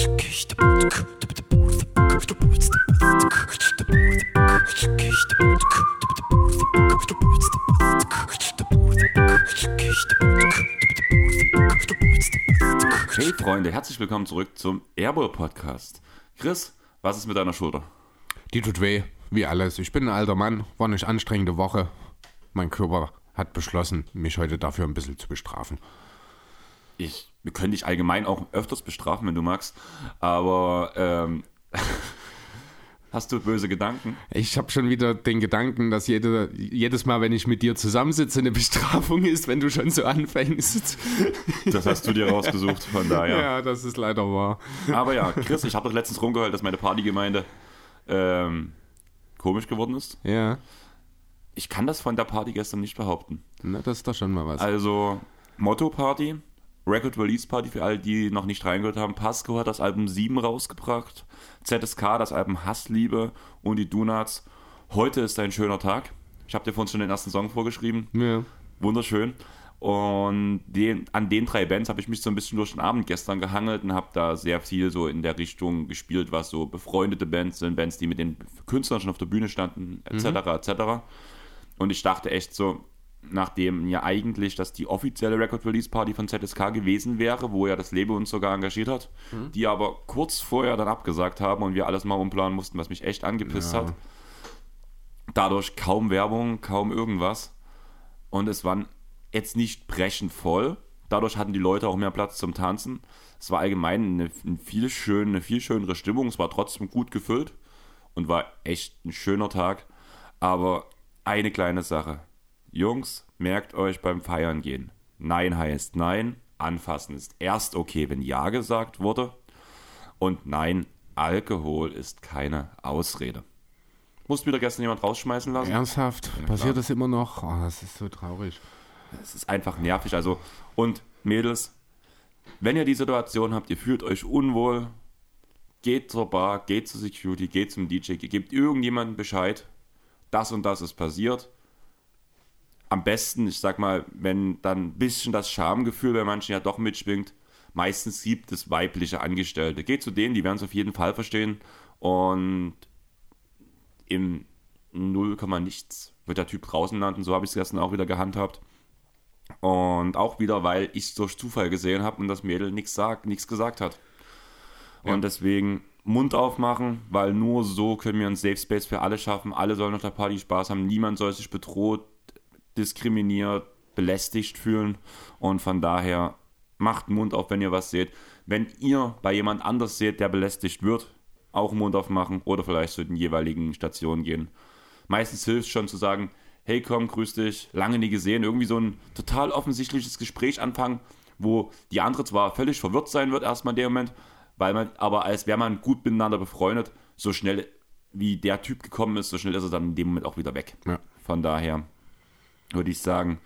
Hey Freunde, herzlich willkommen zurück zum Airball Podcast. Chris, was ist mit deiner Schulter? Die tut weh, wie alles. Ich bin ein alter Mann, war eine anstrengende Woche. Mein Körper hat beschlossen, mich heute dafür ein bisschen zu bestrafen. Ich, wir können dich allgemein auch öfters bestrafen, wenn du magst, aber ähm, hast du böse Gedanken? Ich habe schon wieder den Gedanken, dass jede, jedes Mal, wenn ich mit dir zusammensitze, eine Bestrafung ist, wenn du schon so anfängst. Das hast du dir rausgesucht, von daher. Ja, das ist leider wahr. Aber ja, Chris, ich habe doch letztens rumgehört, dass meine Partygemeinde ähm, komisch geworden ist. Ja, Ich kann das von der Party gestern nicht behaupten. na, das ist doch schon mal was. Also, Motto-Party, Record Release Party für alle, die noch nicht reingehört haben. Pasco hat das Album 7 rausgebracht. ZSK das Album Hassliebe und die Donuts. Heute ist ein schöner Tag. Ich habe dir vorhin schon den ersten Song vorgeschrieben. Ja. Wunderschön. Und den, an den drei Bands habe ich mich so ein bisschen durch den Abend gestern gehangelt und habe da sehr viel so in der Richtung gespielt, was so befreundete Bands sind, Bands, die mit den Künstlern schon auf der Bühne standen, etc. etc. Und ich dachte echt so, nachdem ja eigentlich das die offizielle Record Release Party von ZSK gewesen wäre, wo ja das Label uns sogar engagiert hat, die aber kurz vorher dann abgesagt haben und wir alles mal umplanen mussten, was mich echt angepisst Ja. hat. Dadurch kaum Werbung, kaum irgendwas. Und es waren jetzt nicht brechend voll. Dadurch hatten die Leute auch mehr Platz zum Tanzen. Es war allgemein eine, eine, viel schön, eine viel schönere Stimmung. Es war trotzdem gut gefüllt und war echt ein schöner Tag. Aber eine kleine Sache. Jungs, merkt euch beim Feiern gehen. Nein heißt Nein. Anfassen ist erst okay, wenn Ja gesagt wurde. Und nein, Alkohol ist keine Ausrede. Musst wieder gestern jemand rausschmeißen lassen? Ernsthaft? Passiert das immer noch? Oh, das ist so traurig. Es ist einfach nervig. Also, und Mädels, wenn ihr die Situation habt, ihr fühlt euch unwohl, geht zur Bar, geht zur Security, geht zum DJ, gebt irgendjemandem Bescheid, das und das ist passiert. Am besten, ich sag mal, wenn dann ein bisschen das Schamgefühl bei manchen ja doch mitschwingt, meistens gibt es weibliche Angestellte. Geht zu denen, die werden es auf jeden Fall verstehen und im 0, nichts wird der Typ draußen landen. So habe ich es gestern auch wieder gehandhabt. Und auch wieder, weil ich es durch Zufall gesehen habe und das Mädel nichts sagt, nichts gesagt hat. Und deswegen Mund aufmachen, weil nur so können wir einen Safe Space für alle schaffen. Alle sollen auf der Party Spaß haben. Niemand soll sich bedroht, diskriminiert, belästigt fühlen. Und von daher macht Mund auf, wenn ihr was seht. Wenn ihr bei jemand anders seht, der belästigt wird, auch Mund aufmachen oder vielleicht zu den jeweiligen Stationen gehen. Meistens hilft es schon zu sagen, hey komm, grüß dich, lange nie gesehen. Irgendwie so ein total offensichtliches Gespräch anfangen, wo die andere zwar völlig verwirrt sein wird erstmal in dem Moment, weil man, aber als wäre man gut miteinander befreundet, so schnell wie der Typ gekommen ist, so schnell ist er dann in dem Moment auch wieder weg. Ja. Von daher würde ich sagen,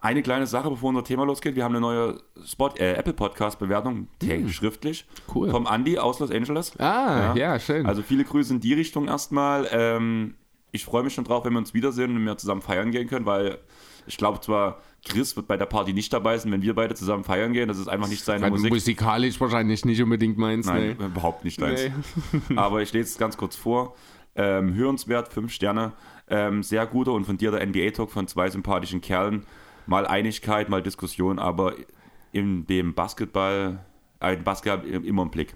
eine kleine Sache, bevor unser Thema losgeht. Wir haben eine neue Spot, äh, Apple Podcast Bewertung, täglich schriftlich, Cool. vom Andy aus Los Angeles. Ah, ja, schön. Also viele Grüße in die Richtung erstmal. Ähm, ich freue mich schon drauf, wenn wir uns wiedersehen und wir zusammen feiern gehen können, weil ich glaube zwar, Chris wird bei der Party nicht dabei sein, wenn wir beide zusammen feiern gehen. Das ist einfach nicht seine Weil Musik. musikalisch wahrscheinlich nicht unbedingt meins. Nein, nee. überhaupt nicht deins. Nee. Aber ich lese es ganz kurz vor. Ähm, hörenswert, fünf Sterne. Ähm, sehr guter und fundierter NBA-Talk von zwei sympathischen Kerlen. Mal Einigkeit, mal Diskussion, aber in dem Basketball, äh, Basketball immer im Blick.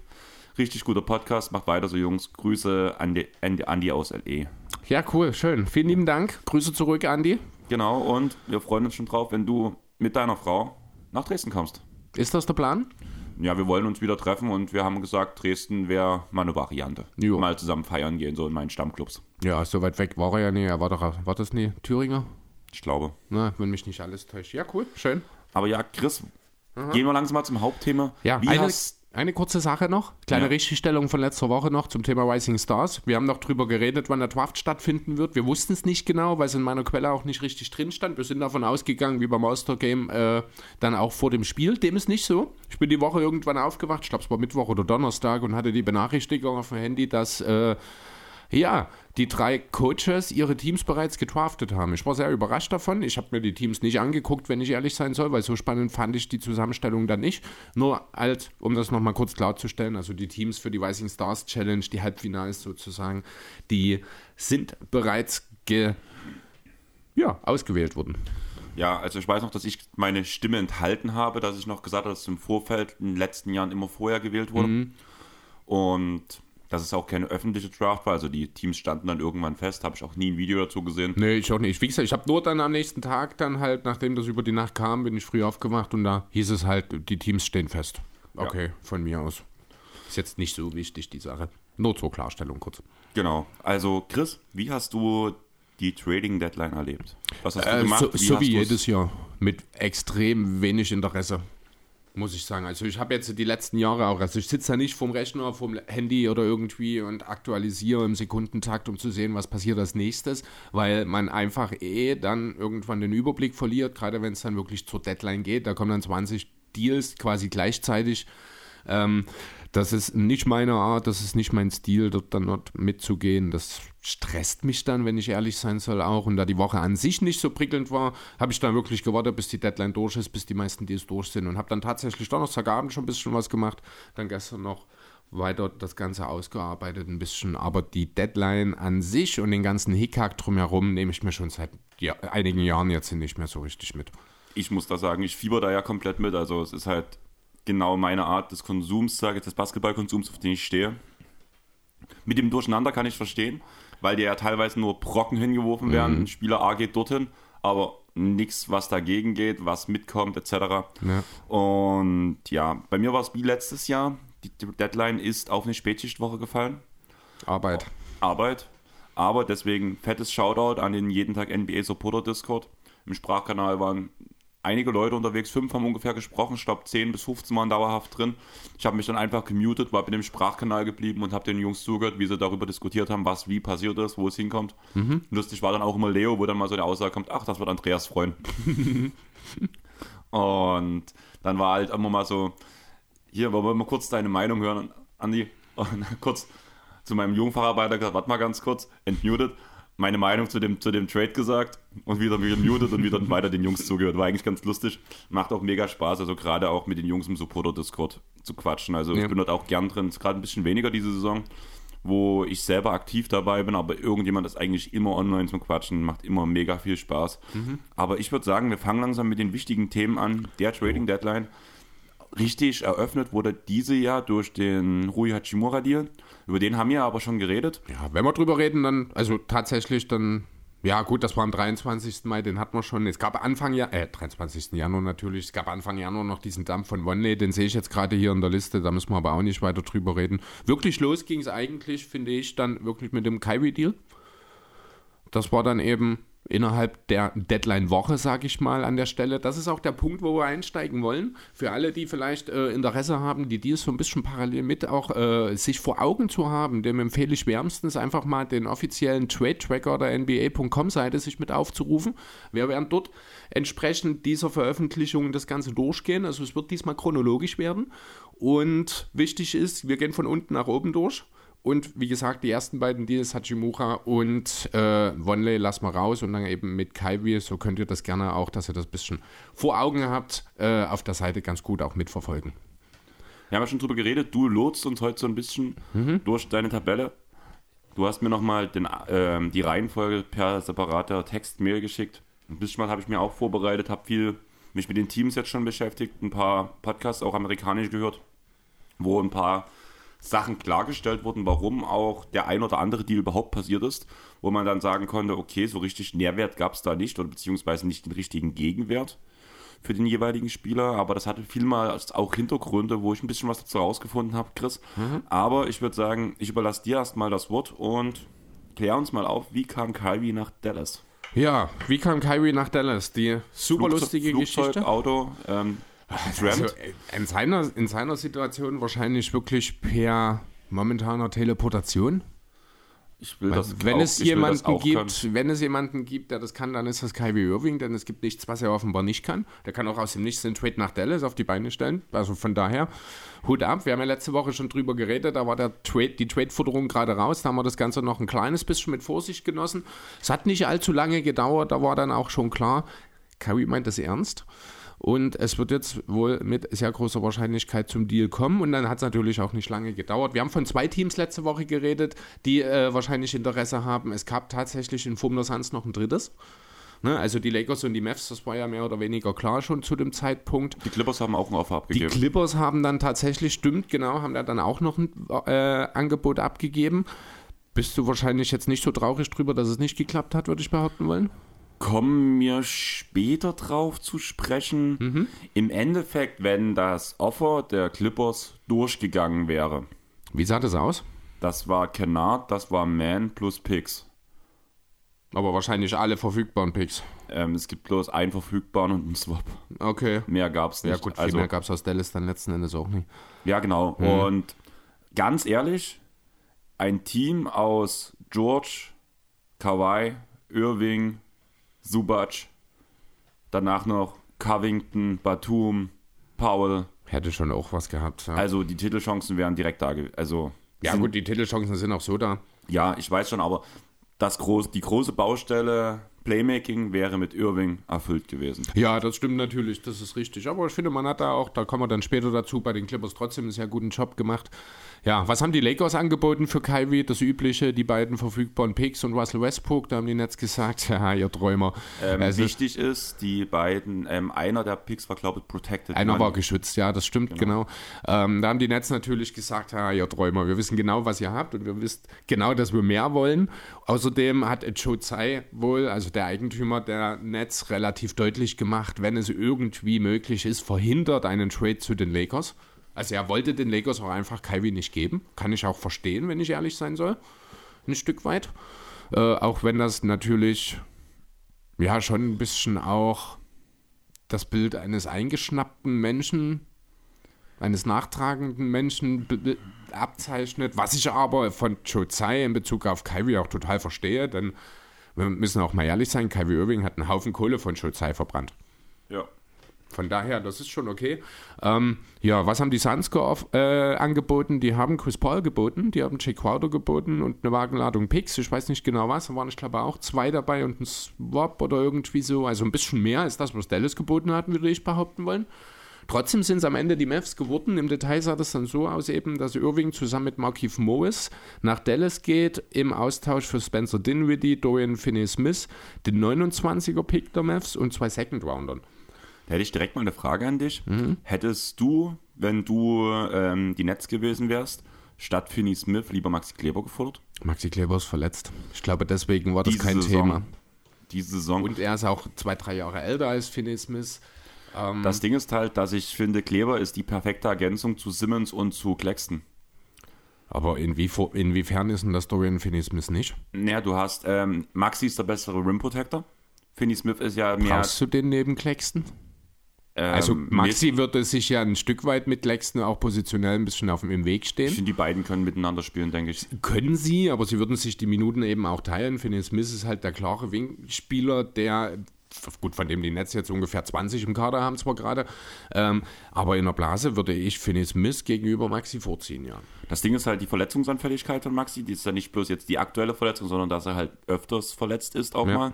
Richtig guter Podcast, macht weiter so, Jungs. Grüße an die, an die Andi aus LE. Ja, cool, schön. Vielen lieben Dank. Grüße zurück, Andi. Genau, und wir freuen uns schon drauf, wenn du mit deiner Frau nach Dresden kommst. Ist das der Plan? Ja, wir wollen uns wieder treffen und wir haben gesagt, Dresden wäre mal eine Variante. Jo. Mal zusammen feiern gehen, so in meinen Stammclubs. Ja, so weit weg war er ja nicht. Er war doch, war das nie Thüringer? Ich glaube. Na, wenn mich nicht alles täuscht. Ja, cool, schön. Aber ja, Chris, gehen wir langsam mal zum Hauptthema. Ja, Wie eine, hast, eine kurze Sache noch. Kleine Ja. Richtigstellung von letzter Woche noch zum Thema Rising Stars. Wir haben noch drüber geredet, wann der Draft stattfinden wird. Wir wussten es nicht genau, weil es in meiner Quelle auch nicht richtig drin stand. Wir sind davon ausgegangen, wie beim All-Star Game, äh, dann auch vor dem Spiel. Dem ist nicht so. Ich bin die Woche irgendwann aufgewacht, ich glaube, es war Mittwoch oder Donnerstag und hatte die Benachrichtigung auf dem Handy, dass. Äh, Ja, die drei Coaches ihre Teams bereits gedraftet haben. Ich war sehr überrascht davon. Ich habe mir die Teams nicht angeguckt, wenn ich ehrlich sein soll, weil so spannend fand ich die Zusammenstellung dann nicht. Nur als, um das nochmal kurz klarzustellen, also die Teams für die Rising Stars Challenge, die Halbfinals sozusagen, die sind bereits ge, ja, ausgewählt worden. Ja, also ich weiß noch, dass ich meine Stimme enthalten habe, dass ich noch gesagt habe, dass es im Vorfeld in den letzten Jahren immer vorher gewählt wurde. Mhm. Und dass es auch keine öffentliche Draft war. Also die Teams standen dann irgendwann fest, habe ich auch nie ein Video dazu gesehen. Nee, ich auch nicht. Wie gesagt, ich habe nur dann am nächsten Tag dann halt, nachdem das über die Nacht kam, bin ich früh aufgewacht und da hieß es halt, die Teams stehen fest. Okay, von mir aus. Ist jetzt nicht so wichtig, die Sache. Nur zur Klarstellung kurz. Genau. Also Chris, wie hast du die Trading Deadline erlebt? Was hast du Äh, gemacht? so wie so wie jedes Jahr. Mit extrem wenig Interesse. Muss ich sagen. Also ich habe jetzt die letzten Jahre auch, also ich sitze da nicht vom Rechner, vom Handy oder irgendwie und aktualisiere im Sekundentakt, um zu sehen, was passiert als nächstes, weil man einfach eh dann irgendwann den Überblick verliert, gerade wenn es dann wirklich zur Deadline geht. Da kommen dann 20 Deals quasi gleichzeitig. Ähm, das ist nicht meine Art, das ist nicht mein Stil, dort dann dort mitzugehen. Das stresst mich dann, wenn ich ehrlich sein soll, auch. Und da die Woche an sich nicht so prickelnd war, habe ich dann wirklich gewartet, bis die Deadline durch ist, bis die meisten Deals durch sind. Und habe dann tatsächlich Donnerstagabend schon ein bisschen was gemacht. Dann gestern noch weiter das Ganze ausgearbeitet ein bisschen. Aber die Deadline an sich und den ganzen Hickhack drumherum nehme ich mir schon seit ja, einigen Jahren jetzt nicht mehr so richtig mit. ich muss da sagen, ich fieber da ja komplett mit. Also es ist halt genau meine Art des Konsums, sage ich, des Basketballkonsums, auf den ich stehe. Mit dem Durcheinander kann ich verstehen, weil dir ja teilweise nur Brocken hingeworfen werden. Ein Spieler A geht dorthin, aber nichts, was dagegen geht, was mitkommt, etc. Ja. Und ja, bei mir war es wie letztes Jahr. Die Deadline ist auf eine Spätschichtwoche gefallen. Arbeit. Arbeit. Aber deswegen fettes Shoutout an den jeden Tag NBA Supporter Discord. Im Sprachkanal waren einige Leute unterwegs, fünf haben ungefähr gesprochen, ich glaube 10 bis 15 waren dauerhaft drin. Ich habe mich dann einfach gemutet, war bei dem Sprachkanal geblieben und habe den Jungs zugehört, wie sie darüber diskutiert haben, was wie passiert ist, wo es hinkommt. Lustig war dann auch immer Leo, wo dann mal so eine Aussage kommt, ach, das wird Andreas freuen. und dann war halt immer mal so, hier, wollen wir mal kurz deine Meinung hören, Andi? Und kurz zu meinem Jungfacharbeiter gesagt, warte mal ganz kurz, entmutet, meine Meinung zu dem, zu dem Trade gesagt und wieder wieder muted und wieder weiter den Jungs zugehört. War eigentlich ganz lustig. Macht auch mega Spaß, also gerade auch mit den Jungs im Supporter-Discord zu quatschen. Also Ja. ich bin dort auch gern drin. Ist gerade ein bisschen weniger diese Saison, wo ich selber aktiv dabei bin, aber irgendjemand ist eigentlich immer online zum Quatschen, macht immer mega viel Spaß. Aber ich würde sagen, wir fangen langsam mit den wichtigen Themen an. Der Trading Deadline richtig eröffnet wurde diese Jahr durch den Rui Hachimura-Deal. Über den haben wir aber schon geredet. Ja, wenn wir drüber reden, dann, also tatsächlich dann, ja gut, das war am 23. Mai, den hatten wir schon. Es gab Anfang Januar, äh, 23. Januar natürlich, es gab Anfang Januar noch diesen Dampf von One den sehe ich jetzt gerade hier in der Liste, da müssen wir aber auch nicht weiter drüber reden. Wirklich los ging es eigentlich, finde ich, dann wirklich mit dem Kyrie-Deal. Das war dann eben innerhalb der Deadline-Woche, sage ich mal, an der Stelle. Das ist auch der Punkt, wo wir einsteigen wollen. Für alle, die vielleicht äh, Interesse haben, die Deals so ein bisschen parallel mit auch äh, sich vor Augen zu haben, dem empfehle ich wärmstens einfach mal den offiziellen Trade-Tracker der NBA.com-Seite sich mit aufzurufen. Wir werden dort entsprechend dieser Veröffentlichung das Ganze durchgehen. Also es wird diesmal chronologisch werden. Und wichtig ist, wir gehen von unten nach oben durch. Und wie gesagt, die ersten beiden Deals, Hachimura und äh, Wonley, lassen wir raus und dann eben mit Kyrie. So könnt ihr das gerne auch, dass ihr das ein bisschen vor Augen habt, äh, auf der Seite ganz gut auch mitverfolgen. Wir haben ja schon drüber geredet. Du lotst uns heute so ein bisschen durch deine Tabelle. Du hast mir nochmal ähm, die Reihenfolge per separater Textmail geschickt. Ein bisschen was habe ich mir auch vorbereitet, habe viel mich mit den Teams jetzt schon beschäftigt, ein paar Podcasts, auch amerikanisch gehört, wo ein paar Sachen klargestellt wurden, warum auch der ein oder andere Deal überhaupt passiert ist, wo man dann sagen konnte, okay, so richtig Nährwert gab es da nicht oder beziehungsweise nicht den richtigen Gegenwert für den jeweiligen Spieler, aber das hatte vielmals auch Hintergründe, wo ich ein bisschen was dazu rausgefunden habe, Chris. Aber ich würde sagen, ich überlasse dir erstmal das Wort und klär uns mal auf, wie kam Kyrie nach Dallas? Ja, wie kam Kyrie nach Dallas? Die super Flugzeug- lustige Flugzeug, Geschichte. Auto, ähm, Also, getrampt. äh, in, seiner, in seiner Situation wahrscheinlich wirklich per momentaner Teleportation. Ich will das wenn auch, es jemanden auch können. gibt, wenn es jemanden gibt, der das kann, dann ist das Kyrie Irving, denn es gibt nichts, was er offenbar nicht kann. Der kann auch aus dem Nichts den Trade nach Dallas auf die Beine stellen. Also von daher, Hut ab. Wir haben ja letzte Woche schon drüber geredet, da war der Trade, die Trade-Forderung gerade raus, da haben wir das Ganze noch ein kleines bisschen mit Vorsicht genossen. Es hat nicht allzu lange gedauert, da war dann auch schon klar, Kyrie meint das ernst. Und es wird jetzt wohl mit sehr großer Wahrscheinlichkeit zum Deal kommen. Und dann hat es natürlich auch nicht lange gedauert. Wir haben von zwei Teams letzte Woche geredet, die äh, wahrscheinlich Interesse haben. Es gab tatsächlich in Form der Suns noch ein drittes. Ne, also die Lakers und die Mavs, das war ja mehr oder weniger klar schon zu dem Zeitpunkt. Die Clippers haben auch ein Offer Die abgegeben. Clippers haben dann tatsächlich, stimmt, genau, haben da dann auch noch ein äh, Angebot abgegeben. Bist du wahrscheinlich jetzt nicht so traurig drüber, dass es nicht geklappt hat, würde ich behaupten wollen? Kommen wir später drauf zu sprechen. Mhm. Im Endeffekt, wenn das Offer der Clippers durchgegangen wäre, Wie sah das aus? das war Kennard, das war Man plus Picks. Aber wahrscheinlich alle verfügbaren Picks. Ähm, es gibt bloß einen verfügbaren und einen Swap. Okay. Mehr gab es nicht. Ja gut, viel also, mehr gab es aus Dallas dann letzten Endes auch nicht. Ja, genau. Und ganz ehrlich, ein Team aus George, Kawhi, Irving, Subac, danach noch Covington, Batum, Powell. Hätte schon auch was gehabt. Ja, Also die Titelchancen wären direkt da. ge- Also ja gut, die Titelchancen sind auch so da. ja, ich weiß schon, aber das groß, die große Baustelle Playmaking wäre mit Irving erfüllt gewesen. Ja, das stimmt natürlich, das ist richtig. Aber ich finde, man hat da auch, da kommen wir dann später dazu, bei den Clippers trotzdem einen sehr guten Job gemacht. Ja, was haben die Lakers angeboten für Kyrie? Das Übliche, die beiden verfügbaren Picks und Russell Westbrook, da haben die Netz gesagt, ja, ihr Träumer. Ähm, Also, wichtig ist, die beiden, ähm, einer der Picks war, glaube ich, Protected. Einer Man- war geschützt, ja, das stimmt, genau. Ähm, da haben die Netz natürlich gesagt, ja, ihr Träumer, wir wissen genau, was ihr habt und wir wissen genau, dass wir mehr wollen. Außerdem hat Joe Tsai wohl, also der Eigentümer der Netz, relativ deutlich gemacht, wenn es irgendwie möglich ist, verhindert einen Trade zu den Lakers. Also er wollte den Lakers auch einfach Kyrie nicht geben. Kann ich auch verstehen, wenn ich ehrlich sein soll. Ein Stück weit. Äh, auch wenn das natürlich ja schon ein bisschen auch das Bild eines eingeschnappten Menschen, eines nachtragenden Menschen abzeichnet, was ich aber von Joe Tsai in Bezug auf Kyrie auch total verstehe, denn wir müssen auch mal ehrlich sein, Kyrie Irving hat einen Haufen Kohle von Joe Tsai verbrannt. Von daher, das ist schon okay. Ähm, ja, was haben die Suns äh, angeboten? Die haben Chris Paul geboten, die haben Jake Crowder geboten und eine Wagenladung Picks. Ich weiß nicht genau was, da waren ich glaube auch zwei dabei und ein Swap oder irgendwie so. Also ein bisschen mehr als das, was Dallas geboten hat, würde ich behaupten wollen. Trotzdem sind es am Ende die Mavs geworden. Im Detail sah das dann so aus, eben, dass Irving zusammen mit Markif Morris nach Dallas geht, im Austausch für Spencer Dinwiddie, Dorian Finney-Smith, den 29er-Pick der Mavs und zwei Second-Roundern. Da hätte ich direkt mal eine Frage an dich. Mhm. Hättest du, wenn du ähm, die Netz gewesen wärst, statt Finney Smith lieber Maxi Kleber gefordert? Maxi Kleber ist verletzt. Ich glaube, deswegen war das Diese kein Saison. Thema. Diese Saison. Und er ist auch zwei, drei Jahre älter als Finney Smith. Ähm, das Ding ist halt, dass ich finde, Kleber ist die perfekte Ergänzung zu Simmons und zu Claxton. aber inwie, inwiefern ist denn das Dorian Finney Smith nicht? Naja, du hast, ähm, Maxi ist der bessere Rim Protector. Finney Smith ist ja mehr. Brauchst du den neben Claxton? Ähm, Also Maxi würde sich ja ein Stück weit mit Claxton auch positionell ein bisschen auf dem im Weg Ich stehen. finde, die beiden können miteinander spielen, denke ich. Können sie, aber sie würden sich die Minuten eben auch teilen. Finney Smith ist halt der klare Wingspieler, der gut, von dem die Netz jetzt ungefähr 20 im Kader haben zwar gerade, ähm, aber in der Blase würde ich Finney Smith gegenüber Maxi vorziehen, ja. Das Ding ist halt die Verletzungsanfälligkeit von Maxi. Die ist ja nicht bloß jetzt die aktuelle Verletzung, sondern dass er halt öfters verletzt ist auch Ja. mal.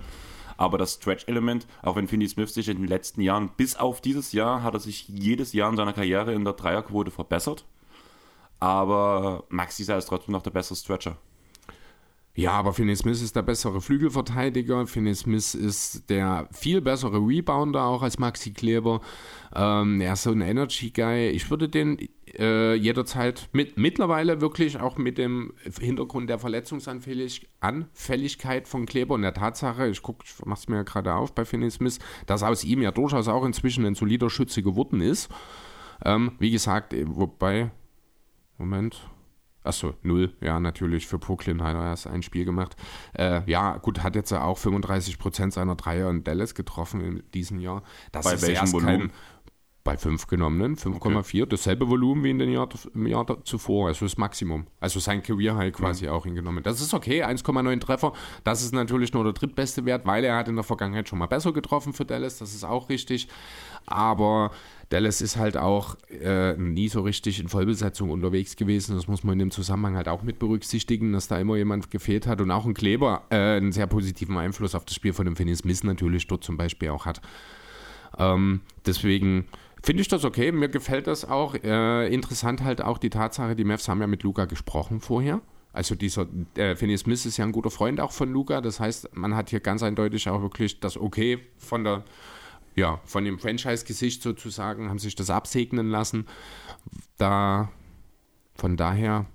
Aber das Stretch-Element, auch wenn Finney Smith sich in den letzten Jahren, bis auf dieses Jahr, hat er sich jedes Jahr in seiner Karriere in der Dreierquote verbessert. Aber Maxi ist ja trotzdem noch der bessere Stretcher. Ja, aber Finney Smith ist der bessere Flügelverteidiger. Finney Smith ist der viel bessere Rebounder auch als Maxi Kleber. Ähm, er ist so ein Energy-Guy. Ich würde den äh, jederzeit mit, mittlerweile wirklich auch mit dem Hintergrund der Verletzungsanfälligkeit von Kleber und der Tatsache, ich gucke, ich mache es mir ja gerade auf bei Finney Smith, dass aus ihm ja durchaus auch inzwischen ein solider Schütze geworden ist. Ähm, wie gesagt, äh, wobei, Moment, Achso, null. Ja, natürlich. Für Brooklyn hat er erst ein Spiel gemacht. Äh, ja, gut, hat jetzt auch 35% seiner Dreier in Dallas getroffen in diesem Jahr. Das Bei ist welchem erst Volumen? kein. Bei fünf genommenen, 5,4, dasselbe Volumen wie in den Jahr, im Jahr zuvor, also das Maximum. Also sein Career High quasi ja. auch hingenommen. Das ist okay, 1,9 Treffer. Das ist natürlich nur der drittbeste Wert, weil er hat in der Vergangenheit schon mal besser getroffen für Dallas, das ist auch richtig. Aber Dallas ist halt auch äh, nie so richtig in Vollbesetzung unterwegs gewesen. Das muss man in dem Zusammenhang halt auch mit berücksichtigen, dass da immer jemand gefehlt hat und auch ein Kleber äh, einen sehr positiven Einfluss auf das Spiel von dem Finney Smith natürlich dort zum Beispiel auch hat. Ähm, deswegen finde ich das okay. Mir gefällt das auch. Äh, interessant halt auch die Tatsache, die Mavs haben ja mit Luca gesprochen vorher. Also dieser äh, Finney Smith ist ja ein guter Freund auch von Luca. Das heißt, man hat hier ganz eindeutig auch wirklich das Okay von der ja, von dem Franchise-Gesicht sozusagen, haben sich das absegnen lassen. Da, von daher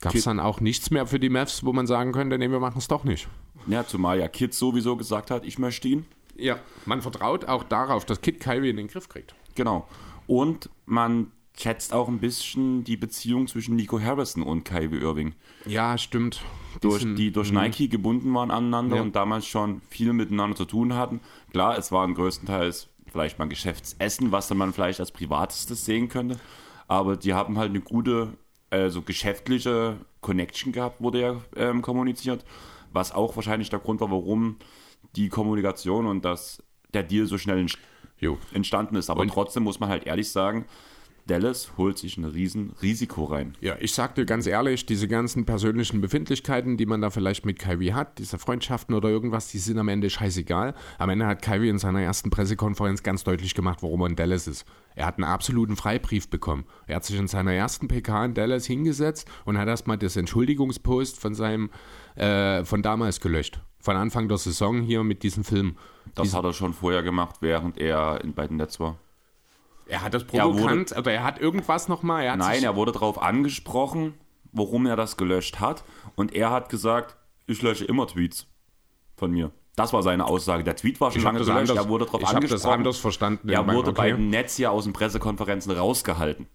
gab es dann auch nichts mehr für die Mavs, wo man sagen könnte, nee, wir machen es doch nicht. Ja, zumal ja Kid sowieso gesagt hat, ich möchte ihn. Ja, man vertraut auch darauf, dass Kid Kyrie in den Griff kriegt. Genau. Und man schätzt auch ein bisschen die Beziehung zwischen Nico Harrison und Kyrie Irving. Ja, stimmt. Durch, die durch mhm. Nike gebunden waren aneinander ja. und damals schon viel miteinander zu tun hatten. Klar, es waren größtenteils vielleicht mal Geschäftsessen, was dann man vielleicht als privatestes sehen könnte. Aber die haben halt eine gute, also geschäftliche Connection gehabt, wurde ja ähm, kommuniziert. Was auch wahrscheinlich der Grund war, warum die Kommunikation und das, der Deal so schnell entstanden ist. Aber und trotzdem muss man halt ehrlich sagen, Dallas holt sich ein riesen Risiko rein. Ja, ich sag dir ganz ehrlich, diese ganzen persönlichen Befindlichkeiten, die man da vielleicht mit Kyrie hat, diese Freundschaften oder irgendwas, die sind am Ende scheißegal. Am Ende hat Kyrie in seiner ersten Pressekonferenz ganz deutlich gemacht, warum er in Dallas ist. Er hat einen absoluten Freibrief bekommen. Er hat sich in seiner ersten PK in Dallas hingesetzt und hat erstmal das Entschuldigungspost von seinem, äh, von damals gelöscht. Von Anfang der Saison hier mit diesem Film. Das Dies hat er schon vorher gemacht, während er in beiden Nets war. Er hat das provokant, er wurde, oder er hat irgendwas nochmal. Nein, er wurde darauf angesprochen, warum er das gelöscht hat. Und er hat gesagt, ich lösche immer Tweets von mir. Das war seine Aussage. Der Tweet war schon lange gelöscht. er wurde darauf angesprochen. Ich das anders verstanden. Er wurde okay. bei den Netz hier aus den Pressekonferenzen rausgehalten.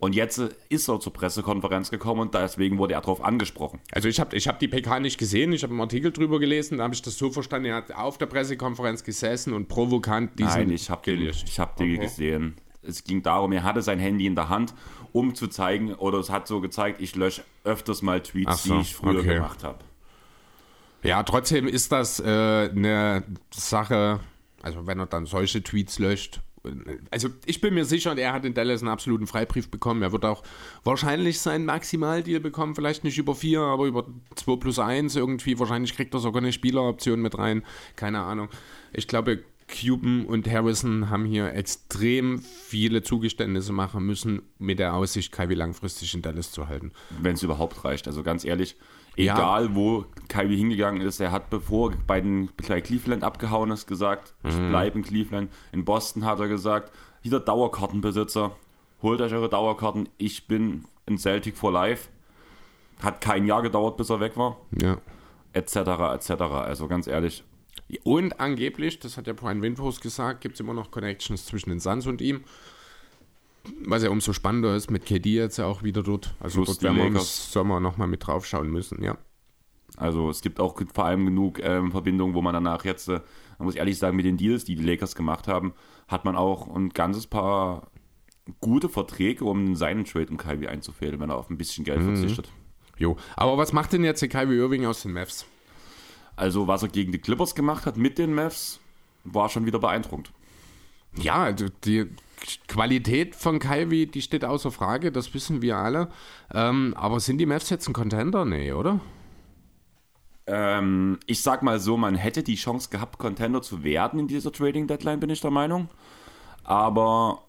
Und jetzt ist er zur Pressekonferenz gekommen und deswegen wurde er darauf angesprochen. Also ich habe ich hab die PK nicht gesehen, ich habe einen Artikel drüber gelesen, da habe ich das so verstanden, er hat auf der Pressekonferenz gesessen und provokant diesen... Nein, ich habe die, hab die okay. gesehen es ging darum, er hatte sein Handy in der Hand, um zu zeigen, oder es hat so gezeigt, ich lösche öfters mal Tweets, so, die ich früher okay. gemacht habe. Ja, trotzdem ist das äh, eine Sache, also wenn er dann solche Tweets löscht, also ich bin mir sicher, er hat in Dallas einen absoluten Freibrief bekommen. Er wird auch wahrscheinlich seinen Maximaldeal bekommen, vielleicht nicht über 4, aber über 2 plus 1 irgendwie. Wahrscheinlich kriegt er sogar eine Spieleroption mit rein. Keine Ahnung. Ich glaube, Cuban und Harrison haben hier extrem viele Zugeständnisse machen müssen, mit der Aussicht, Kyrie langfristig in Dallas zu halten. Wenn es überhaupt reicht. Also ganz ehrlich, egal ja. wo Kyrie hingegangen ist, er hat bevor bei, den, bei Cleveland abgehauen ist, gesagt, mhm. ich bleibe in Cleveland. In Boston hat er gesagt, jeder Dauerkartenbesitzer, holt euch eure Dauerkarten, ich bin in Celtic for Life. Hat kein Jahr gedauert, bis er weg war. Ja. Etc., etc. Also ganz ehrlich, und angeblich, das hat ja Brian Windhorst gesagt, gibt es immer noch Connections zwischen den Suns und ihm. Was ja umso spannender ist, mit KD jetzt ja auch wieder dort. Also Plus dort werden wir im Sommer nochmal mit drauf schauen müssen, ja. Also es gibt auch vor allem genug ähm, Verbindungen, wo man danach jetzt, äh, man muss ehrlich sagen, mit den Deals, die die Lakers gemacht haben, hat man auch ein ganzes paar gute Verträge, um seinen Trade um Kyrie einzufädeln, wenn er auf ein bisschen Geld mhm. verzichtet. Jo, aber was macht denn jetzt der Kyrie Irving aus den Mavs? Also, was er gegen die Clippers gemacht hat mit den Mavs, war schon wieder beeindruckend. Ja, also die Qualität von Kyrie, die steht außer Frage, das wissen wir alle. Ähm, aber sind die Mavs jetzt ein Contender? Nee, oder? Ähm, ich sag mal so, man hätte die Chance gehabt, Contender zu werden in dieser Trading Deadline, bin ich der Meinung. Aber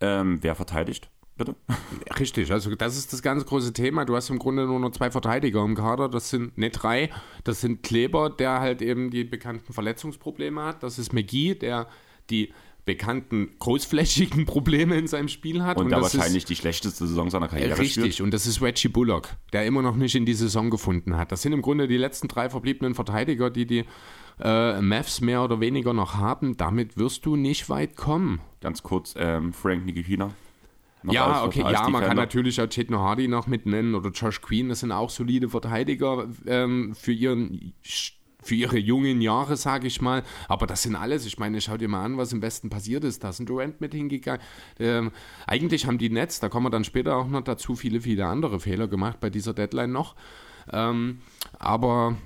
ähm, wer verteidigt? Bitte? Richtig, also das ist das ganz große Thema. Du hast im Grunde nur noch zwei Verteidiger im Kader. Das sind nicht drei. Das sind Kleber, der halt eben die bekannten Verletzungsprobleme hat. Das ist McGee, der die bekannten großflächigen Probleme in seinem Spiel hat. Und, und der wahrscheinlich ist, die schlechteste Saison seiner Karriere Richtig, spielt. und das ist Reggie Bullock, der immer noch nicht in die Saison gefunden hat. Das sind im Grunde die letzten drei verbliebenen Verteidiger, die die äh, Mavs mehr oder weniger noch haben. Damit wirst du nicht weit kommen. Ganz kurz, ähm, Frank Nikifina ja, okay, ja, man kann natürlich auch Chetno Hardy noch mit nennen oder Josh Queen, das sind auch solide Verteidiger ähm, für ihren für ihre jungen Jahre, sage ich mal. Aber das sind alles. Ich meine, schau dir mal an, was im Westen passiert ist. Da sind Durant mit hingegangen. Ähm, eigentlich haben die Nets, da kommen wir dann später auch noch dazu, viele, viele andere Fehler gemacht bei dieser Deadline noch. Ähm, aber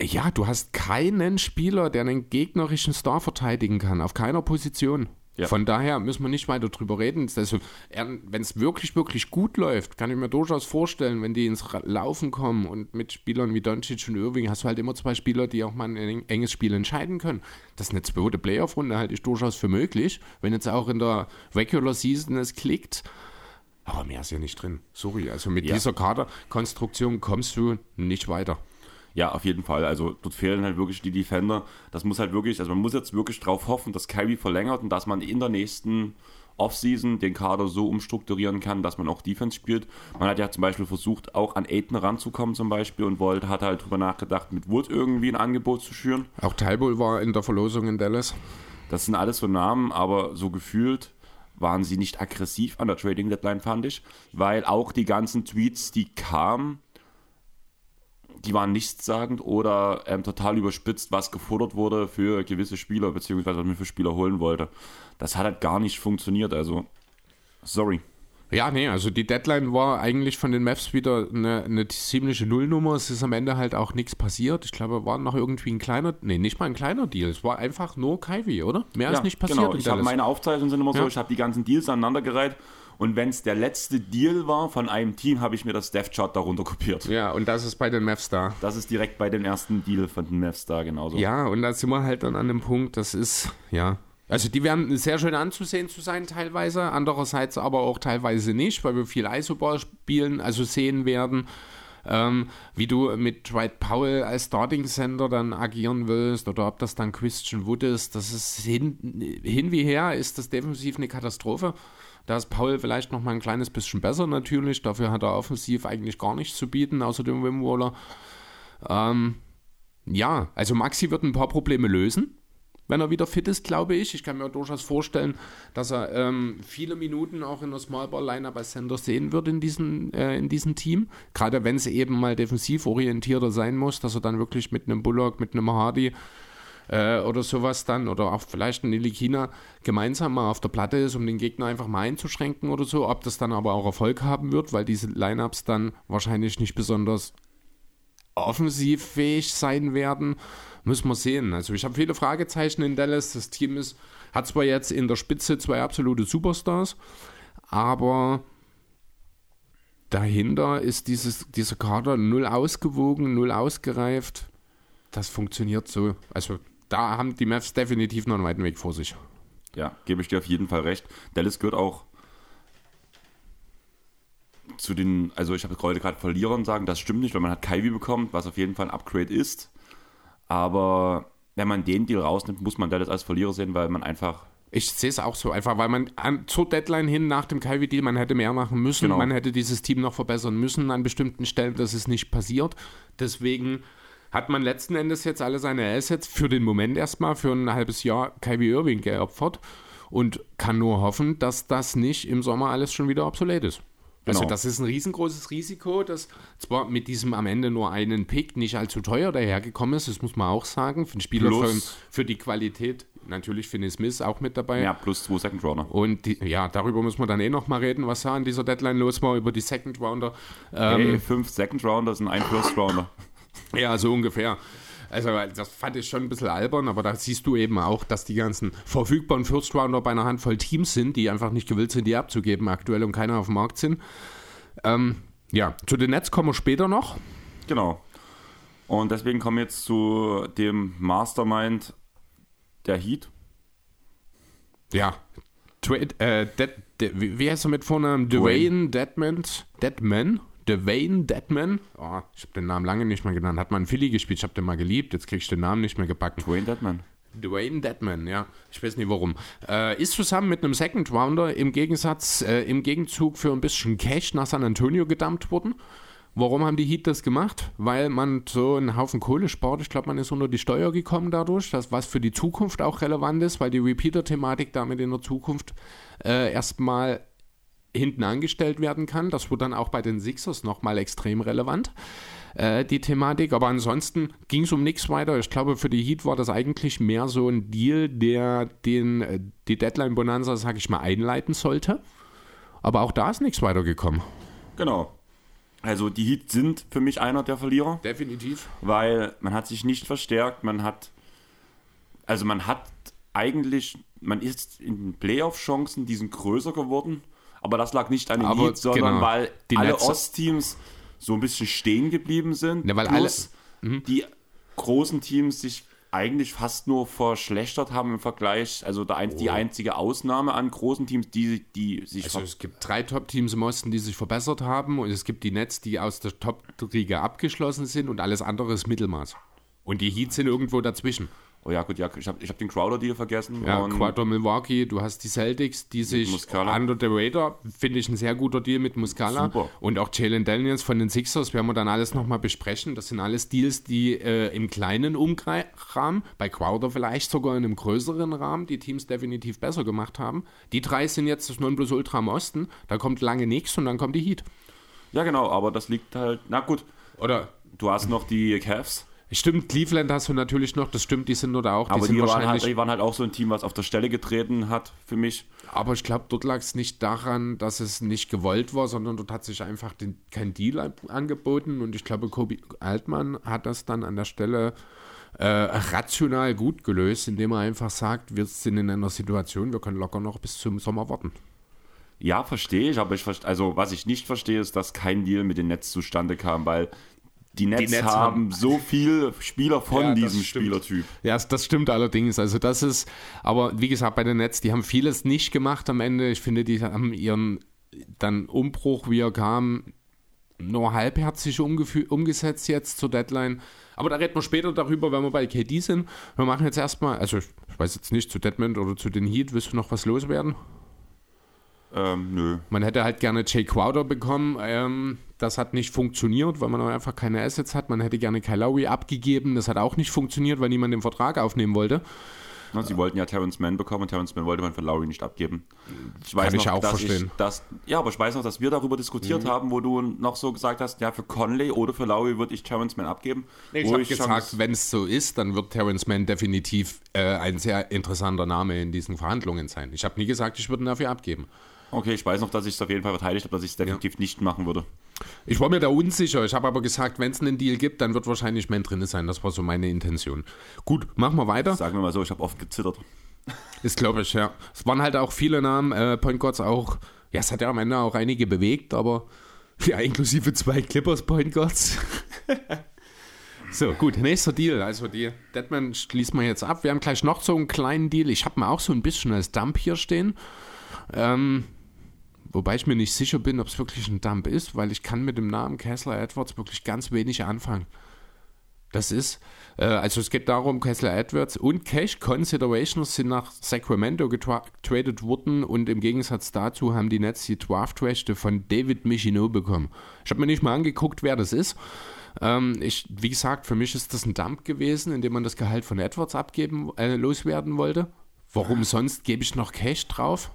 ja, du hast keinen Spieler, der einen gegnerischen Star verteidigen kann, auf keiner Position. Ja. Von daher müssen wir nicht weiter drüber reden. Also, wenn es wirklich, wirklich gut läuft, kann ich mir durchaus vorstellen, wenn die ins Laufen kommen und mit Spielern wie Doncic und Irving hast du halt immer zwei Spieler, die auch mal ein enges Spiel entscheiden können. Das ist eine zweite Playoff-Runde halte ich durchaus für möglich, wenn jetzt auch in der Regular Season es klickt. Aber mehr ist ja nicht drin. Sorry, also mit ja. dieser Kaderkonstruktion kommst du nicht weiter. Ja, auf jeden Fall. Also dort fehlen halt wirklich die Defender. Das muss halt wirklich, also man muss jetzt wirklich darauf hoffen, dass Kyrie verlängert und dass man in der nächsten Offseason den Kader so umstrukturieren kann, dass man auch Defense spielt. Man hat ja zum Beispiel versucht, auch an Aiden ranzukommen zum Beispiel und wollte, hat halt drüber nachgedacht, mit Wood irgendwie ein Angebot zu schüren. Auch Tybull war in der Verlosung in Dallas. Das sind alles so Namen, aber so gefühlt waren sie nicht aggressiv an der Trading Deadline, fand ich, weil auch die ganzen Tweets, die kamen, die waren nichtssagend oder ähm, total überspitzt, was gefordert wurde für gewisse Spieler, beziehungsweise was man für Spieler holen wollte. Das hat halt gar nicht funktioniert, also sorry. Ja, nee, also die Deadline war eigentlich von den Mavs wieder eine, eine ziemliche Nullnummer. Es ist am Ende halt auch nichts passiert. Ich glaube, war noch irgendwie ein kleiner, nee, nicht mal ein kleiner Deal. Es war einfach nur Kyrie, oder? Mehr ja, ist nicht passiert. Genau, ich habe meine Aufzeichnungen sind immer so, ich habe die ganzen Deals aneinandergereiht und wenn es der letzte Deal war von einem Team, habe ich mir das Death Chart darunter kopiert. Ja, und das ist bei den Mavs da. Das ist direkt bei dem ersten Deal von den Mavs da, genauso. Ja, und da sind wir halt dann an dem Punkt, das ist, ja. Also die werden sehr schön anzusehen zu sein teilweise, andererseits aber auch teilweise nicht, weil wir viel Isoball spielen, also sehen werden. Ähm, wie du mit Dwight Powell als Starting Center dann agieren willst oder ob das dann Christian Wood ist, das ist hin, hin wie her, ist das defensiv eine Katastrophe. Da ist Paul vielleicht noch mal ein kleines bisschen besser natürlich. Dafür hat er offensiv eigentlich gar nichts zu bieten, außer dem Wimwaller. Ähm, ja, also Maxi wird ein paar Probleme lösen, wenn er wieder fit ist, glaube ich. Ich kann mir durchaus vorstellen, dass er ähm, viele Minuten auch in der Smallball-Lineup als Center sehen wird in diesem, äh, in diesem Team. Gerade wenn es eben mal defensiv orientierter sein muss, dass er dann wirklich mit einem Bullock, mit einem Hardy äh, oder sowas dann oder auch vielleicht ein Ilikina gemeinsam mal auf der Platte ist, um den Gegner einfach mal einzuschränken oder so. Ob das dann aber auch Erfolg haben wird, weil diese Lineups dann wahrscheinlich nicht besonders offensivfähig sein werden, müssen wir sehen. Also ich habe viele Fragezeichen in Dallas. Das Team ist, hat zwar jetzt in der Spitze zwei absolute Superstars, aber dahinter ist dieses, dieser Kader null ausgewogen, null ausgereift. Das funktioniert so. Also da haben die Mavs definitiv noch einen weiten Weg vor sich. Ja, gebe ich dir auf jeden Fall recht. Dallas gehört auch zu den, also ich habe gerade gerade Verlierern sagen, das stimmt nicht, weil man hat Kyrie bekommen, was auf jeden Fall ein Upgrade ist. Aber wenn man den Deal rausnimmt, muss man Dallas als Verlierer sehen, weil man einfach ich sehe es auch so, einfach weil man an, zur Deadline hin nach dem Kyrie-Deal, man hätte mehr machen müssen, genau. man hätte dieses Team noch verbessern müssen an bestimmten Stellen, das ist nicht passiert. Deswegen hat man letzten Endes jetzt alle seine Assets für den Moment erstmal für ein halbes Jahr Kyrie Irving geopfert und kann nur hoffen, dass das nicht im Sommer alles schon wieder obsolet ist. Also genau. Also das ist ein riesengroßes Risiko, dass zwar mit diesem am Ende nur einen Pick nicht allzu teuer dahergekommen ist, das muss man auch sagen, für den Spieler für, für, die Qualität, natürlich Finney Smith auch mit dabei. Ja, plus zwei Second Rounder. Und die, ja, darüber muss man dann eh nochmal reden, was da an dieser Deadline los war, über die Second Rounder. Ähm, hey, fünf Second Rounder sind ein First Rounder. Ja, so ungefähr. Also das fand ich schon ein bisschen albern, aber da siehst du eben auch, dass die ganzen verfügbaren First Rounder bei einer Handvoll Teams sind, die einfach nicht gewillt sind, die abzugeben aktuell und keiner auf dem Markt sind. Ähm, ja, zu den Nets kommen wir später noch. Genau. Und deswegen kommen wir jetzt zu dem Mastermind der Heat. Ja, Trade, äh, Dead, De, wie heißt er mit Vornamen? Dwayne Deadman? Deadman? Dwayne Deadman. Oh, ich habe den Namen lange nicht mehr genannt. Hat mal in Philly gespielt. Ich habe den mal geliebt. Jetzt kriege ich den Namen nicht mehr gebacken. Dwayne Deadman. Dwayne Deadman, ja. Ich weiß nicht warum. Äh, ist zusammen mit einem Second Rounder im Gegensatz, äh, im Gegenzug für ein bisschen Cash nach San Antonio gedumpt worden. Warum haben die Heat das gemacht? Weil man so einen Haufen Kohle spart. Ich glaube, man ist unter die Steuer gekommen dadurch, das was für die Zukunft auch relevant ist, weil die Repeater-Thematik damit in der Zukunft äh, erstmal hinten angestellt werden kann. Das wird dann auch bei den Sixers nochmal extrem relevant, äh, die Thematik. Aber ansonsten ging es um nichts weiter. Ich glaube, für die Heat war das eigentlich mehr so ein Deal, der den, äh, die Deadline-Bonanza, sag ich mal, einleiten sollte. Aber auch da ist nichts weitergekommen. Genau. Also die Heat sind für mich einer der Verlierer. Definitiv. Weil man hat sich nicht verstärkt, man hat, also man hat eigentlich, man ist in Playoff-Chancen, die sind größer geworden, aber das lag nicht an den Aber Heat, sondern genau. weil Die alle Ostteams so ein bisschen stehen geblieben sind. Ja, weil plus alle- Mhm. die großen Teams sich eigentlich fast nur verschlechtert haben im Vergleich. Also der ein, die einzige Ausnahme an großen Teams, die, die sich Also es gibt drei Top-Teams im Osten, die sich verbessert haben und es gibt die Nets, die aus der Top-Riege abgeschlossen sind und alles andere ist Mittelmaß. Und die Heat sind irgendwo dazwischen. Oh ja, gut, ja, ich habe ich hab den Crowder-Deal vergessen. Ja, Quater Milwaukee, du hast die Celtics, die sich Muscala. under the radar, finde ich ein sehr guter Deal mit Muscala. Super. Und auch Jalen Daniels von den Sixers, werden wir dann alles nochmal besprechen. Das sind alles Deals, die äh, im kleinen Umrahmen, bei Crowder vielleicht sogar in einem größeren Rahmen, die Teams definitiv besser gemacht haben. Die drei sind jetzt das Nonplusultra im Osten, da kommt lange nichts und dann kommt die Heat. Ja, genau, aber das liegt halt. Na gut, Oder du hast noch die Cavs, Stimmt, Cleveland hast du natürlich noch, das stimmt, die sind nur da auch. Die aber die waren, halt, die waren halt auch so ein Team, was auf der Stelle getreten hat für mich. Aber ich glaube, dort lag es nicht daran, dass es nicht gewollt war, sondern dort hat sich einfach den, kein Deal an- angeboten. Und ich glaube, Kobi Altmann hat das dann an der Stelle äh, rational gut gelöst, indem er einfach sagt, wir sind in einer Situation, wir können locker noch bis zum Sommer warten. Ja, verstehe ich, aber ich verstehe, also was ich nicht verstehe, ist, dass kein Deal mit den Nets zustande kam, weil die Nets, Nets haben, haben- so viele Spieler von Ja, diesem. Spielertyp. Ja, das stimmt allerdings. Also das ist, aber wie gesagt, bei den Nets, die haben vieles nicht gemacht am Ende. Ich finde, die haben ihren dann Umbruch, wie er kam, nur halbherzig umgesetzt jetzt zur Deadline. Aber da reden wir später darüber, wenn wir bei KD sind. Wir machen jetzt erstmal, also ich, ich weiß jetzt nicht, zu Deadman oder zu den Heat, willst du noch was loswerden? Ähm, nö. Man hätte halt gerne Jay Crowder bekommen. Ähm, das hat nicht funktioniert, weil man einfach keine Assets hat. Man hätte gerne Kyle Lowry abgegeben. Das hat auch nicht funktioniert, weil niemand den Vertrag aufnehmen wollte. Na, sie wollten ja Terrence Mann bekommen und Terrence Mann wollte man für Lowry nicht abgeben. Ich weiß Kann ich auch dass verstehen. Mhm. Ich, dass, ja, aber ich weiß noch, dass wir darüber diskutiert haben, wo du noch so gesagt hast, ja, für Conley oder für Lowry würde ich Terrence Mann abgeben. Ich Wo habe gesagt, wenn es so ist, dann wird Terrence Mann definitiv äh, ein sehr interessanter Name in diesen Verhandlungen sein. Ich habe nie gesagt, ich würde ihn dafür abgeben. Okay, ich weiß noch, dass ich es auf jeden Fall verteidigt habe, dass ich es definitiv nicht machen würde. Ich war mir da unsicher. Ich habe aber gesagt, wenn es einen Deal gibt, dann wird wahrscheinlich Mann drin sein. Das war so meine Intention. Gut, machen wir weiter. Sagen wir mal so, ich habe oft gezittert. Ist glaube ich, ja. Es waren halt auch viele Namen, äh, Point Guards auch. Ja, es hat ja am Ende auch einige bewegt, aber ja, inklusive zwei Clippers Point Guards. so, gut, nächster Deal. Also die Deadman schließen wir jetzt ab. Wir haben gleich noch so einen kleinen Deal. Ich habe mal auch so ein bisschen als Dump hier stehen. Ähm, wobei ich mir nicht sicher bin, ob es wirklich ein Dump ist, weil ich kann mit dem Namen Kessler Edwards wirklich ganz wenig anfangen. Das ist, äh, also es geht darum, Kessler Edwards und Cash Considerations sind nach Sacramento getradet worden und im Gegensatz dazu haben die Nets die Draft-Rechte von David Michino bekommen. Ich habe mir nicht mal angeguckt, wer das ist. Ähm, ich, wie gesagt, für mich ist das ein Dump gewesen, indem man das Gehalt von Edwards abgeben, äh, loswerden wollte. Warum sonst gebe ich noch Cash drauf?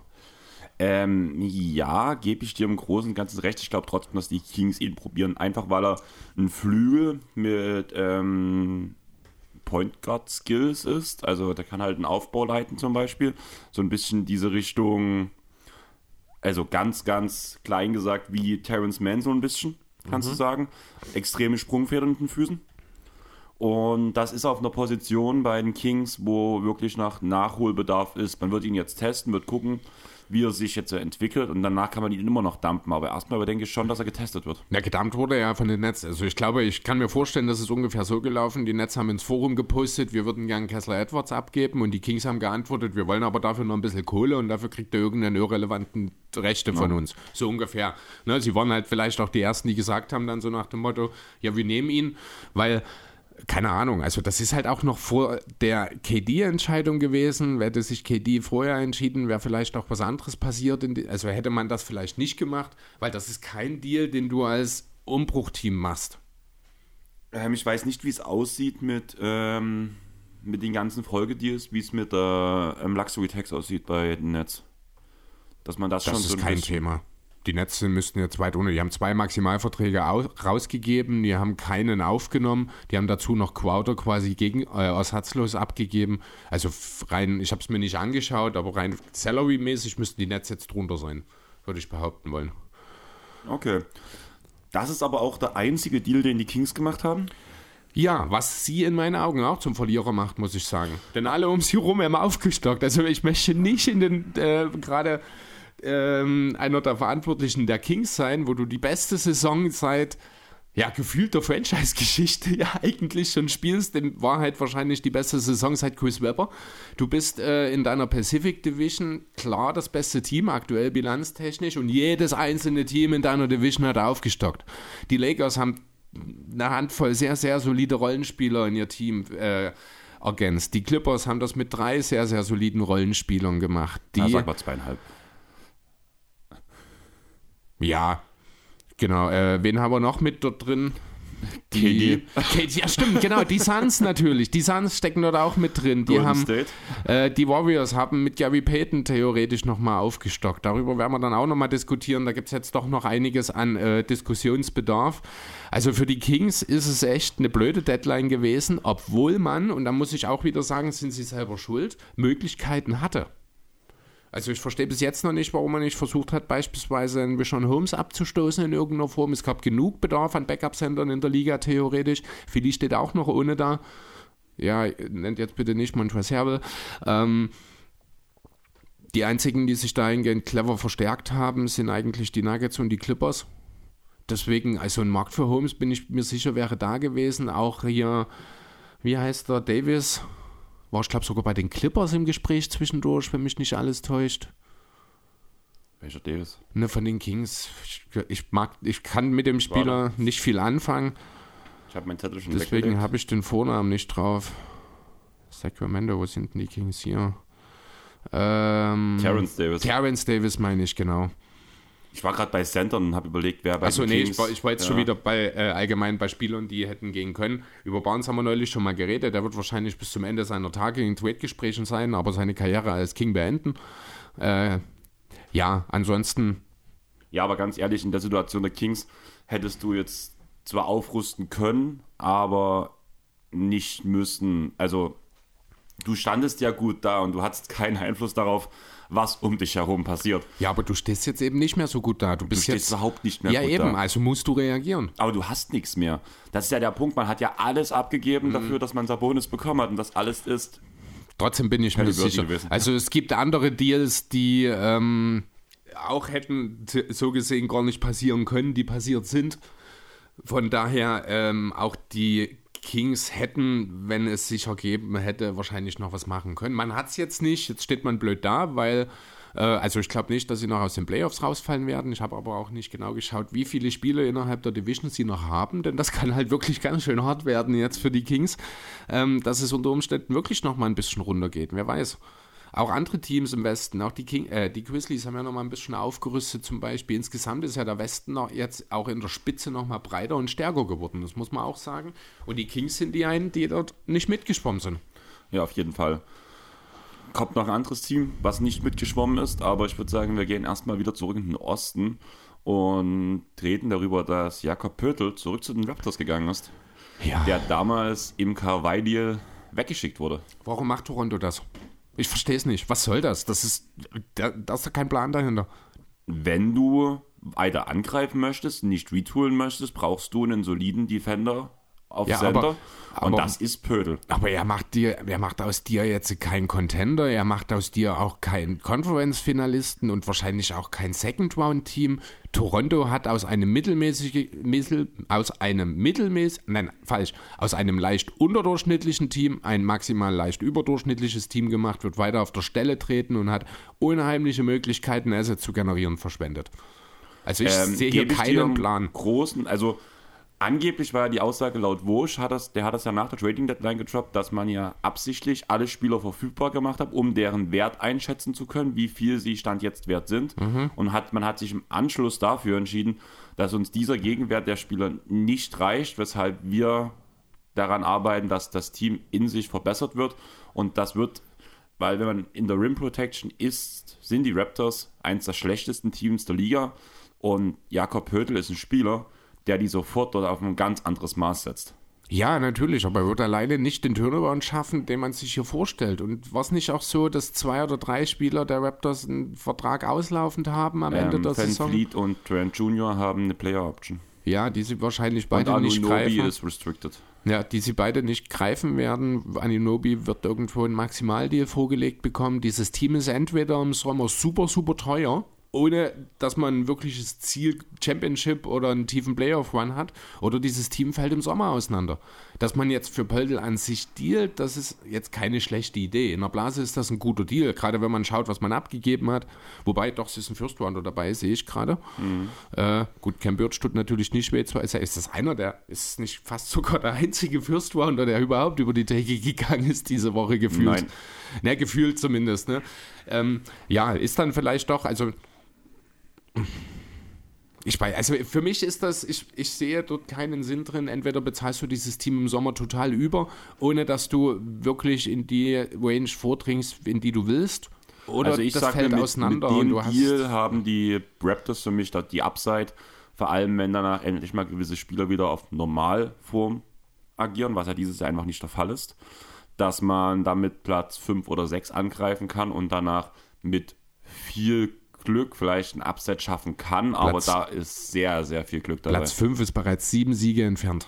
Ähm, ja, gebe ich dir im Großen und Ganzen recht. Ich glaube trotzdem, dass die Kings ihn probieren. Einfach weil er ein Flügel mit ähm, Point Guard Skills ist. Also der kann halt einen Aufbau leiten zum Beispiel. So ein bisschen diese Richtung, also ganz, ganz klein gesagt, wie Terrence Mann so ein bisschen, kannst du sagen. Extreme Sprungfedern mit den Füßen. Und das ist auf einer Position bei den Kings, wo wirklich nach Nachholbedarf ist. Man wird ihn jetzt testen, wird gucken, wie er sich jetzt so entwickelt und danach kann man ihn immer noch dumpen. Aber erstmal denke ich schon, dass er getestet wird. Ja, gedammt wurde er ja von den Nets. Also ich glaube, ich kann mir vorstellen, dass es ungefähr so gelaufen. Die Nets haben ins Forum gepostet, wir würden gern Kessler Edwards abgeben und die Kings haben geantwortet, wir wollen aber dafür noch ein bisschen Kohle und dafür kriegt er irgendeinen irrelevanten Rechte von uns. So ungefähr. Ne, sie waren halt vielleicht auch die Ersten, die gesagt haben dann so nach dem Motto, ja, wir nehmen ihn, weil keine Ahnung, also das ist halt auch noch vor der KD-Entscheidung gewesen. Hätte sich KD vorher entschieden, wäre vielleicht auch was anderes passiert. Also hätte man das vielleicht nicht gemacht, weil das ist kein Deal, den du als Umbruchteam machst. Ähm, ich weiß nicht, wie es aussieht mit, ähm, mit den ganzen Folgedeals, wie es mit der ähm, Luxury Tax aussieht bei den Nets. Dass man das, Das schon ist so ein kein bisschen, Thema. Die Netze müssten jetzt weit unter. Die haben zwei Maximalverträge rausgegeben, die haben keinen aufgenommen, die haben dazu noch Quoter quasi gegen äh, ersatzlos abgegeben. Also rein, ich habe es mir nicht angeschaut, aber rein salary-mäßig müssten die Netze jetzt drunter sein, würde ich behaupten wollen. Okay. Das ist aber auch der einzige Deal, den die Kings gemacht haben? Ja, was sie in meinen Augen auch zum Verlierer macht, muss ich sagen. Denn alle um sie herum haben aufgestockt. Also ich möchte nicht in den äh, gerade ähm, einer der Verantwortlichen der Kings sein, wo du die beste Saison seit ja, gefühlter Franchise-Geschichte ja eigentlich schon spielst. In Wahrheit wahrscheinlich die beste Saison seit Chris Webber. Du bist äh, in deiner Pacific Division klar das beste Team, aktuell bilanztechnisch, und jedes einzelne Team in deiner Division hat aufgestockt. Die Lakers haben eine Handvoll sehr, sehr solide Rollenspieler in ihr Team äh, ergänzt. Die Clippers haben das mit drei sehr, sehr soliden Rollenspielern gemacht. Die, Na, sag mal zweieinhalb. Ja, genau. Äh, wen haben wir noch mit dort drin? Die, KD. Ja, stimmt, genau. Die Suns natürlich. Die Suns stecken dort auch mit drin. Die, haben, äh, die Warriors haben mit Gary Payton theoretisch nochmal aufgestockt. Darüber werden wir dann auch nochmal diskutieren. Da gibt es jetzt doch noch einiges an äh, Diskussionsbedarf. Also für die Kings ist es echt eine blöde Deadline gewesen, obwohl man, und da muss ich auch wieder sagen, sind sie selber schuld, Möglichkeiten hatte. Also ich verstehe bis jetzt noch nicht, warum man nicht versucht hat, beispielsweise einen Vishon Holmes abzustoßen in irgendeiner Form. Es gab genug Bedarf an Backup-Centern in der Liga theoretisch. Philly steht auch noch ohne da. Ja, nennt jetzt bitte nicht Montrezl Herbe. Ähm, die einzigen, die sich dahingehend clever verstärkt haben, sind eigentlich die Nuggets und die Clippers. Deswegen, also ein Markt für Holmes, bin ich mir sicher, wäre da gewesen. Auch hier, wie heißt der, Davis, war, ich glaube, sogar bei den Clippers im Gespräch zwischendurch, wenn mich nicht alles täuscht. Welcher Davis? Ne, von den Kings. Ich, ich, mag, ich kann mit dem Spieler nicht viel anfangen. Ich habe meinen Zettel schon Deswegen habe ich den Vornamen nicht drauf. Sacramento, wo sind denn die Kings hier? Ähm, Terrence Davis. Terrence Davis meine ich, genau. Ich war gerade bei Center und habe überlegt, wer bei Achso, nee, Kings, ich war, ich war jetzt ja. schon wieder bei äh, allgemein bei Spielern, die hätten gehen können. Über Barnes haben wir neulich schon mal geredet. Der wird wahrscheinlich bis zum Ende seiner Tage in Trade-Gesprächen sein, aber seine Karriere als King beenden. Äh, ja, ansonsten. Ja, aber ganz ehrlich, in der Situation der Kings hättest du jetzt zwar aufrüsten können, aber nicht müssen. Also, du standest ja gut da und du hattest keinen Einfluss darauf, was um dich herum passiert. Ja, aber du stehst jetzt eben nicht mehr so gut da. Du, bist du stehst jetzt, überhaupt nicht mehr ja, gut eben, da. also musst du reagieren. Aber du hast nichts mehr. Das ist ja der Punkt. Man hat ja alles abgegeben mhm. dafür, dass man Sabonis bekommen hat und das alles ist. Trotzdem bin ich mir sicher. Gewesen. Also es gibt andere Deals, die ähm, auch hätten so gesehen gar nicht passieren können, die passiert sind. Von daher ähm, auch die Kings hätten, wenn es sich ergeben hätte, wahrscheinlich noch was machen können. Man hat es jetzt nicht, jetzt steht man blöd da, weil, äh, also ich glaube nicht, dass sie noch aus den Playoffs rausfallen werden. Ich habe aber auch nicht genau geschaut, wie viele Spiele innerhalb der Division sie noch haben, denn das kann halt wirklich ganz schön hart werden jetzt für die Kings, ähm, dass es unter Umständen wirklich noch mal ein bisschen runtergeht. Wer weiß. Auch andere Teams im Westen, auch die, King, äh, die Grizzlies haben ja noch mal ein bisschen aufgerüstet zum Beispiel. Insgesamt ist ja der Westen noch jetzt auch in der Spitze noch mal breiter und stärker geworden, das muss man auch sagen. Und die Kings sind die einen, die dort nicht mitgeschwommen sind. Ja, auf jeden Fall. Kommt noch ein anderes Team, was nicht mitgeschwommen ist, aber ich würde sagen, wir gehen erstmal wieder zurück in den Osten und reden darüber, dass Jakob Pöttl zurück zu den Raptors gegangen ist. Ja. Der damals im Carvalho weggeschickt wurde. Warum macht Toronto das? Ich verstehe es nicht. Was soll das? Das ist, da, da ist doch kein Plan dahinter. Wenn du weiter angreifen möchtest, nicht retoolen möchtest, brauchst du einen soliden Defender auf ja, Center. Aber, und aber, das ist Pödel. Aber er macht dir, er macht aus dir jetzt keinen Contender, er macht aus dir auch keinen Conference-Finalisten und wahrscheinlich auch kein Second-Round-Team. Toronto hat aus einem mittelmäßigen, mittel, aus einem mittelmäßig, nein, falsch, aus einem leicht unterdurchschnittlichen Team ein maximal leicht überdurchschnittliches Team gemacht, wird weiter auf der Stelle treten und hat unheimliche Möglichkeiten, Assets zu generieren, verschwendet. Also ich ähm, sehe hier keinen Plan. Großen, also Angeblich war ja die Aussage laut Wosch, hat das, der hat das ja nach der Trading Deadline getroppt, dass man ja absichtlich alle Spieler verfügbar gemacht hat, um deren Wert einschätzen zu können, wie viel sie Stand jetzt wert sind. Mhm. Und hat, man hat sich im Anschluss dafür entschieden, dass uns dieser Gegenwert der Spieler nicht reicht, weshalb wir daran arbeiten, dass das Team in sich verbessert wird. Und das wird, weil wenn man in der Rim Protection ist, sind die Raptors eins der schlechtesten Teams der Liga. Und Jakob Pötl ist ein Spieler, der die sofort dort auf ein ganz anderes Maß setzt. Ja, natürlich, aber er wird alleine nicht den Turnaround schaffen, den man sich hier vorstellt. Und war es nicht auch so, dass zwei oder drei Spieler der Raptors einen Vertrag auslaufend haben am Ende Ähm, der Van Saison? Fleet und Trent Jr. haben eine Player Option. Ja, die sie wahrscheinlich Und beide nicht Anunoby greifen. ist restricted. Ja, die sie beide nicht greifen werden. Aninobi wird irgendwo einen Maximaldeal vorgelegt bekommen. Dieses Team ist entweder im Sommer super, super teuer, ohne dass man ein wirkliches Ziel, Championship oder einen tiefen Playoff-Run hat, oder dieses Team fällt im Sommer auseinander. Dass man jetzt für Pöltl an sich dealt, das ist jetzt keine schlechte Idee. In der Blase ist das ein guter Deal, gerade wenn man schaut, was man abgegeben hat. Wobei, doch, es ist ein First Rounder dabei, sehe ich gerade. Äh, gut, Cam Birch tut natürlich nicht weh. Ist, ist das einer, der ist nicht fast sogar der einzige First Rounder, der überhaupt über die Decke gegangen ist diese Woche gefühlt. Nein. Ne, gefühlt zumindest. Ne? Ähm, ja, ist dann vielleicht doch, also ich weiß, also für mich ist das, ich, ich sehe dort keinen Sinn drin. Entweder bezahlst du dieses Team im Sommer total über, ohne dass du wirklich in die Range vordringst, in die du willst. Oder also ich das sag fällt mir, mit, auseinander mit und dem hast. Deal haben die Raptors für mich dort die Upside, vor allem wenn danach endlich mal gewisse Spieler wieder auf Normalform agieren, was ja dieses Jahr einfach nicht der Fall ist, dass man damit Platz 5 oder 6 angreifen kann und danach mit viel Glück vielleicht ein Upset schaffen kann, aber Platz- da ist sehr, sehr viel Glück dabei. Platz 5 ist bereits sieben Siege entfernt.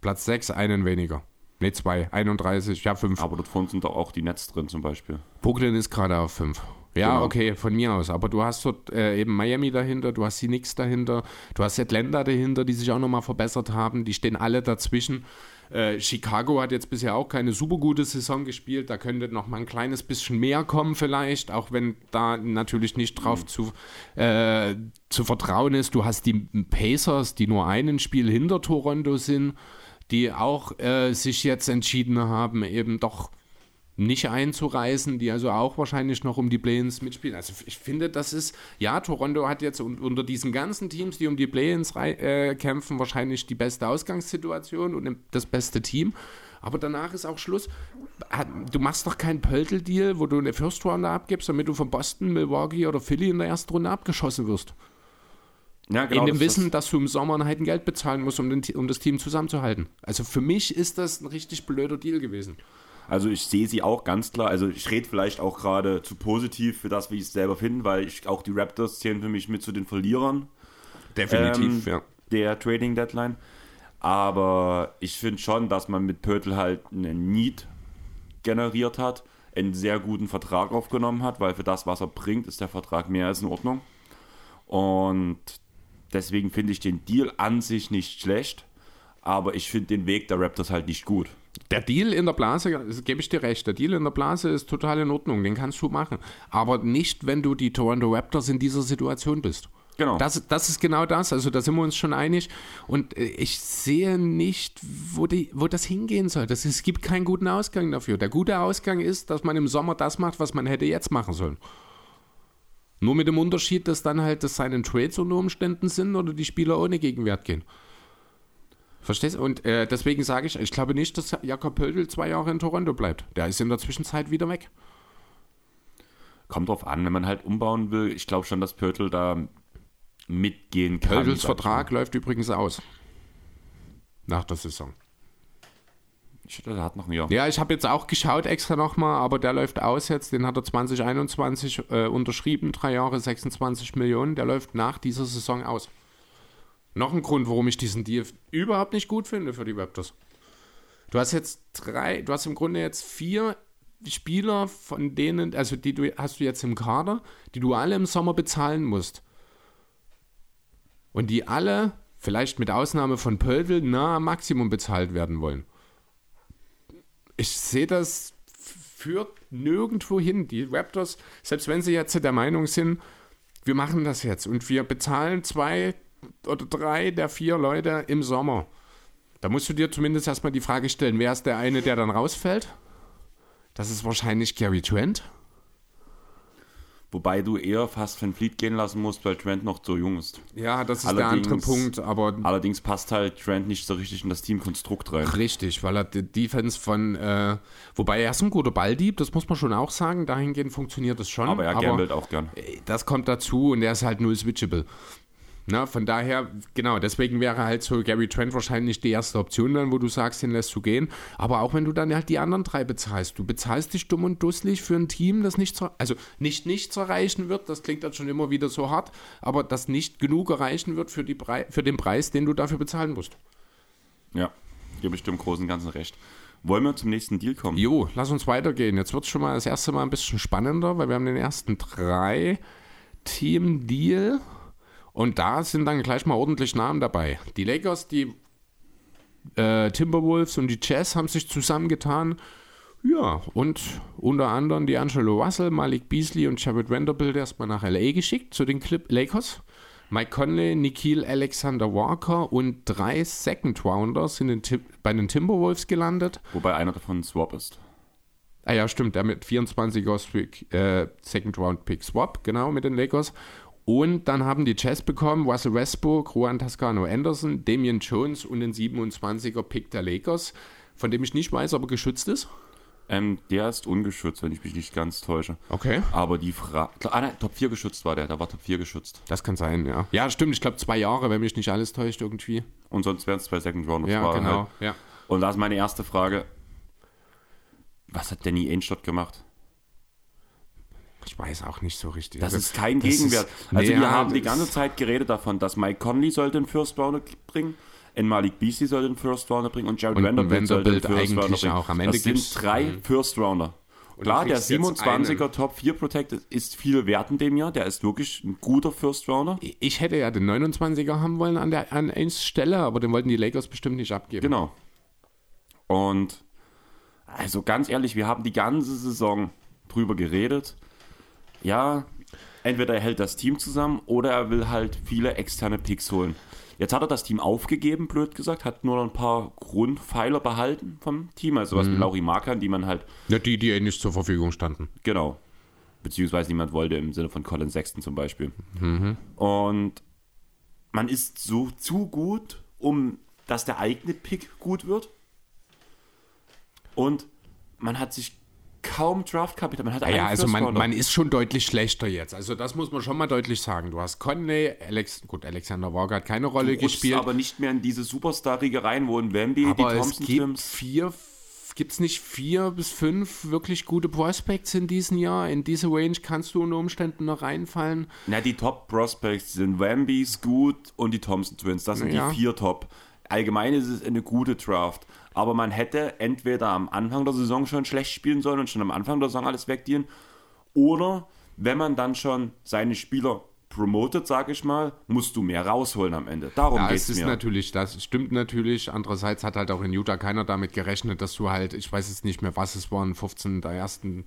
Platz 6, einen weniger. Ne, zwei. 31, ja, 5. aber dort vorne sind doch auch die Nets drin zum Beispiel. Brooklyn ist gerade auf 5. Ja, Genau. okay, von mir aus. Aber du hast dort äh, eben Miami dahinter, du hast die Knicks dahinter, du hast Atlanta dahinter, die sich auch nochmal verbessert haben. Die stehen alle dazwischen. Äh, Chicago hat jetzt bisher auch keine super gute Saison gespielt. Da könnte noch mal ein kleines bisschen mehr kommen vielleicht, auch wenn da natürlich nicht drauf zu, äh, zu vertrauen ist. Du hast die Pacers, die nur einen Spiel hinter Toronto sind, die auch äh, sich jetzt entschieden haben, eben doch nicht einzureißen, die also auch wahrscheinlich noch um die Play-ins mitspielen. Also ich finde, das ist, ja, Toronto hat jetzt un unter diesen ganzen Teams, die um die Play-ins äh, kämpfen, wahrscheinlich die beste Ausgangssituation und das beste Team. Aber danach ist auch Schluss. Du machst doch keinen Pöltl-Deal, wo du eine First Rounder abgibst, damit du von Boston, Milwaukee oder Philly in der ersten Runde abgeschossen wirst. Ja, in dem das- Wissen, dass du im Sommer ein Heiden Geld bezahlen musst, um, den, um das Team zusammenzuhalten. Also für mich ist das ein richtig blöder Deal gewesen. Also ich sehe sie auch ganz klar. Also ich rede vielleicht auch gerade zu positiv für das, wie ich es selber finde, weil ich auch die Raptors zählen für mich mit zu den Verlierern Definitiv, ähm, der Trading Deadline. Aber ich finde schon, dass man mit Pötl halt einen Need generiert hat, einen sehr guten Vertrag aufgenommen hat, weil für das, was er bringt, ist der Vertrag mehr als in Ordnung. Und deswegen finde ich den Deal an sich nicht schlecht, aber ich finde den Weg der Raptors halt nicht gut. Der Deal in der Blase, das gebe ich dir recht, der Deal in der Blase ist total in Ordnung, den kannst du machen. Aber nicht, wenn du die Toronto Raptors in dieser Situation bist. Genau. Das, das ist genau das, also da sind wir uns schon einig. Und äh, ich sehe nicht, wo, die, wo das hingehen soll. Das, es gibt keinen guten Ausgang dafür. Der gute Ausgang ist, dass man im Sommer das macht, was man hätte jetzt machen sollen. Nur mit dem Unterschied, dass dann halt das seinen Trades unter Umständen sind oder die Spieler ohne Gegenwert gehen. Verstehst du? Und äh, deswegen sage ich, ich glaube nicht, dass Jakob Pöltl zwei Jahre in Toronto bleibt. Der ist in der Zwischenzeit wieder weg. Kommt drauf an, wenn man halt umbauen will. Ich glaube schon, dass Pörtl da mitgehen kann. Ich Vertrag läuft übrigens aus. Nach der Saison. Ich der hat noch ein Jahr. Ja, ich habe jetzt auch geschaut extra nochmal, aber der läuft aus jetzt. Den hat er 2021 äh, unterschrieben, drei Jahre, 26 Millionen. Der läuft nach dieser Saison aus. Noch ein Grund, warum ich diesen Deal überhaupt nicht gut finde für die Raptors. Du hast jetzt drei, du hast im Grunde jetzt vier Spieler, von denen, also die du hast du jetzt im Kader, die du alle im Sommer bezahlen musst. Und die alle, vielleicht mit Ausnahme von Pöltl, am Maximum bezahlt werden wollen ich sehe das führt nirgendwo hin. Die Raptors, selbst wenn sie jetzt der Meinung sind, wir machen das jetzt und wir bezahlen zwei oder drei der vier Leute im Sommer, da musst du dir zumindest erstmal die Frage stellen, wer ist der eine, der dann rausfällt? Das ist wahrscheinlich Gary Trent. Wobei du eher fast Van Fleet gehen lassen musst, weil Trent noch zu jung ist. Ja, das ist allerdings, der andere Punkt, aber. Allerdings passt halt Trent nicht so richtig in das Teamkonstrukt rein. Richtig, weil er die Defense von. Äh, wobei er ist ein guter Balldieb, das muss man schon auch sagen. Dahingehend funktioniert das schon. Aber er gambelt auch gern. Das kommt dazu und er ist halt null switchable. Na, von daher, genau, deswegen wäre halt so Gary Trent wahrscheinlich die erste Option dann, wo du sagst, den lässt du gehen. Aber auch wenn du dann halt die anderen drei bezahlst, du bezahlst dich dumm und dusselig für ein Team, das nicht, also nicht nichts erreichen wird, das klingt dann schon immer wieder so hart, aber das nicht genug erreichen wird für, die Pre für den Preis, den du dafür bezahlen musst. Ja, gebe ich dem großen Ganzen recht. Wollen wir zum nächsten Deal kommen? Jo, lass uns weitergehen. Jetzt wird es schon mal das erste Mal ein bisschen spannender, weil wir haben den ersten drei Team-Deal. Und da sind dann gleich mal ordentlich Namen dabei. Die Lakers, die äh, Timberwolves und die Jazz haben sich zusammengetan. Ja, und unter anderem die Angelo Russell, Malik Beasley und Jared Vanderbilt erstmal nach LA geschickt zu den Clip Lakers. Mike Conley, Nikhil Alexander Walker und drei Second Rounders sind bei den Timberwolves gelandet. Wobei einer davon Swap ist. Ah ja, stimmt, der mit 24er äh, Second Round Pick Swap, genau, mit den Lakers. Und dann haben die Jazz bekommen, Russell Westbrook, Juan Toscano Anderson, Damian Jones und den 27er Pick der Lakers, von dem ich nicht weiß, ob er geschützt ist. Ähm, der ist ungeschützt, wenn ich mich nicht ganz täusche. Okay. Aber die Frage. Ah, nein, Top 4 geschützt war der, da war Top 4 geschützt. Das kann sein, ja. Ja, stimmt, ich glaube zwei Jahre, wenn mich nicht alles täuscht irgendwie. Und sonst wären es zwei Second Rounders. Ja, genau, halt. ja. Und da ist meine erste Frage. Was hat Danny Ainge dort gemacht? Ich weiß auch nicht so richtig. Das also, ist kein das Gegenwert. Ist, also nee, wir haben die ganze Zeit geredet davon, dass Mike Conley sollte den First Rounder bringen, N. Malik Beasley sollte den First Rounder bringen und Jared und Vanderbilt sollte den First Rounder bringen. Auch. Am Ende das sind drei mhm. First Rounder. Klar, der 27er Top 4 Protected ist viel wert in dem Jahr. Der ist wirklich ein guter First Rounder. Ich hätte ja den 29er haben wollen an der an Stelle, aber den wollten die Lakers bestimmt nicht abgeben. Genau. Und also ganz ehrlich, wir haben die ganze Saison drüber geredet ja, entweder er hält das Team zusammen oder er will halt viele externe Picks holen. Jetzt hat er das Team aufgegeben, blöd gesagt, hat nur noch ein paar Grundpfeiler behalten vom Team, also was mhm. wie Lauri Markan, die man halt. Ja, die, die nicht zur Verfügung standen. Genau. Beziehungsweise niemand wollte im Sinne von Colin Sexton zum Beispiel. Mhm. Und man ist so zu gut, um dass der eigene Pick gut wird. Und man hat sich kaum Draftkapital. Man hat ja, also man, man, ist schon deutlich schlechter jetzt. Also das muss man schon mal deutlich sagen. Du hast Conley, Alex, gut, Alexander Walker hat keine Rolle du gespielt. aber nicht mehr in diese Superstar-Riege rein, wo in Wemby, aber die Thompson es gibt vier Gibt es nicht vier bis fünf wirklich gute Prospects in diesem Jahr? In diese Range kannst du unter Umständen noch reinfallen? Na, die Top-Prospects sind Wemby, Scoot und die Thompson Twins. Das sind ja. die vier Top. Allgemein ist es eine gute Draft aber man hätte entweder am Anfang der Saison schon schlecht spielen sollen und schon am Anfang der Saison alles wegdienen, oder wenn man dann schon seine Spieler promotet, sage ich mal, musst du mehr rausholen am Ende. Darum ja, geht es mir. natürlich, das stimmt natürlich. Andererseits hat halt auch in Utah keiner damit gerechnet, dass du halt, ich weiß jetzt nicht mehr, was es waren, 15 der ersten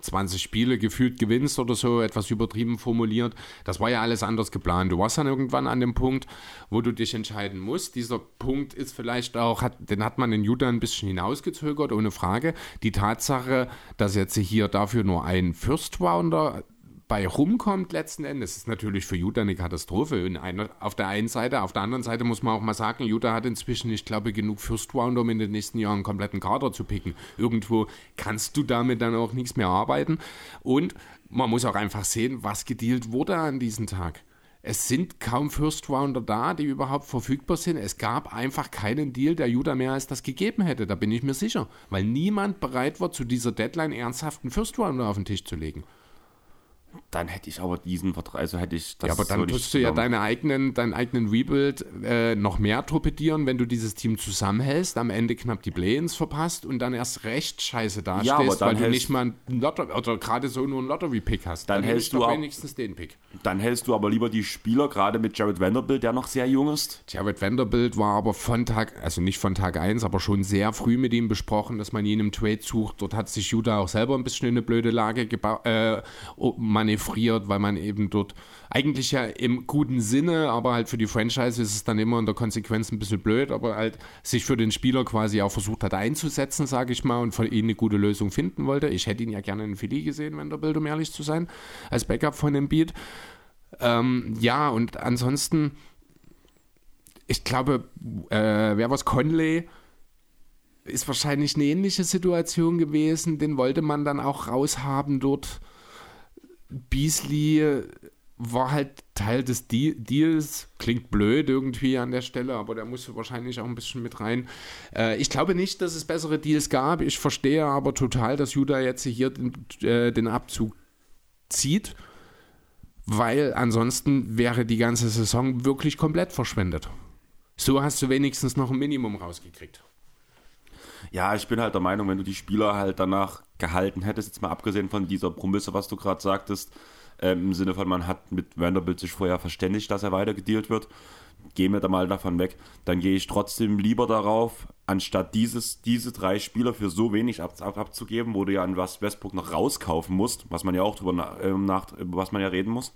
20 Spiele gefühlt gewinnst oder so, etwas übertrieben formuliert. Das war ja alles anders geplant. Du warst dann irgendwann an dem Punkt, wo du dich entscheiden musst. Dieser Punkt ist vielleicht auch, hat, den hat man in Utah ein bisschen hinausgezögert, ohne Frage. Die Tatsache, dass jetzt hier dafür nur ein First Rounder bei rumkommt letzten Endes, ist natürlich für Utah eine Katastrophe. Einer, auf der einen Seite, auf der anderen Seite muss man auch mal sagen, Utah hat inzwischen, ich glaube, genug First Round, um in den nächsten Jahren einen kompletten Kader zu picken. Irgendwo kannst du damit dann auch nichts mehr arbeiten. Und man muss auch einfach sehen, was gedealt wurde an diesem Tag. Es sind kaum First Rounder da, die überhaupt verfügbar sind. Es gab einfach keinen Deal, der Utah mehr als das gegeben hätte. Da bin ich mir sicher. Weil niemand bereit war, zu dieser Deadline ernsthaften First Rounder auf den Tisch zu legen dann hätte ich aber diesen Vertrag, also hätte ich das. Ja, aber dann tust du ja deine eigenen, deinen eigenen Rebuild äh, noch mehr torpedieren, wenn du dieses Team zusammenhältst, am Ende knapp die Play-ins verpasst und dann erst recht scheiße dastehst, ja, weil du nicht mal einen Lottery, oder gerade so nur einen Lottery-Pick hast. Dann, dann hältst du wenigstens den Pick. Dann hältst du aber lieber die Spieler, gerade mit Jared Vanderbilt, der noch sehr jung ist. Jared Vanderbilt war aber von Tag, also nicht von Tag 1, aber schon sehr früh mit ihm besprochen, dass man ihn im Trade sucht. Dort hat sich Utah auch selber ein bisschen in eine blöde Lage gebaut. Äh, oh, man manövriert, weil man eben dort eigentlich ja im guten Sinne, aber halt für die Franchise ist es dann immer in der Konsequenz ein bisschen blöd, aber halt sich für den Spieler quasi auch versucht hat einzusetzen, sage ich mal, und von ihm eine gute Lösung finden wollte. Ich hätte ihn ja gerne in Philly gesehen, wenn der Bild, um ehrlich zu sein, als Backup von dem Beat. Ähm, ja, und ansonsten, ich glaube, äh, wer was Conley ist wahrscheinlich eine ähnliche Situation gewesen. Den wollte man dann auch raushaben dort. Beasley war halt Teil des De Deals. Klingt blöd irgendwie an der Stelle, aber der musste wahrscheinlich auch ein bisschen mit rein. Äh, ich glaube nicht, dass es bessere Deals gab. Ich verstehe aber total, dass Judah jetzt hier den, äh, den Abzug zieht, weil ansonsten wäre die ganze Saison wirklich komplett verschwendet. So hast du wenigstens noch ein Minimum rausgekriegt. Ja, ich bin halt der Meinung, wenn du die Spieler halt danach gehalten hättest, jetzt mal abgesehen von dieser Promisse, was du gerade sagtest, ähm, im Sinne von, man hat mit Vanderbilt sich vorher verständigt, dass er weitergedealt wird, gehen wir da mal davon weg, dann gehe ich trotzdem lieber darauf, anstatt dieses, diese drei Spieler für so wenig ab, ab, abzugeben, wo du ja an was Westbrook noch rauskaufen musst, was man ja auch drüber äh, nach, was man ja reden muss,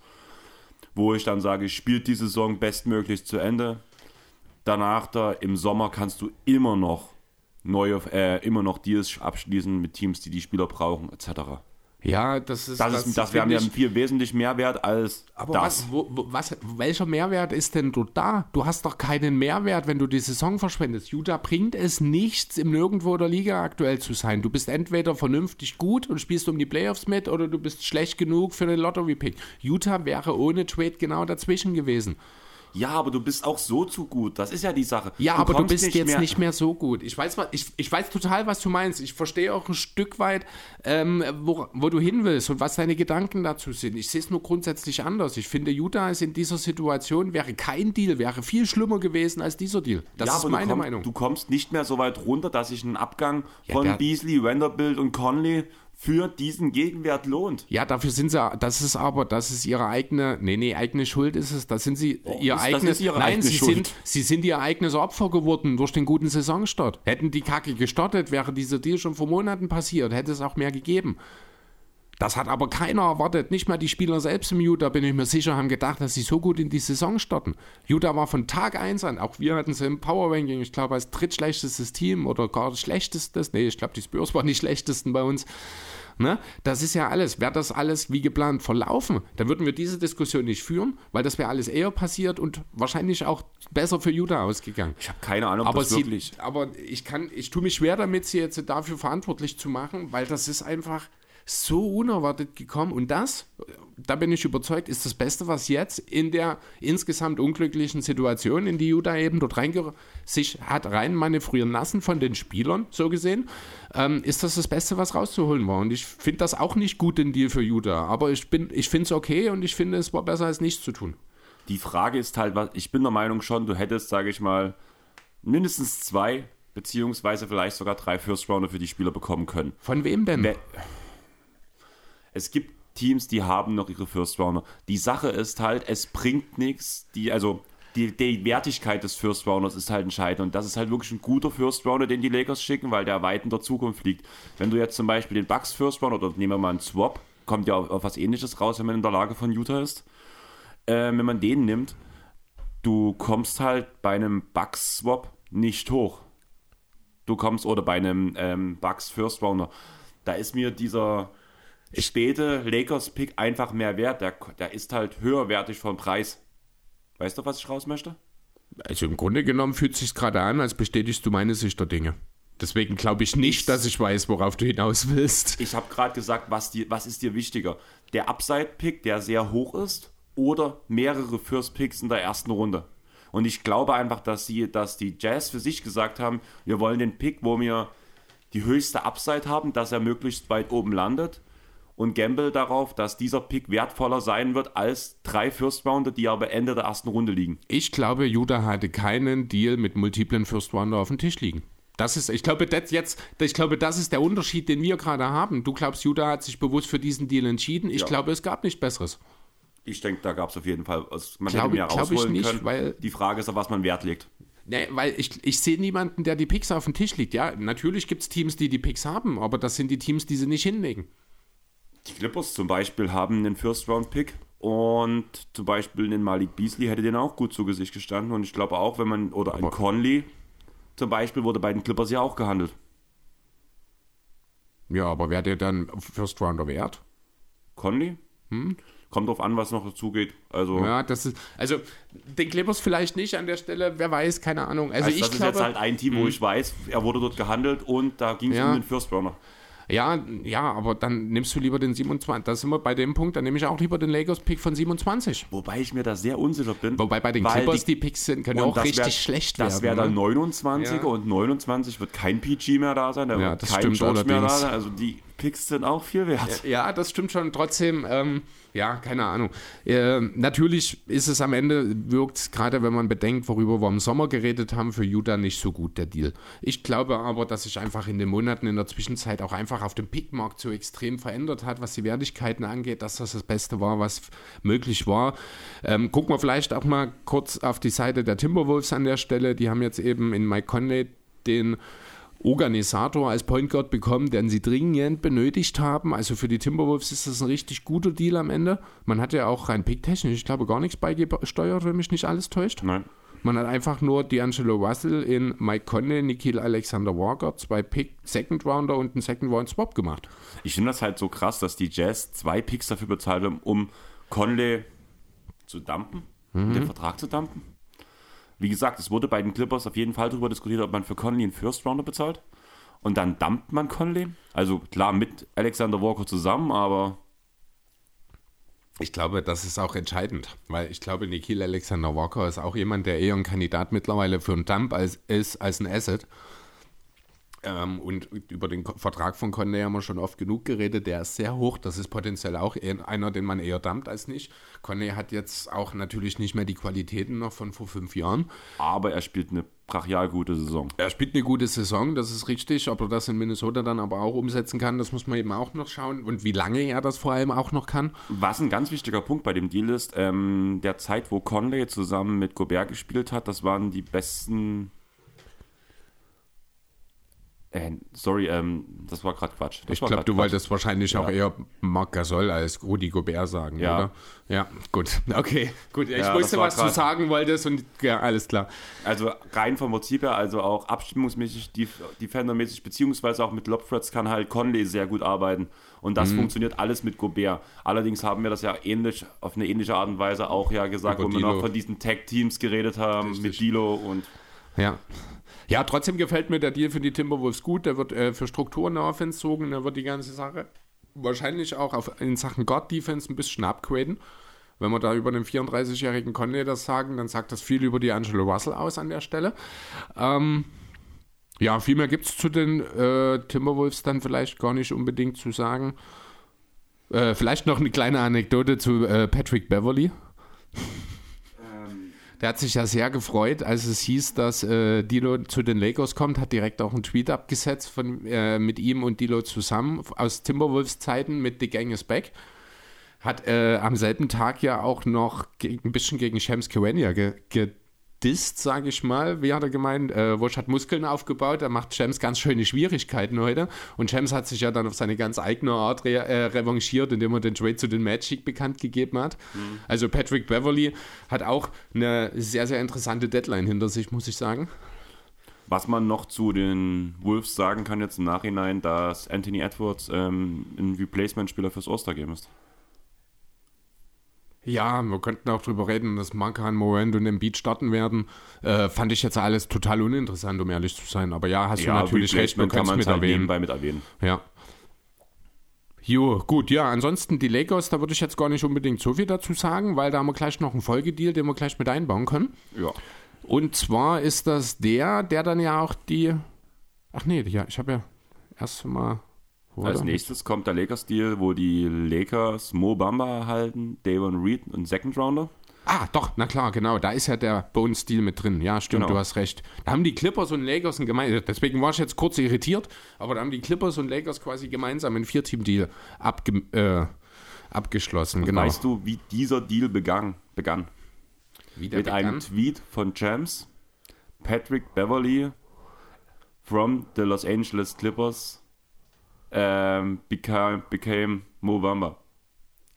wo ich dann sage, spielt die Saison bestmöglich zu Ende. Danach da im Sommer kannst du immer noch neue, äh, immer noch Deals abschließen mit Teams, die die Spieler brauchen, etc. Ja, das ist. Das, das, ist, das wäre ja viel wesentlich Mehrwert als aber das. Was, wo, was, welcher Mehrwert ist denn dort da? Du hast doch keinen Mehrwert, wenn du die Saison verschwendest. Utah bringt es nichts, im Nirgendwo der Liga aktuell zu sein. Du bist entweder vernünftig gut und spielst um die Playoffs mit oder du bist schlecht genug für den Lottery-Pick. Utah wäre ohne Trade genau dazwischen gewesen. Ja, aber du bist auch so zu gut. Das ist ja die Sache. Ja, du aber du bist nicht jetzt mehr nicht mehr so gut. Ich weiß, ich, ich weiß total, was du meinst. Ich verstehe auch ein Stück weit, ähm, wo, wo du hin willst und was deine Gedanken dazu sind. Ich sehe es nur grundsätzlich anders. Ich finde, Utah ist in dieser Situation, wäre kein Deal, wäre viel schlimmer gewesen als dieser Deal. Das ja, ist meine komm, Meinung. Du kommst nicht mehr so weit runter, dass ich einen Abgang ja, von Beasley, Vanderbilt und Conley für diesen Gegenwert lohnt. Ja, dafür sind sie, das ist aber, das ist ihre eigene, nee, nee, eigene Schuld ist es, das sind sie, oh, ihr ist, eigenes, ihre nein, eigene sie Schuld. sind, sie sind ihr eigenes Opfer geworden durch den guten Saisonstart. Hätten die Kacke gestartet, wäre dieser Deal schon vor Monaten passiert, hätte es auch mehr gegeben. Das hat aber keiner erwartet, nicht mal die Spieler selbst im Utah, bin ich mir sicher, haben gedacht, dass sie so gut in die Saison starten. Utah war von Tag 1 an, auch wir hatten sie im Power Ranking, ich glaube, als drittschlechtestes Team oder gar schlechtestes, nee, ich glaube, die Spurs waren die schlechtesten bei uns. Ne? Das ist ja alles. Wäre das alles wie geplant verlaufen, dann würden wir diese Diskussion nicht führen, weil das wäre alles eher passiert und wahrscheinlich auch besser für Utah ausgegangen. Ich habe keine Ahnung, aber das sie, wirklich. Aber ich kann, ich tue mich schwer damit, sie jetzt dafür verantwortlich zu machen, weil das ist einfach so unerwartet gekommen. Und das, da bin ich überzeugt, ist das Beste, was jetzt in der insgesamt unglücklichen Situation, in die Utah eben dort reinge sich hat rein manövrieren lassen von den Spielern, so gesehen, ähm, ist das das Beste, was rauszuholen war. Und ich finde das auch nicht gut, den Deal für Utah. Aber ich, ich finde es okay und ich finde, es war besser, als nichts zu tun. Die Frage ist halt, ich bin der Meinung schon, du hättest, sage ich mal, mindestens zwei beziehungsweise vielleicht sogar drei First Rounder für die Spieler bekommen können. Von wem denn? We es gibt Teams, die haben noch ihre First Rounder. Die Sache ist halt, es bringt nichts, die, also die, die Wertigkeit des First Rounders ist halt entscheidend. Und das ist halt wirklich ein guter First Rounder, den die Lakers schicken, weil der weit in der Zukunft liegt. Wenn du jetzt zum Beispiel den Bucks First Rounder oder nehmen wir mal einen Swap, kommt ja auf, auf was ähnliches raus, wenn man in der Lage von Utah ist. Äh, wenn man den nimmt, du kommst halt bei einem Bucks Swap nicht hoch. Du kommst, oder bei einem ähm, Bucks First Rounder, da ist mir dieser späte Lakers-Pick einfach mehr wert. Der, der ist halt höherwertig vom Preis. Weißt du, was ich raus möchte? Also im Grunde genommen fühlt es sich gerade an, als bestätigst du meine Sicht der Dinge. Deswegen glaube ich nicht, ich, dass ich weiß, worauf du hinaus willst. Ich habe gerade gesagt, was, die, was ist dir wichtiger? Der Upside-Pick, der sehr hoch ist, oder mehrere First-Picks in der ersten Runde? Und ich glaube einfach, dass, sie, dass die Jazz für sich gesagt haben, wir wollen den Pick, wo wir die höchste Upside haben, dass er möglichst weit oben landet und gamble darauf, dass dieser Pick wertvoller sein wird als drei First Rounder, die aber Ende der ersten Runde liegen. Ich glaube, Judah hatte keinen Deal mit multiplen First Rounder auf dem Tisch liegen. Das ist, ich glaube, das jetzt, ich glaube, das ist der Unterschied, den wir gerade haben. Du glaubst, Judah hat sich bewusst für diesen Deal entschieden. Ich ja. glaube, es gab nichts Besseres. Ich denke, da gab es auf jeden Fall, also man glaube, hätte mehr rausholen nicht, können. Weil die Frage ist, auf was man Wert legt. Nee, weil ich, ich sehe niemanden, der die Picks auf dem Tisch liegt. Ja, natürlich gibt es Teams, die die Picks haben, aber das sind die Teams, die sie nicht hinlegen. Die Clippers zum Beispiel haben einen First-Round-Pick und zum Beispiel einen Malik Beasley hätte den auch gut zu Gesicht gestanden. Und ich glaube auch, wenn man, oder ein Conley zum Beispiel, wurde bei den Clippers ja auch gehandelt. Ja, aber wäre der dann First Rounder wert? Conley? Kommt drauf an, was noch dazu geht. Also, Hm? Ja, das ist, also den Clippers vielleicht nicht an der Stelle, wer weiß, keine Ahnung. Also, also ich das ist glaube, jetzt halt ein Team, wo ich weiß, er wurde dort gehandelt und da ging es Ja. um den First-Runner. Ja, ja, aber dann nimmst du lieber den 27, da sind wir bei dem Punkt, dann nehme ich auch lieber den Lakers-Pick von 27. Wobei ich mir da sehr unsicher bin. Wobei bei den Clippers die, Picks sind, können und auch das richtig wär- schlecht Das werden. wäre dann ne? 29 Ja. und 29 wird kein PG mehr da sein, da Ja, wird das kein stimmt George mehr da sein. Also die Picks sind auch viel wert. Ja, das stimmt schon. Trotzdem, ähm, ja, keine Ahnung. Äh, natürlich ist es am Ende, wirkt gerade, wenn man bedenkt, worüber wir im Sommer geredet haben, für Utah nicht so gut, der Deal. Ich glaube aber, dass sich einfach in den Monaten in der Zwischenzeit auch einfach auf dem Pickmarkt so extrem verändert hat, was die Wertigkeiten angeht, dass das das Beste war, was möglich war. Ähm, gucken wir vielleicht auch mal kurz auf die Seite der Timberwolves an der Stelle. Die haben jetzt eben in Mike Conley den Organisator als Point Guard bekommen, den sie dringend benötigt haben. Also für die Timberwolves ist das ein richtig guter Deal am Ende. Man hat ja auch rein picktechnisch, ich glaube, gar nichts beigesteuert, wenn mich nicht alles täuscht. Nein. Man hat einfach nur D'Angelo Russell in Mike Conley, Nikhil Alexander Walker, zwei Pick, Second Rounder und einen Second Round Swap gemacht. Ich finde das halt so krass, dass die Jazz zwei Picks dafür bezahlt haben, um Conley zu dumpen, um den Vertrag zu dumpen. Wie gesagt, es wurde bei den Clippers auf jeden Fall darüber diskutiert, ob man für Conley einen First Rounder bezahlt. Und dann dumpt man Conley. Also klar mit Alexander Walker zusammen, aber Ich glaube, das ist auch entscheidend, weil ich glaube, Nikhil Alexander Walker ist auch jemand, der eher ein Kandidat mittlerweile für einen Dump als, ist als ein Asset. Ähm, und über den Vertrag von Conley haben wir schon oft genug geredet. Der ist sehr hoch. Das ist potenziell auch einer, den man eher dumpt als nicht. Conley hat jetzt auch natürlich nicht mehr die Qualitäten noch von vor fünf Jahren. aber er spielt eine brachial gute Saison. Er spielt eine gute Saison, das ist richtig. Ob er das in Minnesota dann aber auch umsetzen kann, das muss man eben auch noch schauen. Und wie lange er das vor allem auch noch kann. Was ein ganz wichtiger Punkt bei dem Deal ist, ähm, der Zeit, wo Conley zusammen mit Gobert gespielt hat, das waren die besten. Äh, sorry, ähm, das war gerade Quatsch. Das Ich glaube, du Quatsch. wolltest wahrscheinlich auch eher Marc Gasol als Rudi Gobert sagen, Ja. oder? Ja, gut. Okay, gut. Ich Ja, wusste, was du grad- sagen wolltest und ja, alles klar. Also rein vom Prinzip her, also auch abstimmungsmäßig, def defendermäßig, beziehungsweise auch mit Lobthreads kann halt Conley sehr gut arbeiten. Und Mhm. das funktioniert alles mit Gobert. Allerdings haben wir das ja ähnlich, auf eine ähnliche Art und Weise auch ja gesagt, Über wo wir D'Lo. noch von diesen Tag-Teams geredet haben, Richtig. mit Dilo und Ja. Ja, trotzdem gefällt mir der Deal für die Timberwolves gut. Der wird äh, für Strukturen der Offense sorgen. Der wird die ganze Sache wahrscheinlich auch auf, in Sachen Guard-Defense ein bisschen upgraden. Wenn wir da über den 34-jährigen Conley das sagen, dann sagt das viel über die Angelo Russell aus an der Stelle. Ähm, ja, viel mehr gibt es zu den äh, Timberwolves dann vielleicht gar nicht unbedingt zu sagen. Äh, vielleicht noch eine kleine Anekdote zu äh, Patrick Beverly. Der hat sich ja sehr gefreut, als es hieß, dass äh, Dilo zu den Lakers kommt, hat direkt auch einen Tweet abgesetzt von, äh, mit ihm und Dilo zusammen aus Timberwolves Zeiten mit The Gang is Back. Hat äh, am selben Tag ja auch noch ein bisschen gegen Shams Kawania ge gedisst, sage ich mal. Wie hat er gemeint? Äh, Wosch hat Muskeln aufgebaut, er macht Shams ganz schöne Schwierigkeiten heute. Und Shams hat sich ja dann auf seine ganz eigene Art re äh, revanchiert, indem er den Trade zu den Magic bekannt gegeben hat. Also Patrick Beverly hat auch eine sehr, sehr interessante Deadline hinter sich, muss ich sagen. Was man noch zu den Wolves sagen kann jetzt im Nachhinein, dass Anthony Edwards ähm, ein Replacement-Spieler fürs All-Star-Game ist. Ja, wir könnten auch drüber reden, dass Markan, Morand und Embiid starten werden. Äh, fand ich jetzt alles total uninteressant, um ehrlich zu sein. Aber ja, hast du natürlich recht, man kann es mit halt erwähnen. nebenbei mit erwähnen. Ja. Jo, gut, ja, ansonsten die Lakers, da würde ich jetzt gar nicht unbedingt so viel dazu sagen, weil da haben wir gleich noch einen Folgedeal, den wir gleich mit einbauen können. Ja. Und zwar ist das der, der dann ja auch die. Ach nee, ja, ich habe ja erst mal. War Als nächstes kommt der Lakers-Deal, wo die Lakers Mo Bamba erhalten, Davon Reed und Second Rounder. Ah, doch, na klar, genau. Da ist ja der Bones-Deal mit drin. Ja, stimmt, Genau. du hast recht. Da haben die Clippers und Lakers ein gemeinsam. Deswegen war ich jetzt kurz irritiert, aber da haben die Clippers und Lakers quasi gemeinsam einen Vier-Team-Deal abge äh, abgeschlossen. Genau. Weißt du, wie dieser Deal begann? begann? Mit einem begann? Tweet von James, Patrick Beverly from the Los Angeles Clippers ähm, became, became Mo Bamba.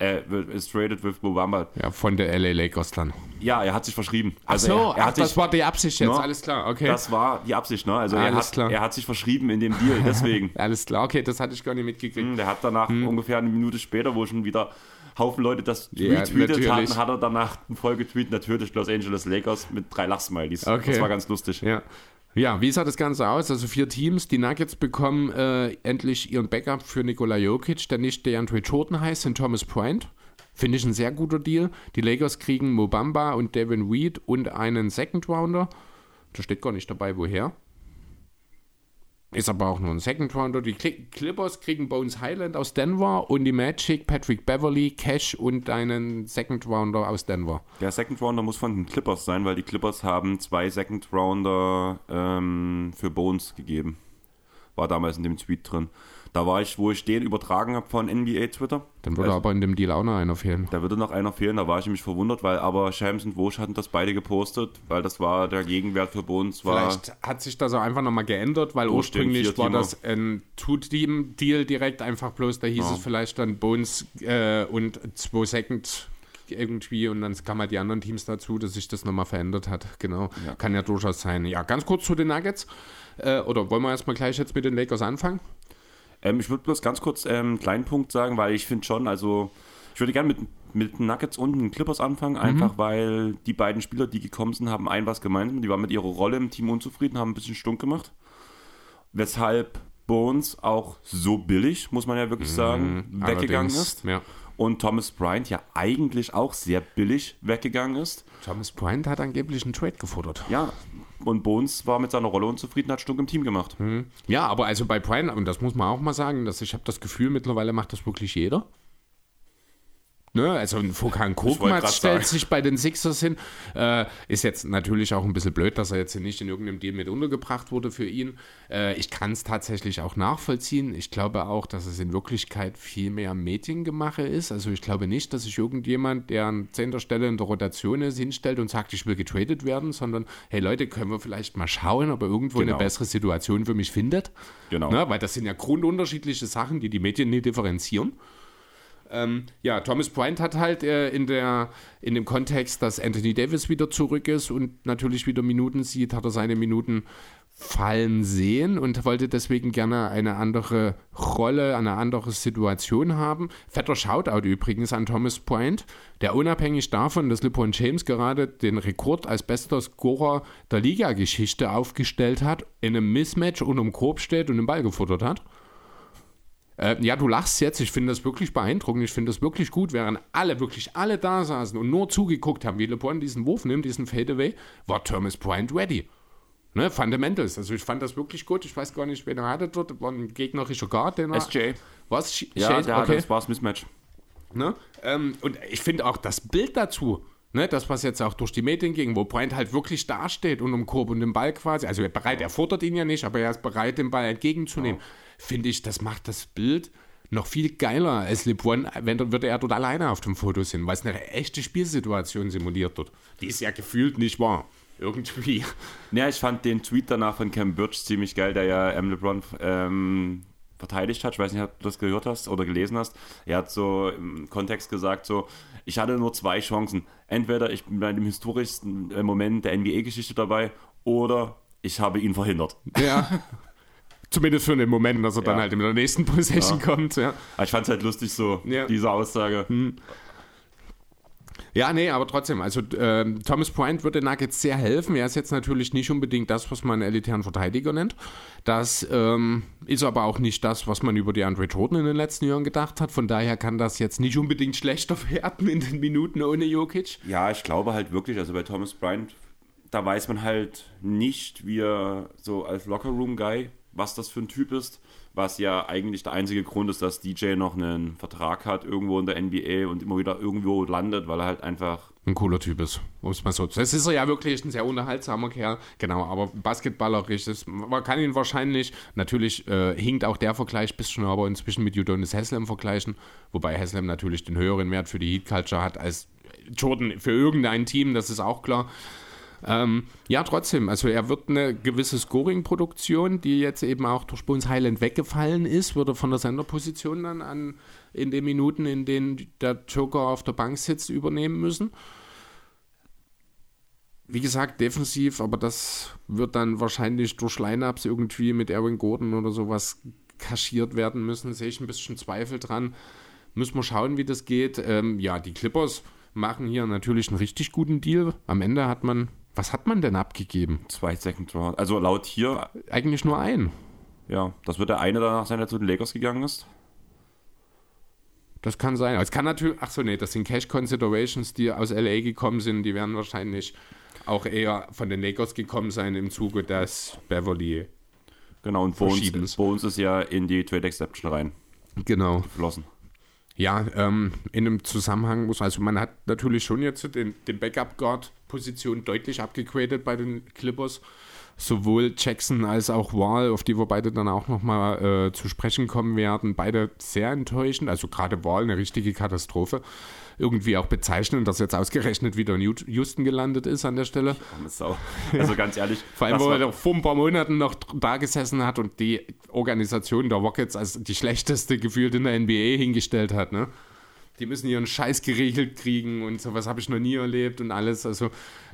Äh, is traded with Mo Bamba. Ja, von der LA Lakers dann. Ja, er hat sich verschrieben. Ach so, er, er ach, hat das sich, war die Absicht jetzt, No, alles klar, okay. Das war die Absicht, ne? Also er Alles hat, klar. er hat sich verschrieben in dem Deal, deswegen. alles klar, okay, das hatte ich gar nicht mitgekriegt. Hm, Der hat danach ungefähr eine Minute später, wo schon wieder Haufen Leute das Ja, retweetet natürlich. hatten, hat er danach voll getweetet, natürlich Los Angeles Lakers mit drei Lachsmileys. Okay. Das war ganz lustig. Ja. Ja, wie sah das Ganze aus? Also vier Teams. Die Nuggets bekommen äh, endlich ihren Backup für Nikola Jokic, der nicht DeAndre Jordan heißt, und Thomas Bryant. Finde ich ein sehr guter Deal. Die Lakers kriegen Mobamba und Devin Weed und einen Second Rounder. Da steht gar nicht dabei, woher. Ist aber auch nur ein Second Rounder. Die Cli- Clippers kriegen Bones Highland aus Denver und die Magic Patrick Beverly, Cash und einen Second Rounder aus Denver. Der Second Rounder muss von den Clippers sein, weil die Clippers haben zwei Second Rounder ähm, für Bones gegeben. War damals in dem Tweet drin. Da war ich, wo ich den übertragen habe von NBA Twitter. Dann würde Also- aber in dem Deal auch noch einer fehlen. Da würde noch einer fehlen, da war ich nämlich verwundert, weil aber Shams und Wosch hatten das beide gepostet, weil das war der Gegenwert für Bones war. Vielleicht hat sich das auch einfach nochmal geändert, weil Durch ursprünglich war das ein Two-Team-Deal direkt einfach bloß, da hieß Ja. es vielleicht dann Bones äh, und zwei Second irgendwie und dann kamen halt die anderen Teams dazu, dass sich das nochmal verändert hat. Genau, kann ja durchaus sein. Ja, ganz kurz zu den Nuggets. Äh, oder wollen wir erstmal gleich jetzt mit den Lakers anfangen? Ähm, ich würde bloß ganz kurz ähm, einen kleinen Punkt sagen, weil ich finde schon, also ich würde gerne mit, mit Nuggets und den Clippers anfangen, einfach weil die beiden Spieler, die gekommen sind, haben ein was gemeinsam. Die waren mit ihrer Rolle im Team unzufrieden, haben ein bisschen stunk gemacht. Weshalb Bones auch so billig, muss man ja wirklich sagen, weggegangen Allerdings, ist. Ja. Und Thomas Bryant ja eigentlich auch sehr billig weggegangen ist. Thomas Bryant hat angeblich einen Trade gefordert. Ja, und Bones war mit seiner Rolle unzufrieden, hat stunk im Team gemacht. Ja, aber also bei Bryant, und das muss man auch mal sagen, dass ich habe das Gefühl, mittlerweile macht das wirklich jeder. Ne, also ein Korkmaz grad stellt sich bei den Sixers hin. Äh, ist jetzt natürlich auch ein bisschen blöd, dass er jetzt nicht in irgendeinem Deal mit untergebracht wurde für ihn. Äh, ich kann es tatsächlich auch nachvollziehen. Ich glaube auch, dass es in Wirklichkeit viel mehr Mediengemache ist. Also ich glaube nicht, dass sich irgendjemand, der an zehnter Stelle in der Rotation ist, hinstellt und sagt, ich will getradet werden, sondern hey Leute, können wir vielleicht mal schauen, ob er irgendwo Genau. eine bessere Situation für mich findet. Genau. Ne, weil das sind ja grundunterschiedliche Sachen, die die Medien nie differenzieren. Ähm, ja, Thomas Bryant hat halt äh, in, der, in dem Kontext, dass Anthony Davis wieder zurück ist und natürlich wieder Minuten sieht, hat er seine Minuten fallen sehen und wollte deswegen gerne eine andere Rolle, eine andere Situation haben. Fetter Shoutout übrigens an Thomas Bryant, der unabhängig davon, dass LeBron James gerade den Rekord als bester Scorer der Liga-Geschichte aufgestellt hat, in einem Mismatch unterm Korb steht und den Ball gefuttert hat. Äh, ja, du lachst jetzt. Ich finde das wirklich beeindruckend. Ich finde das wirklich gut. Während alle, wirklich alle da saßen und nur zugeguckt haben, wie LeBron diesen Wurf nimmt, diesen Fadeaway, war Thomas Bryant ready. Ne, Fundamentals. Also ich fand das wirklich gut. Ich weiß gar nicht, wen er hatte dort. War ein gegnerischer Guard. Den er, SJ. Was? Sh Ja, Shade? der okay. das war das Mismatch. Ne? Ähm, und ich finde auch das Bild dazu, ne, das, was jetzt auch durch die Medien ging, wo Bryant halt wirklich dasteht und um Korb und den Ball quasi, also er bereit, er fordert ihn ja nicht, aber er ist bereit, den Ball entgegenzunehmen, finde ich, das macht das Bild noch viel geiler als LeBron, wenn dann würde er dort alleine auf dem Foto sind, weil es eine echte Spielsituation simuliert dort. Die ist ja gefühlt nicht wahr. Irgendwie. Ja, ich fand den Tweet danach von Cam Birch ziemlich geil, der ja M. LeBron ähm, verteidigt hat. Ich weiß nicht, ob du das gehört hast oder gelesen hast. Er hat so im Kontext gesagt, so, ich hatte nur zwei Chancen. Entweder ich bin bei dem historischsten äh, Moment der NBA-Geschichte dabei oder ich habe ihn verhindert. Ja. Zumindest für den Moment, dass er dann Ja. halt in der nächsten Possession kommt, ja. Aber ich fand es halt lustig, so, Ja. diese Aussage. Ja, nee, aber trotzdem, also ähm, Thomas Bryant würde Nuggets sehr helfen. Er ist jetzt natürlich nicht unbedingt das, was man einen elitären Verteidiger nennt. Das ähm, ist aber auch nicht das, was man über die Andre Jordan in den letzten Jahren gedacht hat. Von daher kann das jetzt nicht unbedingt schlechter werden in den Minuten ohne Jokic. Ja, ich glaube halt wirklich, also bei Thomas Bryant, da weiß man halt nicht, wie er so als Lockerroom-Guy, was das für ein Typ ist. Was ja eigentlich der einzige Grund ist, dass DJ noch einen Vertrag hat irgendwo in der NBA und immer wieder irgendwo landet, weil er halt einfach. Ein cooler Typ ist, um es mal so zu Das ist er ja wirklich ein sehr unterhaltsamer Kerl, genau, aber basketballerisch ist, man kann ihn wahrscheinlich, natürlich äh, hinkt auch der Vergleich bis schon, aber inzwischen mit Udonis Haslem vergleichen, wobei Haslem natürlich den höheren Wert für die Heat Culture hat als Jordan für irgendein Team, das ist auch klar. Ähm, ja, trotzdem, also er wird eine gewisse Scoring-Produktion, die jetzt eben auch durch Bones Highland weggefallen ist, würde von der Senderposition dann an in den Minuten, in denen der Joker auf der Bank sitzt, übernehmen müssen. Wie gesagt, defensiv, aber das wird dann wahrscheinlich durch Lineups irgendwie mit Erwin Gordon oder sowas kaschiert werden müssen. Sehe ich ein bisschen Zweifel dran. Müssen wir schauen, wie das geht. Ähm, ja, die Clippers machen hier natürlich einen richtig guten Deal. Am Ende hat man, was hat man denn abgegeben? Zwei Second Round. Also laut hier, Eigentlich nur ein. ja, das wird der eine danach sein, der zu den Lakers gegangen ist. Das kann sein. Es kann natürlich, ach so, nee, das sind Cash Considerations, die aus LA gekommen sind. Die werden wahrscheinlich auch eher von den Lakers gekommen sein im Zuge des Beverly. Genau, und Verschiebens. Bones, Bones ist ja in die Trade Exception rein Genau. geflossen. Ja, ähm, in einem Zusammenhang muss, also man hat natürlich schon jetzt den, den Backup-Guard-Position deutlich abgegradet bei den Clippers. Sowohl Jackson als auch Wall, auf die wir beide dann auch nochmal äh, zu sprechen kommen werden, beide sehr enttäuschend. Also gerade Wall eine richtige Katastrophe. Irgendwie auch bezeichnend, dass jetzt ausgerechnet wieder in Houston gelandet ist an der Stelle. Sau. Also ganz ehrlich, Vor allem, wo er doch vor ein paar Monaten noch da gesessen hat und die Organisation der Rockets als die schlechteste gefühlt in der NBA hingestellt hat, ne? Die müssen ihren Scheiß geregelt kriegen und sowas habe ich noch nie erlebt und alles. Also,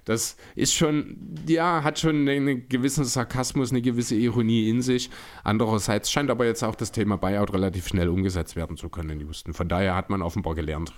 das ist schon, ja, hat schon einen gewissen Sarkasmus, eine gewisse Ironie in sich. Andererseits scheint aber jetzt auch das Thema Buyout relativ schnell umgesetzt werden zu können in Houston. Von daher hat man offenbar gelernt.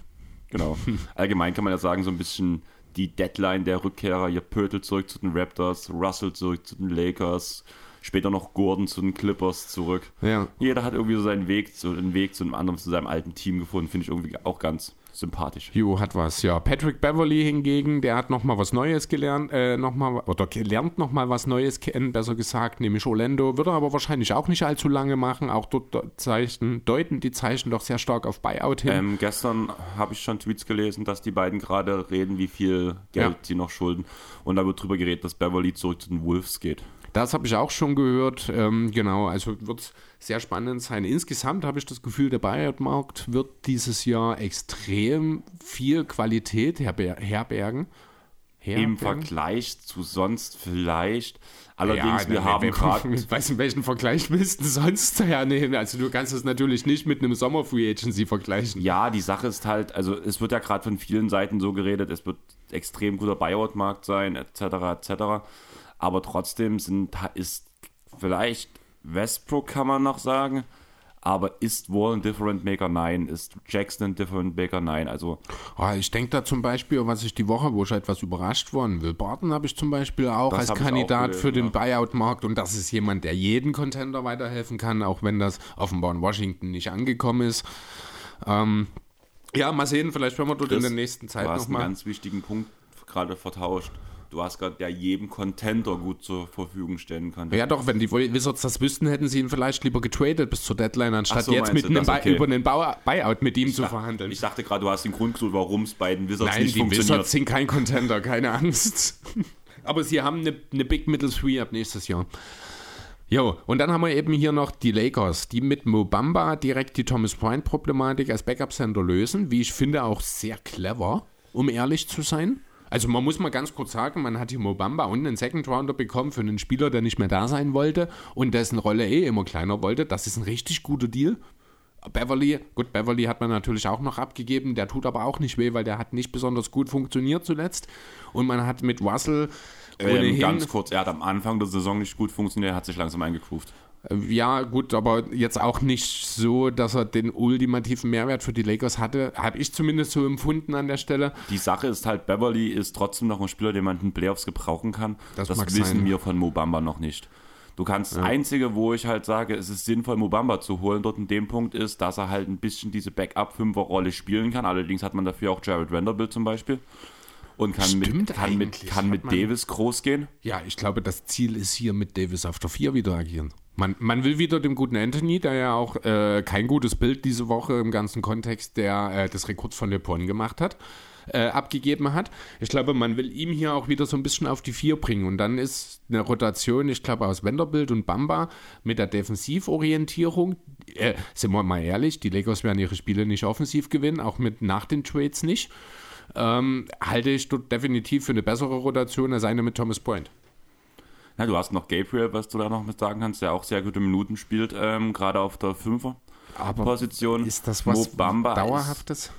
Genau. Allgemein kann man ja sagen, so ein bisschen die Deadline der Rückkehrer. Hier Pötel zurück zu den Raptors, Russell zurück zu den Lakers, später noch Gordon zu den Clippers zurück. Ja. Jeder hat irgendwie so seinen Weg, so den Weg zu einem anderen, zu seinem alten Team gefunden. Finde ich irgendwie auch ganz sympathisch. Jo, hat was, ja. Patrick Beverly hingegen, der hat nochmal was Neues gelernt, äh, noch mal, oder lernt nochmal was Neues kennen, besser gesagt, nämlich Orlando. Wird er aber wahrscheinlich auch nicht allzu lange machen. Auch dort Zeichen, deuten die Zeichen doch sehr stark auf Buyout hin. Ähm, gestern habe ich schon Tweets gelesen, dass die beiden gerade reden, wie viel Geld Ja. sie noch schulden. Und da wird drüber geredet, dass Beverly zurück zu den Wolves geht. Das habe ich auch schon gehört. Ähm, genau, also wird sehr spannend sein. Insgesamt habe ich das Gefühl, der Buyout-Markt wird dieses Jahr extrem viel Qualität herber herbergen. Im Herbergen? Vergleich zu sonst vielleicht. Allerdings, Ja, wir haben gerade Ich weiß, in welchen Vergleich willst du sonst hernehmen? Also, du kannst es natürlich nicht mit einem Sommer-Free Agency vergleichen. Ja, die Sache ist halt, also es wird ja gerade von vielen Seiten so geredet, es wird extrem guter Buyout-Markt sein, etc., etc. Aber trotzdem sind, ist vielleicht Westbrook, kann man noch sagen, aber ist Wall ein Different Maker? Nein. Ist Jackson ein Different Maker? Nein. Also Ah, ich denke da zum Beispiel, was ich die Woche, wo ich etwas überrascht worden will. Barton habe ich zum Beispiel auch als ich auch Kandidat gelesen, für den ja. Buyout-Markt und das ist jemand, der jeden Contender weiterhelfen kann, auch wenn das offenbar in Washington nicht angekommen ist. Ähm, ja, mal sehen, vielleicht werden wir dort in Chris, der nächsten Zeit hast einen nochmal. ganz wichtigen Punkt gerade vertauscht. Du hast gerade, der jedem Contender gut zur Verfügung stellen kann. Ja, doch, wenn die Wizards das wüssten, hätten sie ihn vielleicht lieber getradet bis zur Deadline, anstatt so, jetzt mit einem Okay. über einen Bau Buyout mit ihm zu Ich dachte- verhandeln. Ich dachte gerade, du hast den Grund gesucht, warum es bei den Wizards Nein, nicht die funktioniert. Wizards sind kein Contender, keine Angst. Aber sie haben eine, eine Big Middle Three ab nächstes Jahr. Jo, und dann haben wir eben hier noch die Lakers, die mit Mobamba direkt die Thomas Bryant-Problematik als Backup-Center lösen. Wie ich finde, auch sehr clever, um ehrlich zu sein. Also man muss mal ganz kurz sagen, man hat hier Mobamba und einen Second Rounder bekommen für einen Spieler, der nicht mehr da sein wollte und dessen Rolle eh immer kleiner wollte. Das ist ein richtig guter Deal. Beverly, gut, Beverly hat man natürlich auch noch abgegeben, der tut aber auch nicht weh, weil der hat nicht besonders gut funktioniert zuletzt. Und man hat mit Russell Ähm, ganz kurz, er hat am Anfang der Saison nicht gut funktioniert, er hat sich langsam eingegroovt. Äh, ja gut, aber jetzt auch nicht so, dass er den ultimativen Mehrwert für die Lakers hatte, habe ich zumindest so empfunden an der Stelle. Die Sache ist halt, Beverly ist trotzdem noch ein Spieler, den man in den Playoffs gebrauchen kann. Das Das, mag wissen sein. wir von Mobamba noch nicht. Du kannst, das Einzige, wo ich halt sage, es ist sinnvoll, Mobamba zu holen, dort in dem Punkt ist, dass er halt ein bisschen diese Backup-Fünfer-Rolle spielen kann. Allerdings hat man dafür auch Jared Vanderbilt zum Beispiel. Und kann Stimmt mit, kann mit, kann mit Davis groß gehen. Ja, ich glaube, das Ziel ist hier mit Davis auf der 4 wieder agieren. Man, man will wieder dem guten Anthony, der ja auch äh, kein gutes Bild diese Woche im ganzen Kontext der, äh, des Rekords von LeBron gemacht hat, äh, abgegeben hat. Ich glaube, man will ihm hier auch wieder so ein bisschen auf die 4 bringen. Und dann ist eine Rotation, ich glaube, aus Vanderbilt und Bamba mit der Defensivorientierung. Äh, sind wir mal ehrlich, die Lakers werden ihre Spiele nicht offensiv gewinnen, auch mit nach den Trades nicht. ähm, halte ich dort definitiv für eine bessere Rotation als eine mit Thomas Point. Ja, du hast noch Gabriel, was du da noch mit sagen kannst, der auch sehr gute Minuten spielt, ähm, gerade auf der Fünfer-Position. Ist das was Bamba Dauerhaftes?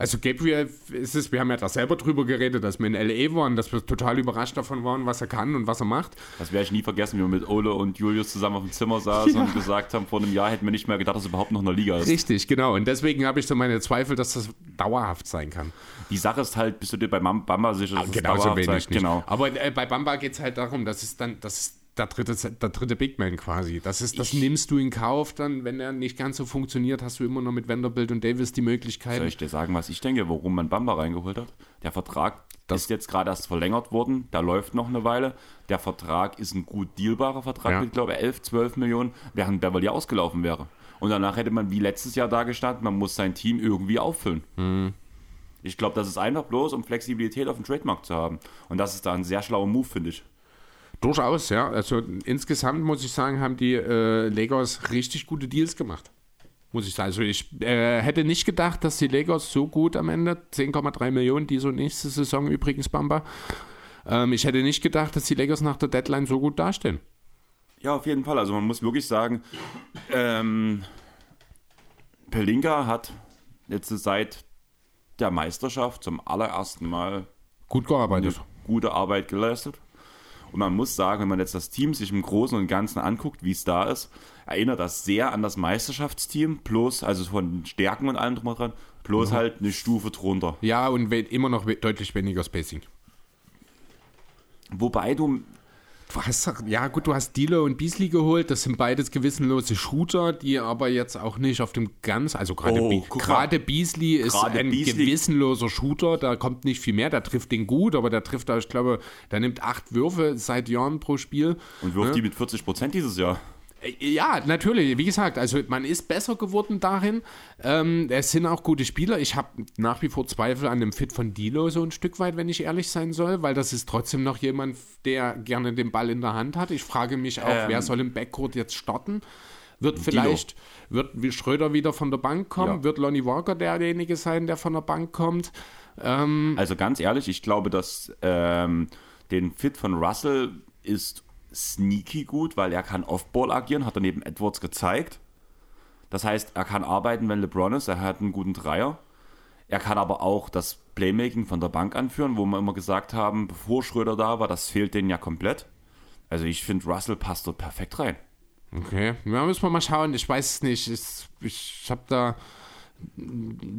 Also Gabriel ist es, wir haben ja da selber drüber geredet, dass wir in L.A. waren, dass wir total überrascht davon waren, was er kann und was er macht. Das werde ich nie vergessen, wie wir mit Ole und Julius zusammen auf dem Zimmer saßen ja. und gesagt haben, vor einem Jahr hätten wir nicht mehr gedacht, dass er überhaupt noch in der Liga ist. Richtig, genau. Und deswegen habe ich so meine Zweifel, dass das dauerhaft sein kann. Die Sache ist halt, bist du dir bei Bamba sicher, dass ah, genau es dauerhaft so wenig Genau. Aber äh, bei Bamba geht es halt darum, dass es dann, dass es der dritte, der dritte Big Man quasi. Das, ist, das nimmst du in Kauf dann, wenn er nicht ganz so funktioniert, hast du immer noch mit Vanderbilt und Davis die Möglichkeit. Soll ich dir sagen, was ich denke, warum man Bamba reingeholt hat? Der Vertrag das ist jetzt gerade erst verlängert worden, da läuft noch eine Weile. Der Vertrag ist ein gut dealbarer Vertrag ja. mit, glaube ich, 11, 12 Millionen, während Beverly ausgelaufen wäre. Und danach hätte man wie letztes Jahr da gestanden, man muss sein Team irgendwie auffüllen. Mhm. Ich glaube, das ist einfach bloß, um Flexibilität auf dem Trademark zu haben. Und das ist da ein sehr schlauer Move, finde ich. Durchaus, ja. Also insgesamt muss ich sagen, haben die äh, Lakers richtig gute Deals gemacht. Muss ich sagen. Also ich äh, hätte nicht gedacht, dass die Lakers so gut am Ende, 10,3 Millionen, die so nächste Saison übrigens, Bamba. Ähm, ich hätte nicht gedacht, dass die Lakers nach der Deadline so gut dastehen. Ja, auf jeden Fall. Also man muss wirklich sagen, ähm, Pelinka hat jetzt seit der Meisterschaft zum allerersten Mal gut gearbeitet. Gute Arbeit geleistet. Und man muss sagen, wenn man jetzt das Team sich im Großen und Ganzen anguckt, wie es da ist, erinnert das sehr an das Meisterschaftsteam, plus, also von Stärken und allem drum dran, plus mhm. halt eine Stufe drunter. Ja, und immer noch deutlich weniger Spacing. Wobei du Du hast, ja gut, du hast Dealer und Beasley geholt, das sind beides gewissenlose Shooter, die aber jetzt auch nicht auf dem ganz, also gerade oh, Be Beasley ist grade ein Beasley. gewissenloser Shooter, da kommt nicht viel mehr, der trifft den gut, aber der trifft da, ich glaube, der nimmt acht Würfe seit Jahren pro Spiel. Und wirft ja. die mit 40 Prozent dieses Jahr. Äh, ja, natürlich. Wie gesagt, also man ist besser geworden darin. Ähm, es sind auch gute Spieler. Ich habe nach wie vor Zweifel an dem Fit von Dilo so ein Stück weit, wenn ich ehrlich sein soll, weil das ist trotzdem noch jemand, der gerne den Ball in der Hand hat. Ich frage mich auch, ähm, wer soll im Backcourt jetzt starten? Wird vielleicht, Dilo. wird Schröder wieder von der Bank kommen? Ja. Wird Lonnie Walker derjenige sein, der von der Bank kommt? Ähm, also ganz ehrlich, ich glaube, dass ähm, den Fit von Russell ist sneaky gut, weil er kann Off-Ball agieren, hat er neben Edwards gezeigt. Das heißt, er kann arbeiten, wenn LeBron ist, er hat einen guten Dreier. Er kann aber auch das Playmaking von der Bank anführen, wo wir immer gesagt haben, bevor Schröder da war, das fehlt denen ja komplett. Also ich finde, Russell passt dort perfekt rein. Okay, ja, müssen wir mal schauen. Ich weiß es nicht. Ich, ich habe da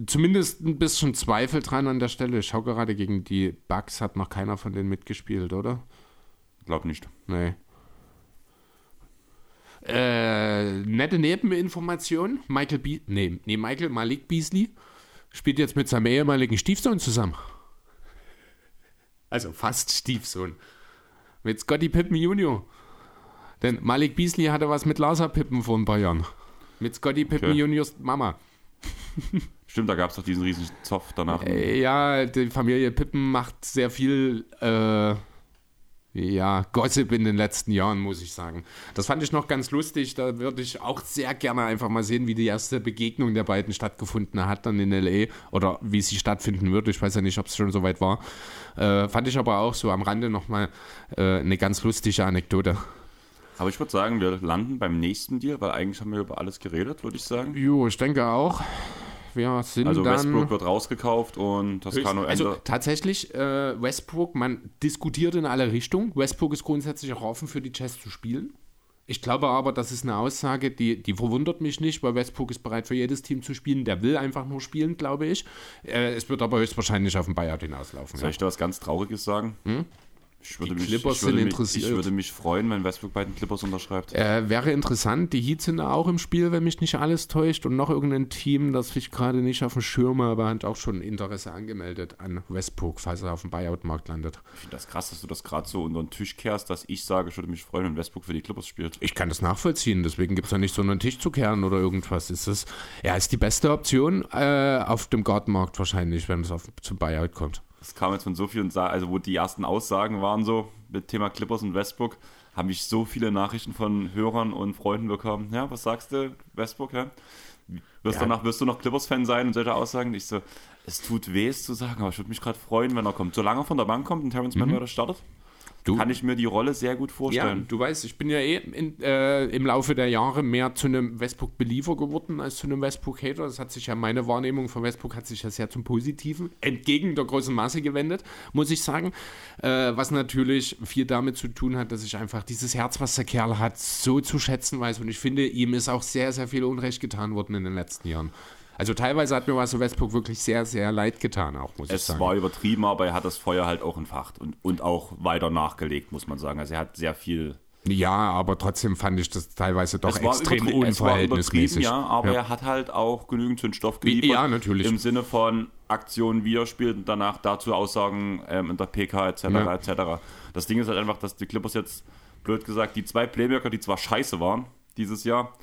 zumindest ein bisschen Zweifel dran an der Stelle. Ich schaue gerade gegen die Bugs, hat noch keiner von denen mitgespielt, oder? Glaub nicht. Nee. Äh, nette Nebeninformation. Michael Be nee, nee, Michael Malik Beasley spielt jetzt mit seinem ehemaligen Stiefsohn zusammen. Also fast Stiefsohn. Mit Scotty Pippen Jr. Denn Malik Beasley hatte was mit Larsa Pippen vor ein paar Jahren. Mit Scotty Pippen okay. Juniors Mama. Stimmt, da gab es doch diesen riesigen Zoff danach. Äh, ja, die Familie Pippen macht sehr viel äh, ja, Gossip in den letzten Jahren, muss ich sagen. Das fand ich noch ganz lustig. Da würde ich auch sehr gerne einfach mal sehen, wie die erste Begegnung der beiden stattgefunden hat, dann in L.A. oder wie sie stattfinden wird. Ich weiß ja nicht, ob es schon soweit war. Äh, fand ich aber auch so am Rande nochmal äh, eine ganz lustige Anekdote. Aber ich würde sagen, wir landen beim nächsten Deal, weil eigentlich haben wir über alles geredet, würde ich sagen. Jo, ich denke auch wir sind also Westbrook wird rausgekauft und Toscano höchst, Also tatsächlich, äh, Westbrook, man diskutiert in alle Richtungen. Westbrook ist grundsätzlich auch offen für die Jazz zu spielen. Ich glaube aber, das ist eine Aussage, die, die verwundert mich nicht, weil Westbrook ist bereit für jedes Team zu spielen. Der will einfach nur spielen, glaube ich. Äh, es wird aber höchstwahrscheinlich auf den Buyout hinauslaufen. Soll ja. ich da was ganz Trauriges sagen? Hm? Ich würde, mich, ich, würde mich, ich würde mich freuen, wenn Westbrook bei den Clippers unterschreibt. Äh, wäre interessant. Die Heats sind auch im Spiel, wenn mich nicht alles täuscht. Und noch irgendein Team, das ich gerade nicht auf dem Schirm habe, hat auch schon Interesse angemeldet an Westbrook, falls er auf dem Buyout-Markt landet. Ich finde das krass, dass du das gerade so unter den Tisch kehrst, dass ich sage, ich würde mich freuen, wenn Westbrook für die Clippers spielt. Ich kann das nachvollziehen. Deswegen gibt es ja nicht so einen Tisch zu kehren oder irgendwas. Ist es, er ist die beste Option äh, auf dem Gartenmarkt wahrscheinlich, wenn es auf, zum Buyout kommt. Das kam jetzt von so vielen, also wo die ersten Aussagen waren so, mit Thema Clippers und Westbrook, habe ich so viele Nachrichten von Hörern und Freunden bekommen. Ja, was sagst du, Westbrook? Ja? Wirst, ja. Danach, wirst du noch Clippers-Fan sein und solche Aussagen? Ich so, Es tut weh, es zu sagen, aber ich würde mich gerade freuen, wenn er kommt. Solange er von der Bank kommt und Terrence Mann Mhm. wieder startet, Du- kann ich mir die Rolle sehr gut Ja, vorstellen. du weißt, ich bin ja eh in, äh, im Laufe der Jahre mehr zu einem Westbrook-Believer geworden als zu einem Westbrook-Hater. Das hat sich ja, meine Wahrnehmung von Westbrook hat sich ja sehr zum Positiven, entgegen der großen Masse gewendet, muss ich sagen. Äh, was natürlich viel damit zu tun hat, dass ich einfach dieses Herz, was der Kerl hat, so zu schätzen weiß. Und ich finde, ihm ist auch sehr, sehr viel Unrecht getan worden in den letzten Jahren. Also teilweise hat mir was Westbrook wirklich sehr, sehr leid getan, auch muss ich Es sagen. war übertrieben, aber er hat das Feuer halt auch entfacht und, und auch weiter nachgelegt, muss man sagen. Also er hat sehr viel. ja, aber trotzdem fand ich das teilweise doch Es extrem es unverhältnismäßig. Ja, aber Ja. er hat halt auch genügend Zündstoff geliefert. Ja, natürlich. Im Sinne von Aktionen, wie er spielt und danach dazu Aussagen ähm, in der PK etc. Ja. etc. Das Ding ist halt einfach, dass die Clippers jetzt, blöd gesagt, die zwei Playmaker, die zwar scheiße waren dieses Jahr,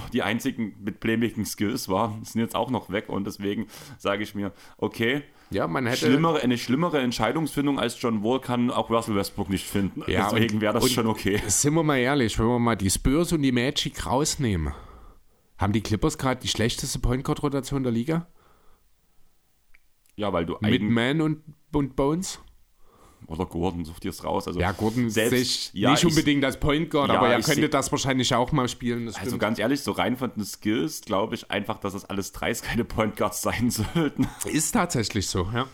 aber die einzigen mit Playmaking Skills waren, sind jetzt auch noch weg und deswegen sage ich mir, okay, Ja, man hätte. schlimmere, eine schlimmere Entscheidungsfindung als John Wall kann auch Russell Westbrook nicht finden. Ja, deswegen wäre das schon okay. Sind wir mal ehrlich, wenn wir mal die Spurs und die Magic rausnehmen, haben die Clippers gerade die schlechteste Point Guard Rotation der Liga? Ja, weil du Mit Man und, und Bones? Oder Gordon such dir es raus. Also Ja, Gordon selbst sich ja, nicht ich- unbedingt als Point Guard, Ja, aber er könnte seh- das wahrscheinlich auch mal spielen. Also stimmt. ganz ehrlich, so rein von den Skills glaube ich einfach, dass das alles dreist keine Point Guards sein sollten. ist tatsächlich so, ja.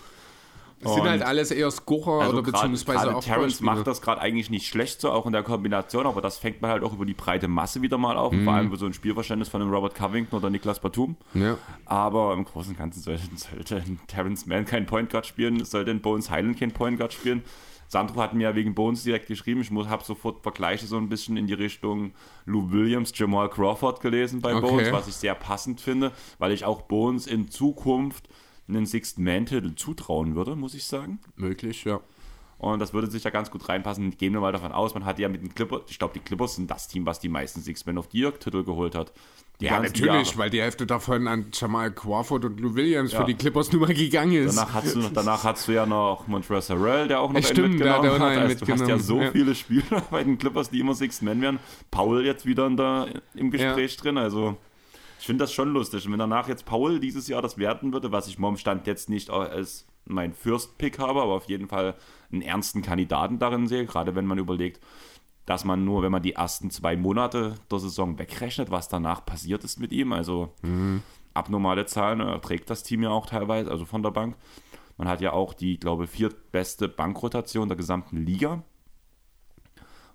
Das sind halt alles eher Scorer Also oder gerade beziehungsweise gerade auch Terrence macht das gerade eigentlich nicht schlecht so, auch in der Kombination, aber das fängt man halt auch über die breite Masse wieder mal auf, Mhm. vor allem über so ein Spielverständnis von einem Robert Covington oder Niklas Batum. Ja. Aber im Großen und Ganzen sollte, sollte ein Terrence Mann kein Point Guard spielen, sollte ein Bones Highland kein Point Guard spielen. Sandro hat mir ja wegen Bones direkt geschrieben, ich habe sofort Vergleiche so ein bisschen in die Richtung Lou Williams, Jamal Crawford gelesen bei Okay. Bones, was ich sehr passend finde, weil ich auch Bones in Zukunft einen Sixth Man-Titel zutrauen würde, muss ich sagen. Möglich, ja. Und das würde sich ja ganz gut reinpassen. Gehen wir mal davon aus, man hat ja mit den Clippers, ich glaube, die Clippers sind das Team, was die meisten Six Men of the Year-Titel geholt hat. Die Ja, natürlich, Jahre. weil die Hälfte davon an Jamal Crawford und Lou Williams Ja. für die Clippers nur mal gegangen ist. Danach hast, du, danach hast du ja noch Montrezl Harrell, der auch noch Ja, einen stimmt, der hat mitgenommen einen Also, du hast ja mitgenommen, so ja. viele Spieler bei den Clippers, die immer Six Men wären. Paul jetzt wieder in der, im Gespräch drin. Also ich finde das schon lustig. Und wenn danach jetzt Paul dieses Jahr das werten würde, was ich momentan jetzt nicht als mein First Pick habe, aber auf jeden Fall einen ernsten Kandidaten darin sehe, gerade wenn man überlegt, dass man nur, wenn man die ersten zwei Monate der Saison wegrechnet, was danach passiert ist mit ihm, also abnormale Zahlen, er trägt das Team ja auch teilweise, also von der Bank. Man hat ja auch die, glaube ich, viertbeste Bankrotation der gesamten Liga.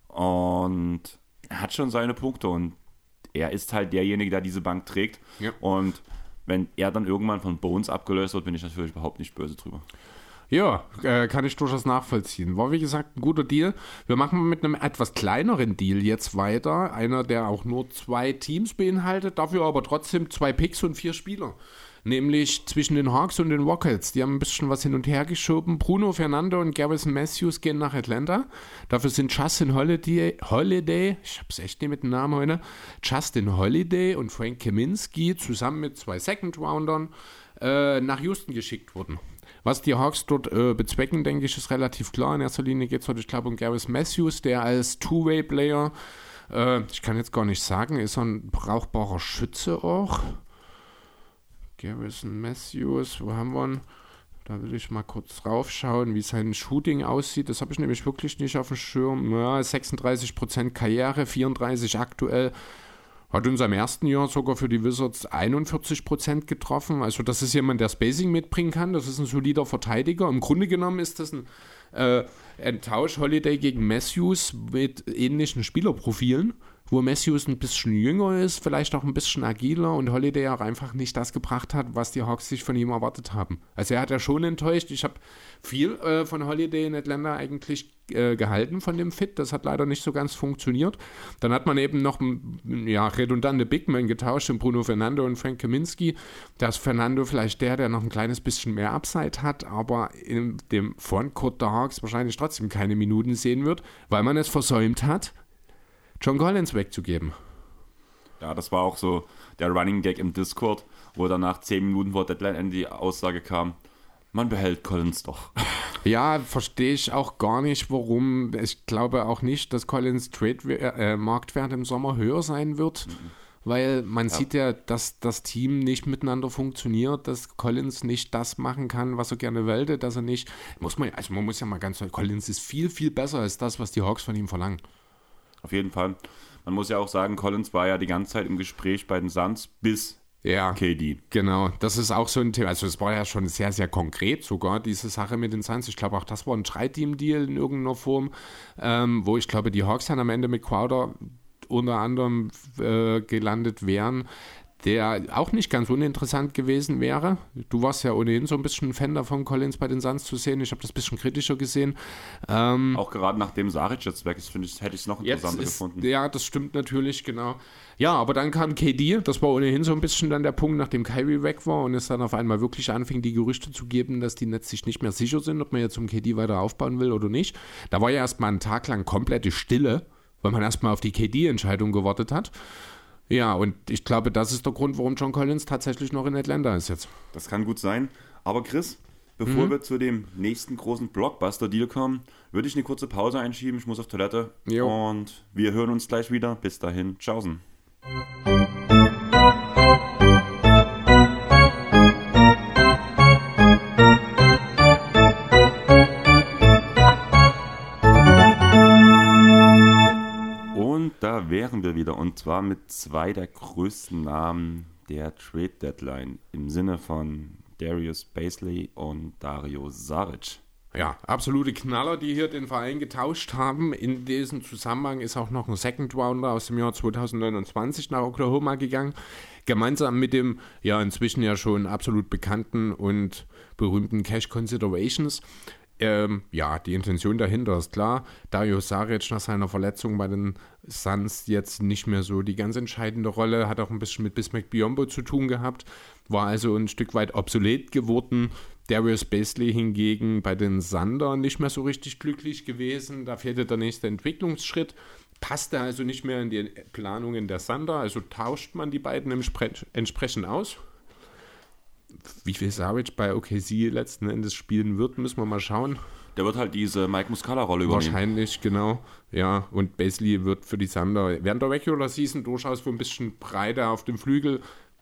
Und er hat schon seine Punkte und er ist halt derjenige, der diese Bank trägt. Ja. Und wenn er dann irgendwann von Bones abgelöst wird, bin ich natürlich überhaupt nicht böse drüber. Ja, äh, kann ich durchaus nachvollziehen. War wie gesagt ein guter Deal. Wir machen mit einem etwas kleineren Deal jetzt weiter. Einer, der auch nur zwei Teams beinhaltet, dafür aber trotzdem zwei Picks und vier Spieler. Nämlich zwischen den Hawks und den Rockets. Die haben ein bisschen was hin und her geschoben. Bruno Fernando und Garrison Matthews gehen nach Atlanta. Dafür sind Justin Holiday, Holiday ich hab's echt nicht mit dem Namen heute, Justin Holiday und Frank Kaminski zusammen mit zwei Second-Roundern äh, nach Houston geschickt worden. Was die Hawks dort äh, bezwecken, denke ich, ist relativ klar. In erster Linie geht es heute, ich glaube, um Gareth Matthews, der als Two-Way-Player, äh, ich kann jetzt gar nicht sagen, ist er ein brauchbarer Schütze auch. Garrison Matthews, wo haben wir ihn? Da will ich mal kurz draufschauen, wie sein Shooting aussieht. Das habe ich nämlich wirklich nicht auf dem Schirm. Ja, 36% Karriere, 34% aktuell. Hat in seinem ersten Jahr sogar für die Wizards 41% getroffen. Also das ist jemand, der Spacing mitbringen kann. Das ist ein solider Verteidiger. Im Grunde genommen ist das ein, äh, ein Tausch Holiday gegen Matthews mit ähnlichen Spielerprofilen, wo Matthews ein bisschen jünger ist, vielleicht auch ein bisschen agiler und Holiday auch einfach nicht das gebracht hat, was die Hawks sich von ihm erwartet haben. Also er hat ja schon enttäuscht. Ich habe viel äh, von Holiday in Atlanta eigentlich äh, gehalten von dem Fit. Das hat leider nicht so ganz funktioniert. Dann hat man eben noch m, ja, redundante Big Men getauscht, in Bruno Fernando und Frank Kaminski. Da ist Fernando vielleicht der, der noch ein kleines bisschen mehr Upside hat, aber in dem Frontcourt der Hawks wahrscheinlich trotzdem keine Minuten sehen wird, weil man es versäumt hat, John Collins wegzugeben. Ja, das war auch so der Running Gag im Discord, wo danach zehn Minuten vor Deadline die Aussage kam, man behält Collins doch. Ja, verstehe ich auch gar nicht, warum. Ich glaube auch nicht, dass Collins Trade äh, Marktwert im Sommer höher sein wird. weil man ja. sieht ja, dass das Team nicht miteinander funktioniert, dass Collins nicht das machen kann, was er gerne wollte, dass er nicht, muss man, also man muss ja mal ganz, Collins ist viel, viel besser als das, was die Hawks von ihm verlangen. Auf jeden Fall. Man muss ja auch sagen, Collins war ja die ganze Zeit im Gespräch bei den Suns bis ja, KD. Genau, das ist auch so ein Thema. Also es war ja schon sehr, sehr konkret sogar, diese Sache mit den Suns. Ich glaube auch, das war ein Drei-Team-Deal in irgendeiner Form, ähm, wo ich glaube, die Hawks dann am Ende mit Crowder unter anderem äh, gelandet wären der auch nicht ganz uninteressant gewesen wäre. Du warst ja ohnehin so ein bisschen ein Fan davon, Collins bei den Suns zu sehen. Ich habe das ein bisschen kritischer gesehen. Ähm, auch gerade nachdem Saric jetzt weg ist, finde ich, hätte ich es noch interessanter ist, gefunden. Ja, das stimmt natürlich, genau. Ja, aber dann kam KD, das war ohnehin so ein bisschen dann der Punkt, nachdem Kyrie weg war und es dann auf einmal wirklich anfing, die Gerüchte zu geben, dass die Nets sich nicht mehr sicher sind, ob man jetzt um KD weiter aufbauen will oder nicht. Da war ja erstmal einen Tag lang komplette Stille, weil man erstmal auf die KD-Entscheidung gewartet hat. Ja, und ich glaube, das ist der Grund, warum John Collins tatsächlich noch in Atlanta ist jetzt. Das kann gut sein. Aber Chris, bevor mhm. wir zu dem nächsten großen Blockbuster-Deal kommen, würde ich eine kurze Pause einschieben. Ich muss auf Toilette. Jo. Und wir hören uns gleich wieder. Bis dahin. Tschaußen. Wären wir wieder und zwar mit zwei der größten Namen der Trade Deadline im Sinne von Darius Baisley und Dario Saric. Ja, absolute Knaller, die hier den Verein getauscht haben. In diesem Zusammenhang ist auch noch ein Second Rounder aus dem Jahr 2029 nach Oklahoma gegangen. Gemeinsam mit dem ja inzwischen ja schon absolut bekannten und berühmten Cash Considerations. Ähm, ja, die Intention dahinter ist klar. Dario Saric nach seiner Verletzung bei den Suns jetzt nicht mehr so die ganz entscheidende Rolle, hat auch ein bisschen mit Bismack Biombo zu tun gehabt, war also ein Stück weit obsolet geworden. Darius Basley hingegen bei den Sander nicht mehr so richtig glücklich gewesen. Da fehlte der nächste Entwicklungsschritt. Passte also nicht mehr in die Planungen der Sander, also tauscht man die beiden entsprechend aus wie viel Saric bei OKC letzten Endes spielen wird, müssen wir mal schauen. Der wird halt diese Mike Muscala-Rolle übernehmen. Wahrscheinlich, genau. Ja, und Basley wird für die Sander während der Regular Season durchaus wohl ein bisschen breiter auf dem Flügel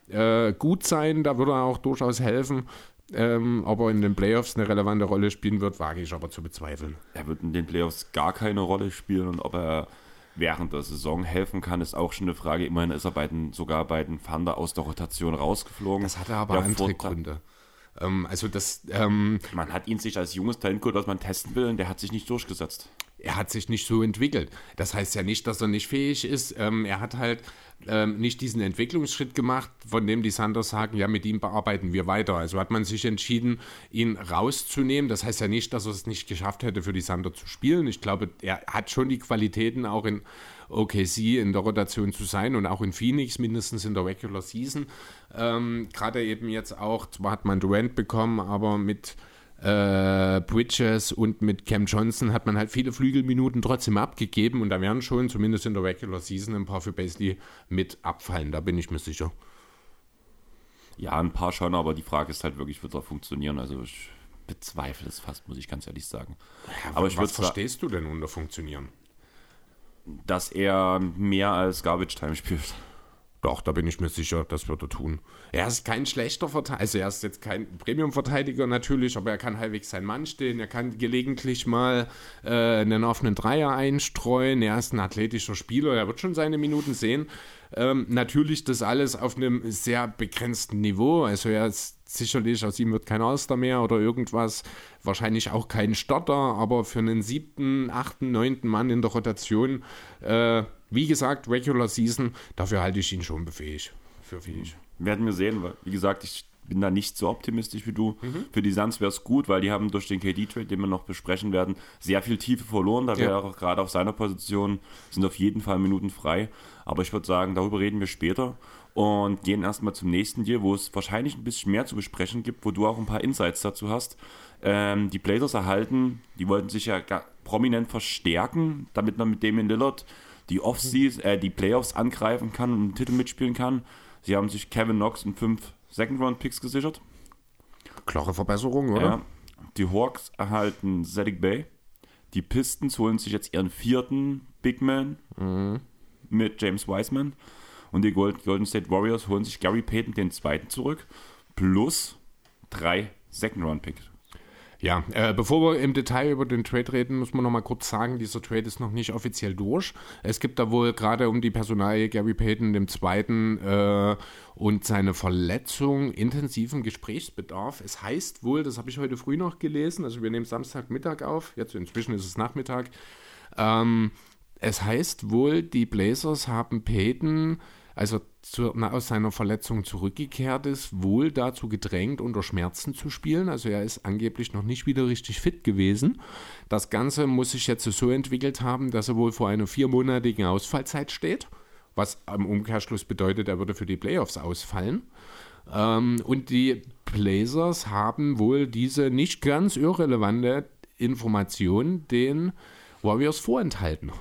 äh, gut sein. Da würde er auch durchaus helfen. Ähm, ob er in den Playoffs eine relevante Rolle spielen wird, wage ich aber zu bezweifeln. Er wird in den Playoffs gar keine Rolle spielen und ob er während der Saison helfen kann, ist auch schon eine Frage. Immerhin ist er bei den, sogar bei den Thunder aus der Rotation rausgeflogen. Das hatte aber der andere Vorteil, Gründe. Ähm, also das, ähm, man hat ihn sich als junges Talent geholt, was man testen will, und der hat sich nicht durchgesetzt. Er hat sich nicht so entwickelt. Das heißt ja nicht, dass er nicht fähig ist. Ähm, er hat halt ähm, nicht diesen Entwicklungsschritt gemacht, von dem die Sanders sagen, ja, mit ihm bearbeiten wir weiter. Also hat man sich entschieden, ihn rauszunehmen. Das heißt ja nicht, dass er es nicht geschafft hätte, für die Sander zu spielen. Ich glaube, er hat schon die Qualitäten, auch in OKC in der Rotation zu sein und auch in Phoenix, mindestens in der Regular Season. Ähm, Gerade eben jetzt auch, zwar hat man Durant bekommen, aber mit äh, Bridges und mit Cam Johnson hat man halt viele Flügelminuten trotzdem abgegeben und da werden schon, zumindest in der Regular Season, ein paar für Basley mit abfallen, da bin ich mir sicher. Ja, ein paar schon, aber die Frage ist halt wirklich, wird er funktionieren? Also ich bezweifle es fast, muss ich ganz ehrlich sagen. Ja, aber was verstehst du denn unter funktionieren? Dass er mehr als Garbage Time spielt. Doch, da bin ich mir sicher, das wird er tun. Er ist kein schlechter Verteidiger, also er ist jetzt kein Premium-Verteidiger natürlich, aber er kann halbwegs sein Mann stehen, er kann gelegentlich mal äh, einen offenen Dreier einstreuen, er ist ein athletischer Spieler, er wird schon seine Minuten sehen. Ähm, natürlich das alles auf einem sehr begrenzten Niveau, also er ist sicherlich, aus ihm wird kein Auster mehr oder irgendwas, wahrscheinlich auch kein Starter, aber für einen siebten, achten, neunten Mann in der Rotation äh, wie gesagt, Regular Season, dafür halte ich ihn schon befähig. Für fähig. Werden wir sehen, weil, wie gesagt, ich bin da nicht so optimistisch wie du. Mhm. Für die Suns wäre es gut, weil die haben durch den KD-Trade, den wir noch besprechen werden, sehr viel Tiefe verloren. Da wäre ja. auch gerade auf seiner Position, sind auf jeden Fall Minuten frei. Aber ich würde sagen, darüber reden wir später und gehen erstmal zum nächsten Deal, wo es wahrscheinlich ein bisschen mehr zu besprechen gibt, wo du auch ein paar Insights dazu hast. Ähm, die Blazers erhalten, die wollten sich ja prominent verstärken, damit man mit Damien Lillard die Offseason, äh, die Playoffs angreifen kann und einen Titel mitspielen kann. Sie haben sich Kevin Knox und fünf Second-Round-Picks gesichert. Klare Verbesserung, oder? Ja. Die Hawks erhalten Zedek Bay. Die Pistons holen sich jetzt ihren vierten Big Man mhm. mit James Wiseman. Und die Golden State Warriors holen sich Gary Payton den zweiten zurück, plus drei Second-Round-Picks. Ja, äh, bevor wir im Detail über den Trade reden, muss man noch mal kurz sagen, dieser Trade ist noch nicht offiziell durch. Es gibt da wohl gerade um die Personalie Gary Payton dem Zweiten äh, und seine Verletzung intensiven Gesprächsbedarf. Es heißt wohl, das habe ich heute früh noch gelesen, also wir nehmen Samstagmittag auf, jetzt inzwischen ist es Nachmittag. Ähm, es heißt wohl, die Blazers haben Payton als er zu, na, aus seiner Verletzung zurückgekehrt ist, wohl dazu gedrängt, unter Schmerzen zu spielen. Also er ist angeblich noch nicht wieder richtig fit gewesen. Das Ganze muss sich jetzt so entwickelt haben, dass er wohl vor einer viermonatigen Ausfallzeit steht, was am Umkehrschluss bedeutet, er würde für die Playoffs ausfallen. Ähm, und die Blazers haben wohl diese nicht ganz irrelevante Information den Warriors vorenthalten.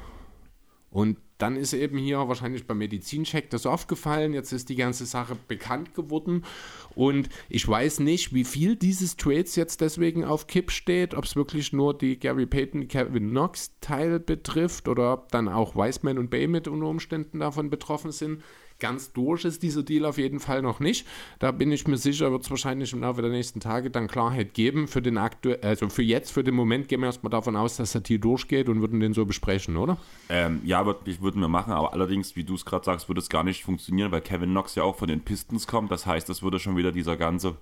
Und dann ist eben hier wahrscheinlich beim Medizincheck das aufgefallen. Jetzt ist die ganze Sache bekannt geworden. Und ich weiß nicht, wie viel dieses Trades jetzt deswegen auf Kipp steht. Ob es wirklich nur die Gary Payton, Kevin Knox Teil betrifft oder ob dann auch Wiseman und Bay mit unter Umständen davon betroffen sind. Ganz durch ist dieser Deal auf jeden Fall noch nicht. Da bin ich mir sicher, wird es wahrscheinlich im Laufe der nächsten Tage dann Klarheit geben. Für den aktu also für jetzt, für den Moment gehen wir erstmal davon aus, dass der Deal durchgeht und würden den so besprechen, oder? Ähm, ja, würden wir machen, aber allerdings, wie du es gerade sagst, würde es gar nicht funktionieren, weil Kevin Knox ja auch von den Pistons kommt. Das heißt, es würde schon wieder dieser ganze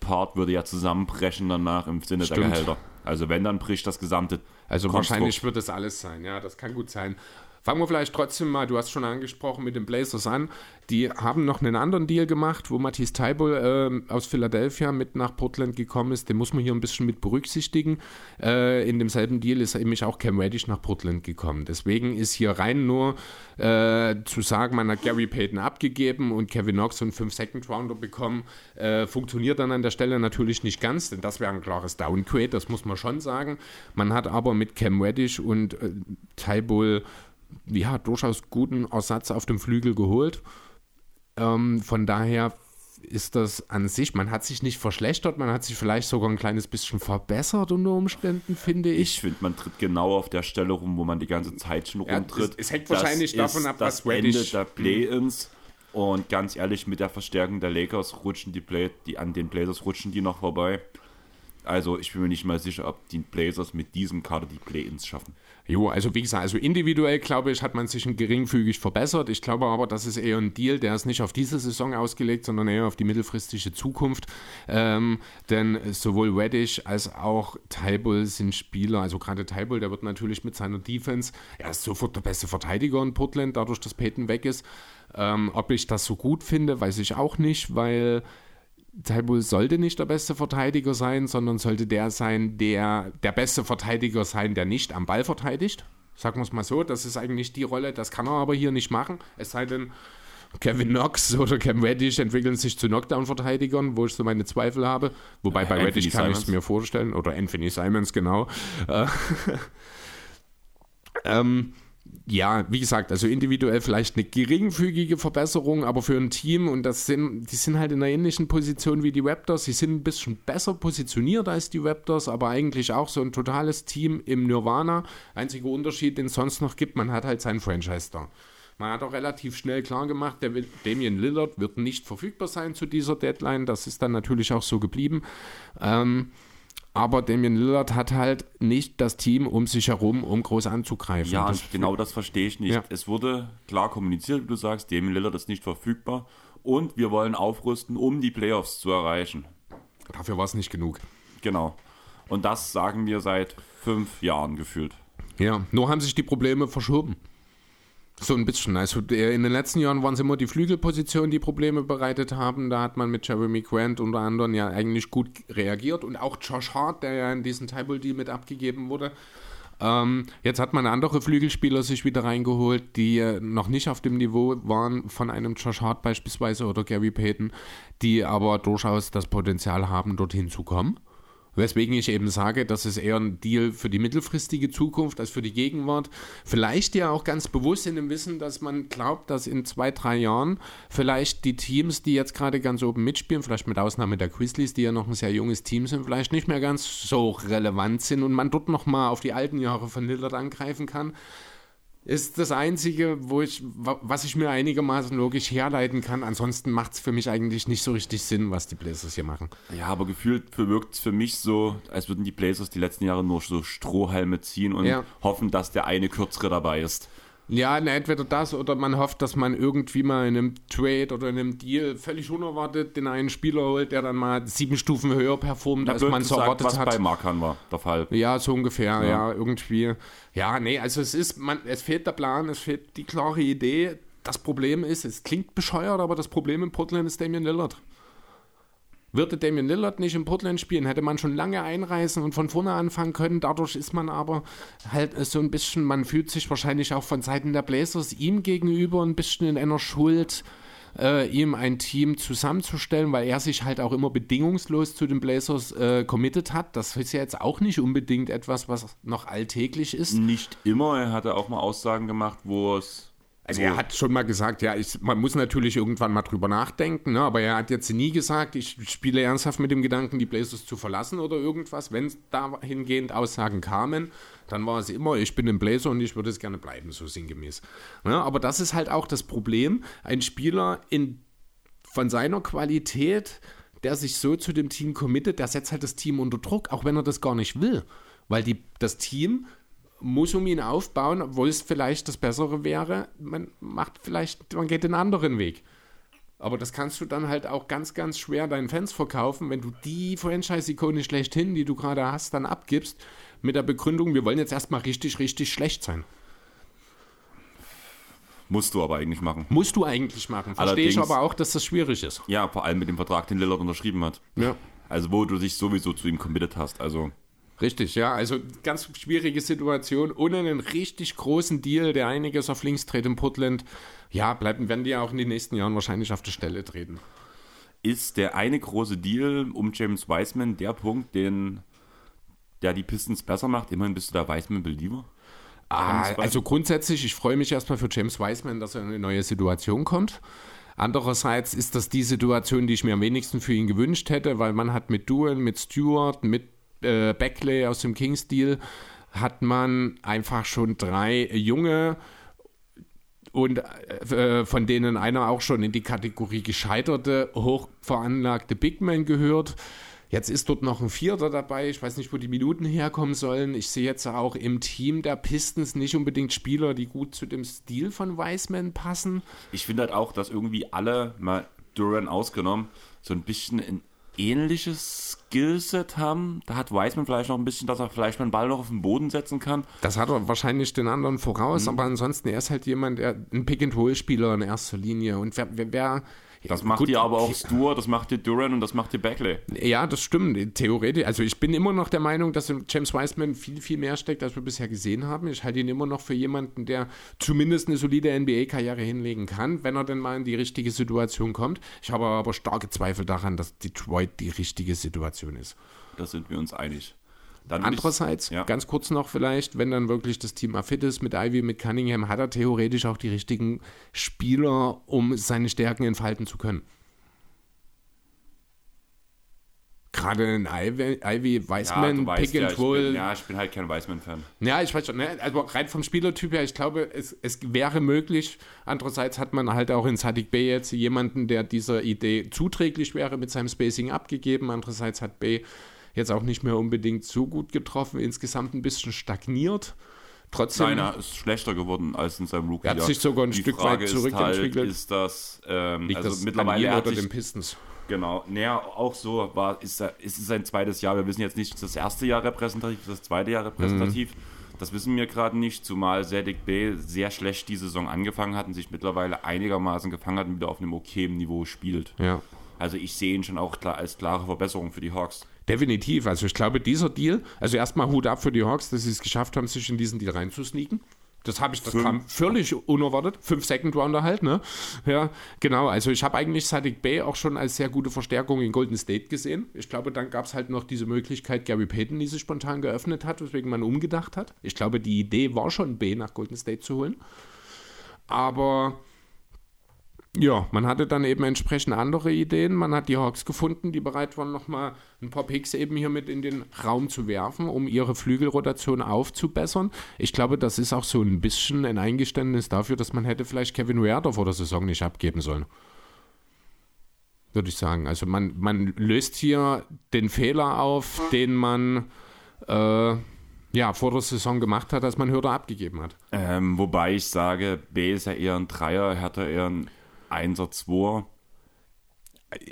Part würde ja zusammenbrechen danach im Sinne Stimmt. der Gehälter. Also wenn, dann bricht das gesamte. Also Konstrukt. wahrscheinlich wird es alles sein, ja, das kann gut sein. Fangen wir vielleicht trotzdem mal, du hast schon angesprochen, mit den Blazers an. Die haben noch einen anderen Deal gemacht, wo Matthias Teibel äh, aus Philadelphia mit nach Portland gekommen ist. Den muss man hier ein bisschen mit berücksichtigen. Äh, in demselben Deal ist nämlich auch Cam Reddish nach Portland gekommen. Deswegen ist hier rein nur äh, zu sagen, man hat Gary Payton abgegeben und Kevin Knox und fünf Second Rounder bekommen, äh, funktioniert dann an der Stelle natürlich nicht ganz, denn das wäre ein klares Downgrade, das muss man schon sagen. Man hat aber mit Cam Reddish und äh, Tybull ja, durchaus guten Ersatz auf dem Flügel geholt. Ähm, von daher ist das an sich, man hat sich nicht verschlechtert, man hat sich vielleicht sogar ein kleines bisschen verbessert unter Umständen, finde ich. Ich finde, man tritt genau auf der Stelle rum, wo man die ganze Zeit schon rumtritt. es, es, hängt wahrscheinlich das davon ab, was das Ende der Play-Ins. Und ganz ehrlich, mit der Verstärkung der Lakers rutschen die Play, die an den Blazers rutschen die noch vorbei. Also ich bin mir nicht mal sicher, ob die Blazers mit diesem Kader die Play-Ins schaffen. Jo, also wie gesagt, also individuell glaube ich, hat man sich geringfügig verbessert. Ich glaube aber, das ist eher ein Deal, der ist nicht auf diese Saison ausgelegt, sondern eher auf die mittelfristige Zukunft. Ähm, denn sowohl Reddish als auch Tybull sind Spieler, also gerade Tybull, der wird natürlich mit seiner Defense, er ist sofort der beste Verteidiger in Portland, dadurch, dass Peyton weg ist. Ähm, ob ich das so gut finde, weiß ich auch nicht, weil Talbot sollte nicht der beste Verteidiger sein, sondern sollte der sein, der der beste Verteidiger sein, der nicht am Ball verteidigt. Sagen wir es mal so, das ist eigentlich die Rolle, das kann er aber hier nicht machen. Es sei denn, Kevin Knox oder Cam Reddish entwickeln sich zu Knockdown-Verteidigern, wo ich so meine Zweifel habe. Wobei bei Anthony Reddish kann ich es mir vorstellen, oder Anthony Simons, genau. Äh, ähm, ja, wie gesagt, also individuell vielleicht eine geringfügige Verbesserung, aber für ein Team und das sind, die sind halt in einer ähnlichen Position wie die Raptors. Sie sind ein bisschen besser positioniert als die Raptors, aber eigentlich auch so ein totales Team im Nirvana. Einziger Unterschied, den es sonst noch gibt, man hat halt seinen Franchise da. Man hat auch relativ schnell klar gemacht, der Damian Lillard wird nicht verfügbar sein zu dieser Deadline. Das ist dann natürlich auch so geblieben. Ähm, aber Damian Lillard hat halt nicht das Team um sich herum, um groß anzugreifen. Ja, das genau das verstehe ich nicht. Ja. Es wurde klar kommuniziert, wie du sagst, Damian Lillard ist nicht verfügbar und wir wollen aufrüsten, um die Playoffs zu erreichen. Dafür war es nicht genug. Genau. Und das sagen wir seit fünf Jahren gefühlt. Ja, nur haben sich die Probleme verschoben. So ein bisschen. Also in den letzten Jahren waren es immer die Flügelpositionen, die Probleme bereitet haben. Da hat man mit Jeremy Grant unter anderem ja eigentlich gut reagiert und auch Josh Hart, der ja in diesen Table Deal mit abgegeben wurde. Ähm, jetzt hat man andere Flügelspieler sich wieder reingeholt, die äh, noch nicht auf dem Niveau waren von einem Josh Hart beispielsweise oder Gary Payton, die aber durchaus das Potenzial haben, dorthin zu kommen. Weswegen ich eben sage, das ist eher ein Deal für die mittelfristige Zukunft als für die Gegenwart. Vielleicht ja auch ganz bewusst in dem Wissen, dass man glaubt, dass in zwei, drei Jahren vielleicht die Teams, die jetzt gerade ganz oben mitspielen, vielleicht mit Ausnahme der Grizzlies, die ja noch ein sehr junges Team sind, vielleicht nicht mehr ganz so relevant sind und man dort nochmal auf die alten Jahre von Lillard angreifen kann ist das Einzige, wo ich, was ich mir einigermaßen logisch herleiten kann. Ansonsten macht es für mich eigentlich nicht so richtig Sinn, was die Blazers hier machen. Ja, aber gefühlt wirkt es für mich so, als würden die Blazers die letzten Jahre nur so Strohhalme ziehen und Ja. hoffen, dass der eine kürzere dabei ist. Ja, na, entweder das oder man hofft, dass man irgendwie mal in einem Trade oder in einem Deal völlig unerwartet den einen Spieler holt, der dann mal sieben Stufen höher performt, als man es erwartet was hat. bei Markan war, der Fall. Ja, so ungefähr, ja. Ja. irgendwie. Ja, nee, also es ist, man, es fehlt der Plan, es fehlt die klare Idee. Das Problem ist, es klingt bescheuert, aber das Problem in Portland ist Damian Lillard. Würde Damian Lillard nicht in Portland spielen, hätte man schon lange einreisen und von vorne anfangen können. Dadurch ist man aber halt so ein bisschen, man fühlt sich wahrscheinlich auch von Seiten der Blazers ihm gegenüber ein bisschen in einer Schuld, äh, ihm ein Team zusammenzustellen, weil er sich halt auch immer bedingungslos zu den Blazers äh, committed hat. Das ist ja jetzt auch nicht unbedingt etwas, was noch alltäglich ist. Nicht immer, er hatte auch mal Aussagen gemacht, wo es. Also er hat schon mal gesagt, ja, ich, man muss natürlich irgendwann mal drüber nachdenken, ne? aber er hat jetzt nie gesagt, ich spiele ernsthaft mit dem Gedanken, die Blazers zu verlassen oder irgendwas. Wenn dahingehend Aussagen kamen, dann war es immer, ich bin ein Blazer und ich würde es gerne bleiben, so sinngemäß. Ne? Aber das ist halt auch das Problem, ein Spieler in, von seiner Qualität, der sich so zu dem Team committet, der setzt halt das Team unter Druck, auch wenn er das gar nicht will. Weil die, das Team muss um ihn aufbauen, obwohl es vielleicht das Bessere wäre. Man macht vielleicht, man geht den anderen Weg. Aber das kannst du dann halt auch ganz, ganz schwer deinen Fans verkaufen, wenn du die Franchise-Ikone schlechthin, die du gerade hast, dann abgibst, mit der Begründung, wir wollen jetzt erstmal richtig, richtig schlecht sein. Musst du aber eigentlich machen. Musst du eigentlich machen. Verstehe ich aber auch, dass das schwierig ist. Ja, vor allem mit dem Vertrag, den Lillard unterschrieben hat. Ja. Also, wo du dich sowieso zu ihm committed hast. Also, Richtig, ja. Also ganz schwierige Situation. Ohne einen richtig großen Deal, der einiges auf links dreht in Portland, ja, bleiben, werden die auch in den nächsten Jahren wahrscheinlich auf der Stelle treten. ist der eine große Deal um James Wiseman der Punkt, den der die Pistons besser macht? Immerhin bist du da Wiseman-Believer. Ah, also grundsätzlich, ich freue mich erstmal für James Wiseman, dass er in eine neue Situation kommt. Andererseits ist das die Situation, die ich mir am wenigsten für ihn gewünscht hätte, weil man hat mit Duell, mit Stewart, mit äh, Beckley aus dem Kings-Deal, hat man einfach schon drei junge und äh, von denen einer auch schon in die Kategorie gescheiterte, hochveranlagte Big Man gehört. Jetzt ist dort noch ein Vierter dabei. Ich weiß nicht, wo die Minuten herkommen sollen. Ich sehe jetzt auch im Team der Pistons nicht unbedingt Spieler, die gut zu dem Stil von Wiseman passen. Ich finde halt auch, dass irgendwie alle, mal Duran ausgenommen, so ein bisschen ein ähnliches Skillset haben. Da hat Wiseman vielleicht noch ein bisschen, dass er vielleicht mal einen Ball noch auf den Boden setzen kann. Das hat er wahrscheinlich den anderen voraus, Mhm. aber ansonsten, er ist halt jemand, der ein Pick-and-Roll-Spieler in erster Linie. Und wer, wer, wer Das macht Gut, dir aber auch Stewart, das macht dir Duran und das macht dir Beckley. Ja, das stimmt. Theoretisch. Also ich bin immer noch der Meinung, dass in James Wiseman viel, viel mehr steckt, als wir bisher gesehen haben. Ich halte ihn immer noch für jemanden, der zumindest eine solide NBA-Karriere hinlegen kann, wenn er denn mal in die richtige Situation kommt. Ich habe aber starke Zweifel daran, dass Detroit die richtige Situation ist. Da sind wir uns einig. Dann würd ich- Andererseits, ja. ganz kurz noch vielleicht, wenn dann wirklich das Team fit ist mit Ivy, mit Cunningham, hat er theoretisch auch die richtigen Spieler, um seine Stärken entfalten zu können. Gerade in Ivy, Ivy ja, du weißt Pick ja, and ich Roll. bin, ja, ich bin halt kein Wiseman-Fan. Ja, ich weiß schon, ne? also rein vom Spielertyp her, ich glaube, es, es wäre möglich. Andererseits hat man halt auch in Sadiq Bey jetzt jemanden, der dieser Idee zuträglich wäre, mit seinem Spacing abgegeben. Andererseits hat Bey jetzt auch nicht mehr unbedingt so gut getroffen, insgesamt ein bisschen stagniert. Trotzdem, Seiner ist schlechter geworden als in seinem rookie Er hat sich sogar ein Die Stück Frage weit ist zurückentwickelt. Halt, ist das, ähm, liegt also das mittlerweile an ihm oder den Pistons. Genau, naja, auch so war, ist, ist es sein zweites Jahr. Wir wissen jetzt nicht, ist das erste Jahr repräsentativ, ist das zweite Jahr repräsentativ. Das wissen wir gerade nicht, zumal Sadik Bey sehr schlecht die Saison angefangen hat und sich mittlerweile einigermaßen gefangen hat und wieder auf einem okayen Niveau spielt. Ja. Also ich sehe ihn schon auch klar, als klare Verbesserung für die Hawks. Definitiv. Also ich glaube, dieser Deal, also erstmal Hut ab für die Hawks, dass sie es geschafft haben, sich in diesen Deal reinzusneaken. Das habe ich, das Fünf. kam völlig unerwartet. Fünf Second Rounder halt, ne? Ja, genau. Also ich habe eigentlich Sadiq Bay auch schon als sehr gute Verstärkung in Golden State gesehen. Ich glaube, dann gab es halt noch diese Möglichkeit, Gary Payton, die sich spontan geöffnet hat, weswegen man umgedacht hat. Ich glaube, die Idee war schon, Bay nach Golden State zu holen. Aber Ja, man hatte dann eben entsprechend andere Ideen. Man hat die Hawks gefunden, die bereit waren, nochmal ein paar Picks eben hier mit in den Raum zu werfen, um ihre Flügelrotation aufzubessern. Ich glaube, das ist auch so ein bisschen ein Eingeständnis dafür, dass man hätte vielleicht Kevin Werder vor der Saison nicht abgeben sollen. Würde ich sagen. Also man, man löst hier den Fehler auf, den man äh, ja, vor der Saison gemacht hat, als man Hürder abgegeben hat. Ähm, wobei ich sage, B ist ja eher ein Dreier, Hertha eher ein Einser, Zweier.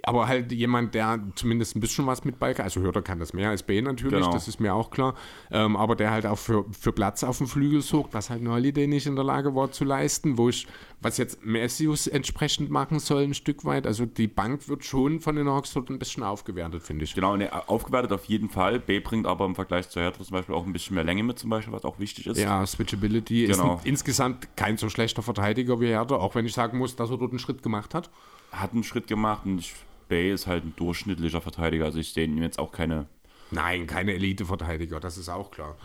Aber halt jemand, der zumindest ein bisschen was mit Ball kann. Also Hörder kann das mehr als B natürlich, Genau. das ist mir auch klar. Ähm, aber der halt auch für, für Platz auf dem Flügel sorgt, was halt Holiday nicht in der Lage war zu leisten, wo ich, was jetzt Messius entsprechend machen soll, ein Stück weit. Also die Bank wird schon von den Hawks dort ein bisschen aufgewertet, finde ich. Genau, ne, aufgewertet auf jeden Fall. B bringt aber im Vergleich zu Hertha zum Beispiel auch ein bisschen mehr Länge mit, zum Beispiel, was auch wichtig ist. Ja, Switchability Genau. ist insgesamt kein so schlechter Verteidiger wie Hertha, auch wenn ich sagen muss, dass er dort einen Schritt gemacht hat. Hat einen Schritt gemacht und Bay ist halt ein durchschnittlicher Verteidiger. Also ich sehe ihm jetzt auch keine. Nein, keine Elite-Verteidiger, das ist auch klar.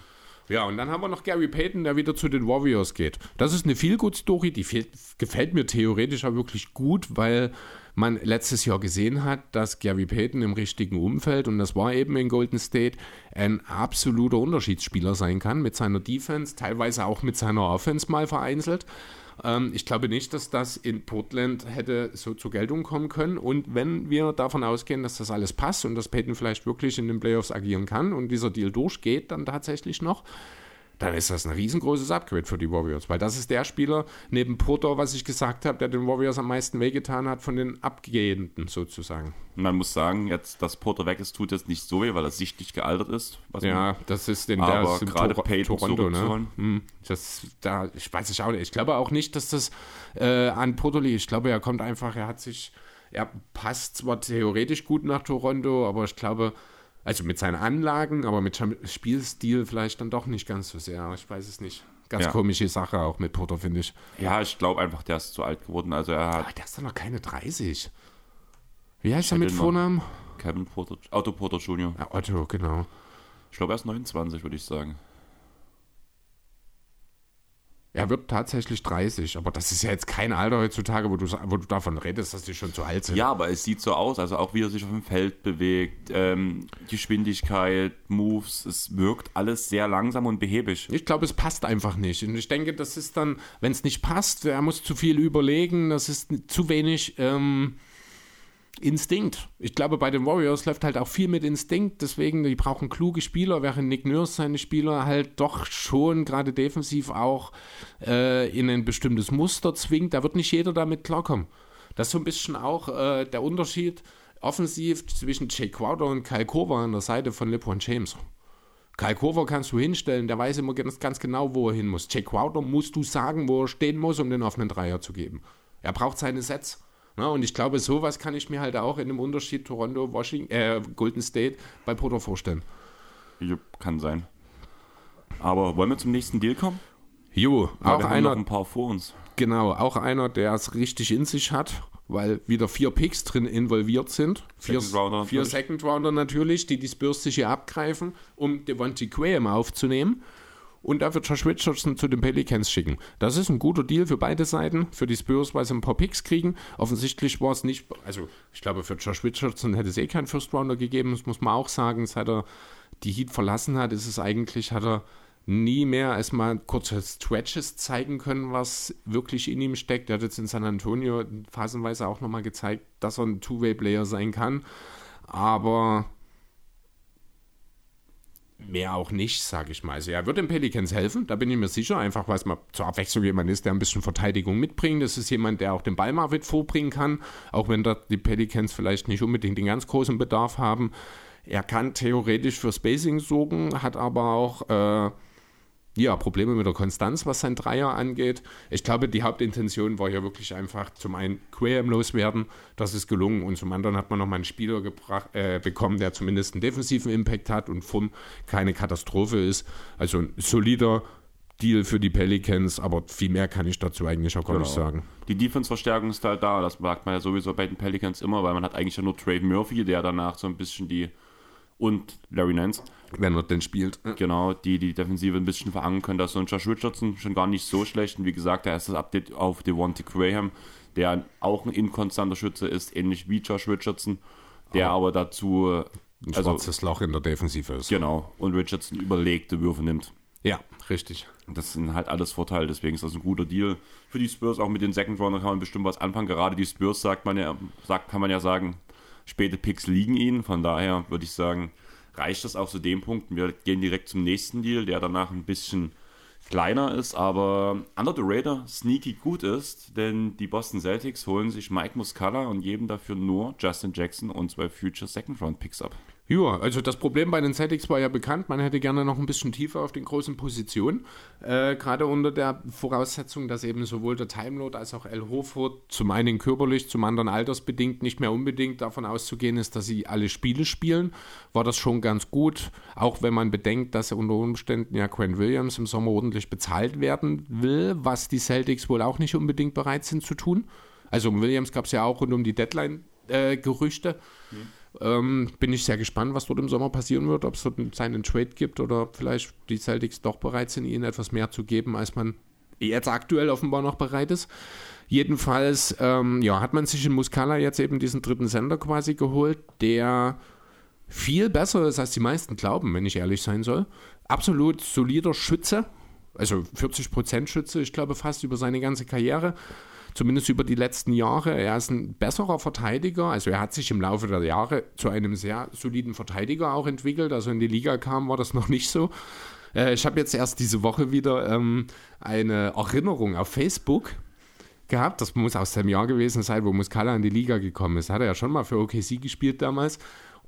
Ja, und dann haben wir noch Gary Payton, der wieder zu den Warriors geht. Das ist eine Feel-Good-Story, die fe- gefällt mir theoretisch auch wirklich gut, weil man letztes Jahr gesehen hat, dass Gary Payton im richtigen Umfeld, und das war eben in Golden State, ein absoluter Unterschiedsspieler sein kann mit seiner Defense, teilweise auch mit seiner Offense mal vereinzelt. Ähm, ich glaube nicht, dass das in Portland hätte so zur Geltung kommen können. Und wenn wir davon ausgehen, dass das alles passt und dass Peyton vielleicht wirklich in den Playoffs agieren kann und dieser Deal durchgeht dann tatsächlich noch, dann ist das ein riesengroßes Upgrade für die Warriors, weil das ist der Spieler neben Porter, was ich gesagt habe, der den Warriors am meisten wehgetan hat von den Abgehenden sozusagen. Man muss sagen, jetzt, dass Porter weg ist, tut jetzt nicht so weh, weil er sichtlich gealtert ist. Ja, das ist in Aber der ist in gerade Tor- Peyton Toronto, ne? Hm, Das, da, ich weiß ich auch nicht. Ich glaube auch nicht, dass das äh, an Porto liegt. Ich glaube, er kommt einfach, er hat sich, er passt zwar theoretisch gut nach Toronto, aber ich glaube, also mit seinen Anlagen, aber mit Spielstil vielleicht dann doch nicht ganz so sehr. Ich weiß es nicht. Ganz Ja. komische Sache auch mit Porto, finde ich. ja, ich glaube einfach, der ist zu alt geworden. Also er Aber hat der ist doch noch keine 30. Wie heißt er hätte mit Vornamen? Kevin Porter, Otto Porter Jr. Ja, Otto, genau. Ich glaube, er ist 29, würde ich sagen. Er wird tatsächlich 30, aber das ist ja jetzt kein Alter heutzutage, wo du, wo du davon redest, dass die schon zu alt sind. Ja, aber es sieht so aus, also auch wie er sich auf dem Feld bewegt, ähm, Geschwindigkeit, Moves, es wirkt alles sehr langsam und behäbig. Ich glaube, es passt einfach nicht. Und ich denke, das ist dann, wenn es nicht passt, er muss zu viel überlegen, das ist zu wenig ähm, Instinkt. Ich glaube, bei den Warriors läuft halt auch viel mit Instinkt, deswegen, die brauchen kluge Spieler, während Nick Nurse seine Spieler halt doch schon gerade defensiv auch äh, in ein bestimmtes Muster zwingt. Da wird nicht jeder damit klarkommen. Das ist so ein bisschen auch äh, der Unterschied offensiv zwischen Jay Crowder und Kyle Korver an der Seite von LeBron James. Kyle Korver kannst du hinstellen, der weiß immer ganz, ganz genau, wo er hin muss. Jay Crowder musst du sagen, wo er stehen muss, um den offenen Dreier zu geben. Er braucht seine Sets. Ja, und ich glaube, sowas kann ich mir halt auch in dem Unterschied Toronto, Washington, äh, Golden State bei Porter vorstellen. Jupp, Kann sein. Aber wollen wir zum nächsten Deal kommen? Jo, Weil auch wir haben noch ein paar vor uns. genau, auch einer, der es richtig in sich hat, weil wieder vier Picks drin involviert sind. Vier, Second Rounder vier natürlich. Second Rounder natürlich, die die Spurs sich hier abgreifen, um Devontae Graham aufzunehmen. Und da wird Josh Richardson zu den Pelicans schicken. Das ist ein guter Deal für beide Seiten. Für die Spurs, weil sie ein paar Picks kriegen. Offensichtlich war es nicht, also ich glaube, für Josh Richardson hätte es eh keinen First Rounder gegeben. Das muss man auch sagen. Seit er die Heat verlassen hat, ist es eigentlich, hat er nie mehr als mal kurze Stretches zeigen können, was wirklich in ihm steckt. Er hat jetzt in San Antonio phasenweise auch nochmal gezeigt, dass er ein Two-Way-Player sein kann. Aber mehr auch nicht, sage ich mal. Also er wird den Pelicans helfen, da bin ich mir sicher, einfach weil es mal zur Abwechslung jemand ist, der ein bisschen Verteidigung mitbringt. Das ist jemand, der auch den Ball mal mit vorbringen kann, auch wenn da die Pelicans vielleicht nicht unbedingt den ganz großen Bedarf haben. Er kann theoretisch für Spacing sorgen, hat aber auch äh, ja, Probleme mit der Konstanz, was sein Dreier angeht. Ich glaube, die Hauptintention war hier wirklich einfach zum einen Graham loswerden, das ist gelungen und zum anderen hat man nochmal einen Spieler gebracht, äh, bekommen, der zumindest einen defensiven Impact hat und vom keine Katastrophe ist. Also ein solider Deal für die Pelicans, aber viel mehr kann ich dazu eigentlich auch gar nicht Genau. sagen. Die Defense-Verstärkung ist halt da. Das merkt man ja sowieso bei den Pelicans immer, weil man hat eigentlich ja nur Trey Murphy, der danach so ein bisschen die und Larry Nance. Wenn er denn spielt. Genau, die die Defensive ein bisschen verankern können. Da ist so ein Josh Richardson schon gar nicht so schlecht. Und wie gesagt, der erste Update auf Devontae Graham, der auch ein inkonstanter Schütze ist, ähnlich wie Josh Richardson, der Oh. aber dazu, Ein also schwarzes Loch in der Defensive ist. genau, und Richardson überlegte Würfe nimmt. Ja, richtig. Das sind halt alles Vorteile, deswegen ist das ein guter Deal. Für die Spurs auch mit den Second Rounder kann man bestimmt was anfangen. Gerade die Spurs sagt man ja, sagt, kann man ja sagen, späte Picks liegen ihnen. Von daher würde ich sagen, reicht das auch zu dem Punkt. Wir gehen direkt zum nächsten Deal, der danach ein bisschen kleiner ist, aber under the radar sneaky gut ist, denn die Boston Celtics holen sich Mike Muscala und geben dafür nur Justin Jackson und zwei Future Second Round Picks ab. Ja, also das Problem bei den Celtics war ja bekannt. Man hätte gerne noch ein bisschen tiefer auf den großen Positionen. Äh, Gerade unter der Voraussetzung, dass eben sowohl der Timelord als auch El Horford zum einen körperlich, zum anderen altersbedingt nicht mehr unbedingt davon auszugehen ist, dass sie alle Spiele spielen, war das schon ganz gut. Auch wenn man bedenkt, dass unter Umständen ja Quinn Williams im Sommer ordentlich bezahlt werden will, was die Celtics wohl auch nicht unbedingt bereit sind zu tun. Also um Williams gab es ja auch rund um die Deadline-Gerüchte. Ähm, bin ich sehr gespannt, was dort im Sommer passieren wird, ob es dort seinen Trade gibt oder vielleicht die Celtics doch bereit sind, ihnen etwas mehr zu geben, als man jetzt aktuell offenbar noch bereit ist. Jedenfalls ähm, ja, hat man sich in Muscala jetzt eben diesen dritten Sender quasi geholt, der viel besser ist, als die meisten glauben, wenn ich ehrlich sein soll. Absolut solider Schütze, also 40% Schütze, ich glaube fast über seine ganze Karriere zumindest über die letzten Jahre. Er ist ein besserer Verteidiger, also er hat sich im Laufe der Jahre zu einem sehr soliden Verteidiger auch entwickelt. Also in die Liga kam, war das noch nicht so. Äh, ich habe jetzt erst diese Woche wieder ähm, eine Erinnerung auf Facebook gehabt. Das muss aus dem Jahr gewesen sein, wo Muscala in die Liga gekommen ist. Hat er ja schon mal für OKC gespielt damals.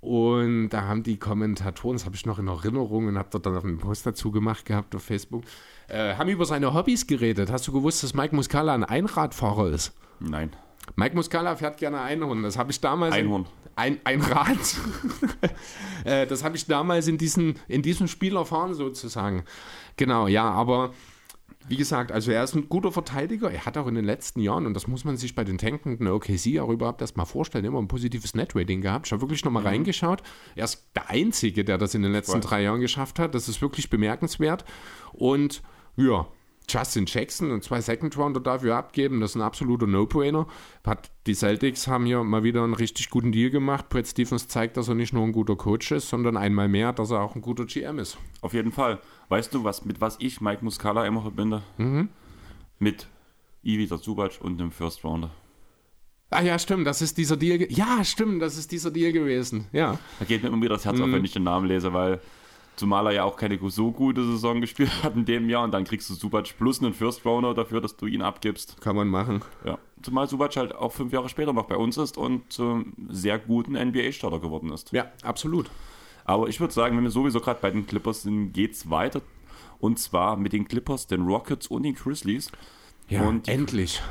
Und da haben die Kommentatoren, das habe ich noch in Erinnerung und habe dort dann einen Post dazu gemacht gehabt auf Facebook, äh, haben über seine Hobbys geredet. Hast du gewusst, dass Mike Muscala ein Einradfahrer ist? Nein. Mike Muscala fährt gerne Einhorn. Das habe ich damals. Einhorn. Ein, ein Rad. äh, das habe ich damals in, diesen, in diesem Spiel erfahren, sozusagen. Genau, ja, aber wie gesagt, also er ist ein guter Verteidiger. Er hat auch in den letzten Jahren, und das muss man sich bei den tankenden OKC auch überhaupt erstmal vorstellen, immer ein positives Netrating gehabt. Ich habe wirklich nochmal reingeschaut. Er ist der Einzige, der das in den letzten Right. drei Jahren geschafft hat. Das ist wirklich bemerkenswert. Und ja, Justin Jackson und zwei Second Rounder dafür abgeben, das ist ein absoluter No-Brainer. Die Celtics haben hier mal wieder einen richtig guten Deal gemacht. Brad Stevens zeigt, dass er nicht nur ein guter Coach ist, sondern einmal mehr, dass er auch ein guter GM ist. Auf jeden Fall. Weißt du, was, mit was ich Mike Muscala immer verbinde? Mit Ivica Zubac und dem First Rounder. Ah ja, stimmt, das ist dieser Deal. Ja, stimmt, das ist dieser Deal gewesen. Ja. Da geht mir immer wieder das Herz auf, wenn ich den Namen lese, weil zumal er ja auch keine so gute Saison gespielt hat in dem Jahr und dann kriegst du Subac plus einen First Rounder dafür, dass du ihn abgibst. Kann man machen. Ja. Zumal Subac halt auch fünf Jahre später noch bei uns ist und zum sehr guten NBA-Starter geworden ist. Ja, absolut. Aber ich würde sagen, wenn wir sowieso gerade bei den Clippers sind, geht's weiter. Und zwar mit den Clippers, den Rockets und den Grizzlies. Ja, Und endlich.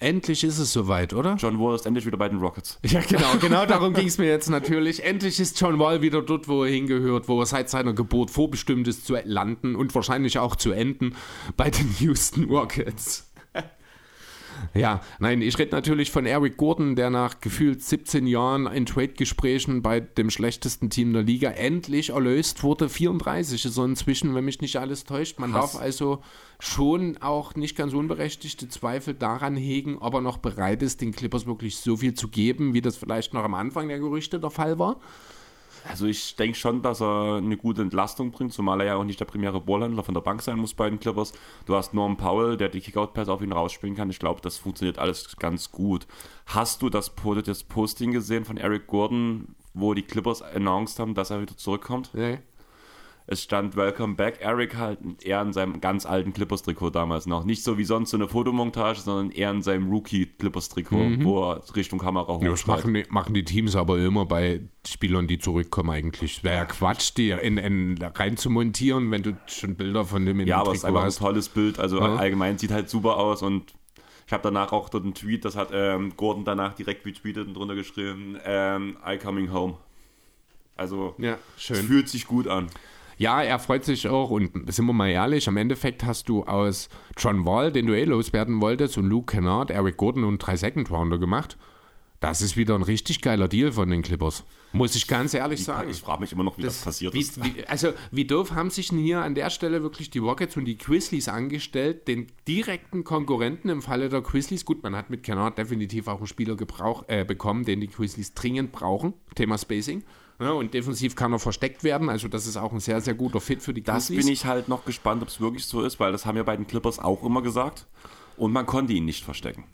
Endlich ist es soweit, oder? John Wall ist endlich wieder bei den Rockets. Ja, genau, genau darum ging es mir jetzt natürlich. Endlich ist John Wall wieder dort, wo er hingehört, wo er seit seiner Geburt vorbestimmt ist zu landen und wahrscheinlich auch zu enden bei den Houston Rockets. Ja, nein, ich rede natürlich von Eric Gordon, der nach gefühlt 17 Jahren in Trade-Gesprächen bei dem schlechtesten Team der Liga endlich erlöst wurde. 34 ist so inzwischen, wenn mich nicht alles täuscht. Man Krass. darf also schon auch nicht ganz unberechtigte Zweifel daran hegen, ob er noch bereit ist, den Clippers wirklich so viel zu geben, wie das vielleicht noch am Anfang der Gerüchte der Fall war. Also ich denke schon, dass er eine gute Entlastung bringt, zumal er ja auch nicht der primäre Ballhändler von der Bank sein muss bei den Clippers. Du hast Norm Powell, der die Kickout-Pass auf ihn rausspielen kann. Ich glaube, das funktioniert alles ganz gut. Hast du das, Po- das Posting gesehen von Eric Gordon, wo die Clippers announced haben, dass er wieder zurückkommt? Nee. Es stand Welcome Back Eric halt, er in seinem ganz alten Clippers-Trikot damals noch. Nicht so wie sonst so eine Fotomontage, sondern eher in seinem Rookie-Clippers-Trikot, wo er Richtung Kamera Ja, das machen die, machen die Teams aber immer bei Spielern, die zurückkommen eigentlich. Wäre ja Quatsch, die in, in, rein zu montieren, wenn du schon Bilder von dem in Ja, dem aber es ist einfach ein hast. tolles Bild. Also Ja. allgemein sieht halt super aus und ich habe danach auch dort einen Tweet, das hat ähm, Gordon danach direkt retweetet und drunter geschrieben, ähm, I coming home. Also Ja, es schön. fühlt sich gut an. Ja, er freut sich auch und sind wir mal ehrlich, am Endeffekt hast du aus John Wall, den du eh loswerden wolltest, und Luke Kennard, Eric Gordon und drei Second Rounder gemacht. Das ist wieder ein richtig geiler Deal von den Clippers. Muss ich ganz ehrlich sagen. Ich frage mich immer noch, wie das, das passiert wie, ist. Wie, also, wie doof haben sich denn hier an der Stelle wirklich die Rockets und die Grizzlies angestellt, den direkten Konkurrenten im Falle der Grizzlies? Gut, man hat mit Kennard definitiv auch einen Spieler gebrauch, äh, bekommen, den die Grizzlies dringend brauchen. Thema Spacing. Ja, und defensiv kann er versteckt werden. Also, das ist auch ein sehr, sehr guter Fit für die Grizzlies. Das bin ich halt noch gespannt, ob es wirklich so ist, weil das haben ja bei den Clippers auch immer gesagt. Und man konnte ihn nicht verstecken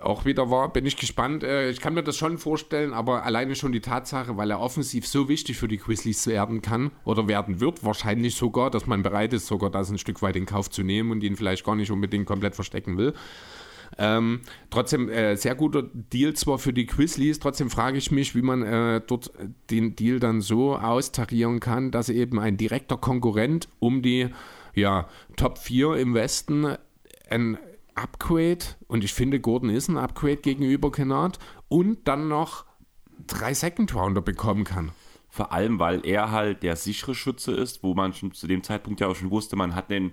auch wieder war, bin ich gespannt. Äh, ich kann mir das schon vorstellen, aber alleine schon die Tatsache, weil er offensiv so wichtig für die Grizzlies werden kann oder werden wird, wahrscheinlich sogar, dass man bereit ist, sogar das ein Stück weit in Kauf zu nehmen und ihn vielleicht gar nicht unbedingt komplett verstecken will. Ähm, trotzdem äh, sehr guter Deal zwar für die Grizzlies, trotzdem frage ich mich, wie man äh, dort den Deal dann so austarieren kann, dass eben ein direkter Konkurrent um die ja, Top 4 im Westen ein Upgrade, und ich finde, Gordon ist ein Upgrade gegenüber Kennard, und dann noch drei Second Rounder bekommen kann. Vor allem, weil er halt der sichere Schütze ist, wo man schon zu dem Zeitpunkt ja auch schon wusste, man hat den,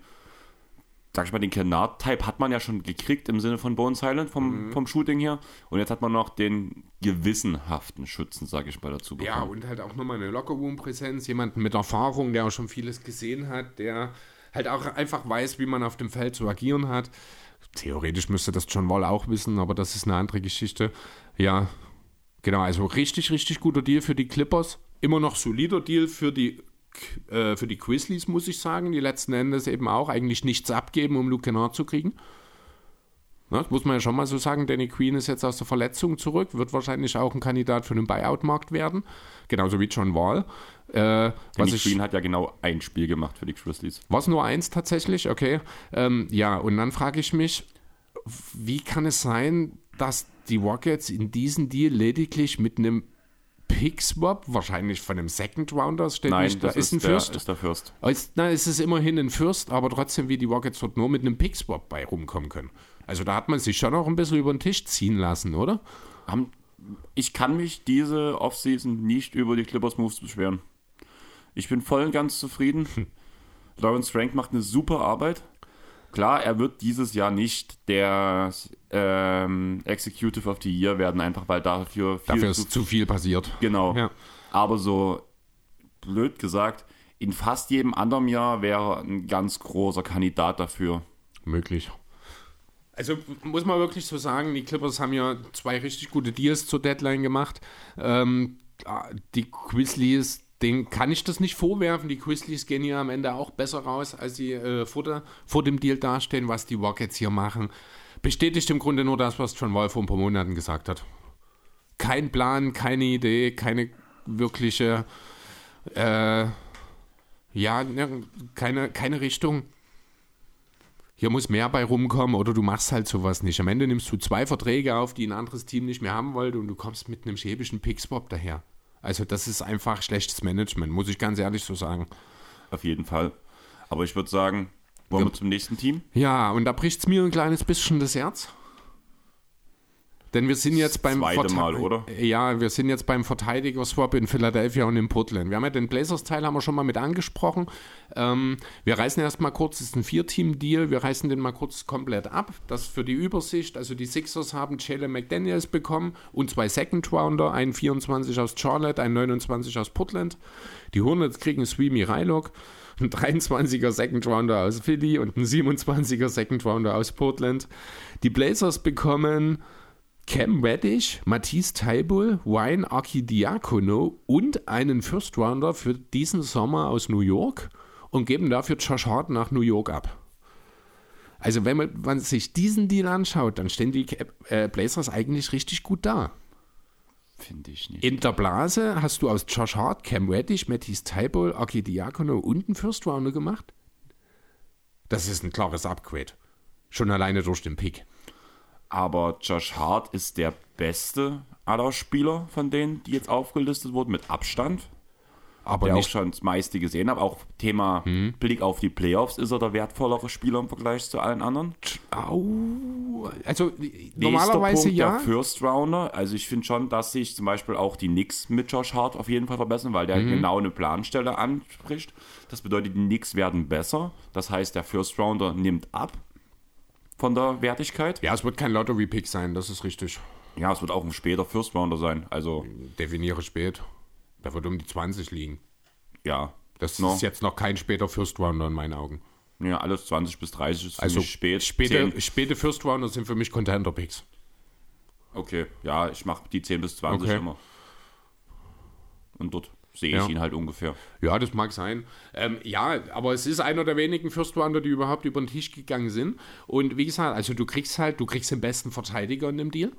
sag ich mal, den Kennard-Type hat man ja schon gekriegt im Sinne von Bone Silent vom, mhm. vom Shooting her. Und jetzt hat man noch den gewissenhaften Schützen, sag ich mal, dazu bekommen. Ja, und halt auch nochmal eine Lockerroom-Präsenz, jemanden mit Erfahrung, der auch schon vieles gesehen hat, der halt auch einfach weiß, wie man auf dem Feld zu agieren hat. Theoretisch müsste das John Wall auch wissen, aber das ist eine andere Geschichte. Ja, genau, also richtig, richtig guter Deal für die Clippers. Immer noch solider Deal für die, äh, für die Grizzlies, muss ich sagen, die letzten Endes eben auch eigentlich nichts abgeben, um Luke Kennard zu kriegen. das muss man ja schon mal so sagen. Danny Queen ist jetzt aus der Verletzung zurück, wird wahrscheinlich auch ein Kandidat für den Buyout-Markt werden. Genauso wie John Wall. Äh, Danny Queen hat ja genau ein Spiel gemacht für die Grizzlies. Was nur eins tatsächlich? Okay. Ähm, ja, und dann frage ich mich, wie kann es sein, dass die Rockets in diesem Deal lediglich mit einem Pick-Swap, wahrscheinlich von einem Second Rounder, steht Nein, nicht, da ist, ein der, Fürst. ist der Fürst. Ist, na, es ist immerhin ein Fürst, aber trotzdem, wie die Rockets dort nur mit einem Pick-Swap bei rumkommen können. Also da hat man sich schon noch ein bisschen über den Tisch ziehen lassen, oder? Ich kann mich diese Offseason nicht über die Clippers Moves beschweren. Ich bin voll und ganz zufrieden. Lawrence Frank macht eine super Arbeit. Klar, er wird dieses Jahr nicht der ähm, Executive of the Year werden, einfach weil dafür viel dafür ist zu, viel passiert. Genau. Ja. Aber so blöd gesagt, in fast jedem anderen Jahr wäre ein ganz großer Kandidat dafür. Möglich. Also muss man wirklich so sagen, die Clippers haben ja zwei richtig gute Deals zur Deadline gemacht. Ähm, die Grizzlies den kann ich das nicht vorwerfen. Die Grizzlies gehen hier am Ende auch besser raus, als sie äh, vor, der, vor, dem Deal dastehen, was die Rockets hier machen. Bestätigt im Grunde nur das, was John Wall vor ein paar Monaten gesagt hat. Kein Plan, keine Idee, keine wirkliche, äh, ja, ne, keine, keine Richtung. Hier muss mehr bei rumkommen oder du machst halt sowas nicht. Am Ende nimmst du zwei Verträge auf, die ein anderes Team nicht mehr haben wollte und du kommst mit einem schäbischen Pickswap daher. Also das ist einfach schlechtes Management, muss ich ganz ehrlich so sagen. Auf jeden Fall. Aber ich würde sagen, wollen wir zum nächsten Team? Ja, und da bricht es mir ein kleines bisschen das Herz. Denn wir sind jetzt beim Zweite Mal, oder? Ja, wir sind jetzt beim Verteidiger-Swap in Philadelphia und in Portland. Wir haben ja den Blazers-Teil haben wir schon mal mit angesprochen. Ähm, wir reißen erstmal kurz, das ist ein Vier-Team-Deal, wir reißen den mal kurz komplett ab. Das für die Übersicht, also die Sixers haben Jalen McDaniels bekommen und zwei Second-Rounder, einen 24 aus Charlotte, einen 29 aus Portland. Die Hornets kriegen Sweeney Rylock ein 23er Second Rounder aus Philly und ein 27er Second Rounder aus Portland. Die Blazers bekommen Cam Reddish, Matisse Taibul, Wayne Archidiakono und einen First Rounder für diesen Sommer aus New York und geben dafür Josh Hart nach New York ab. Also wenn man, man sich diesen Deal anschaut, dann stehen die äh, Blazers eigentlich richtig gut da. Finde ich nicht. In der Blase hast du aus Josh Hart, Cam Reddish, Matisse Taibul, Archidiakono und einen First Rounder gemacht. Das ist ein klares Upgrade. Schon alleine durch den Pick. Aber Josh Hart ist der beste aller Spieler von denen, die jetzt aufgelistet wurden, mit Abstand. Aber der nicht auch schon das meiste gesehen habe. Auch Thema hm. Blick auf die Playoffs ist er der wertvollere Spieler im Vergleich zu allen anderen. Au. Also normalerweise Punkt, ja. Der First Rounder. Also ich finde schon, dass sich zum Beispiel auch die Knicks mit Josh Hart auf jeden Fall verbessern, weil der mhm. genau eine Planstelle anspricht. Das bedeutet, die Knicks werden besser. Das heißt, der First Rounder nimmt ab von der Wertigkeit. Ja, es wird kein Lottery-Pick sein, das ist richtig. Ja, es wird auch ein später First Rounder sein. Also, Definiere spät. Da wird um die 20 liegen. ja. Das No. ist jetzt noch kein später First Rounder in meinen Augen. Ja, alles 20 bis 30 ist für Also mich spät. Späte, 10. späte First Rounder sind für mich Contender Picks. Okay, ja, ich mache die 10 bis 20 Okay. immer. Und dort sehe ich Ja. ihn halt ungefähr. Ja, das mag sein. Ähm, ja, aber es ist einer der wenigen First Rounder, die überhaupt über den Tisch gegangen sind. Und wie gesagt, also du kriegst halt, du kriegst den besten Verteidiger in dem Deal.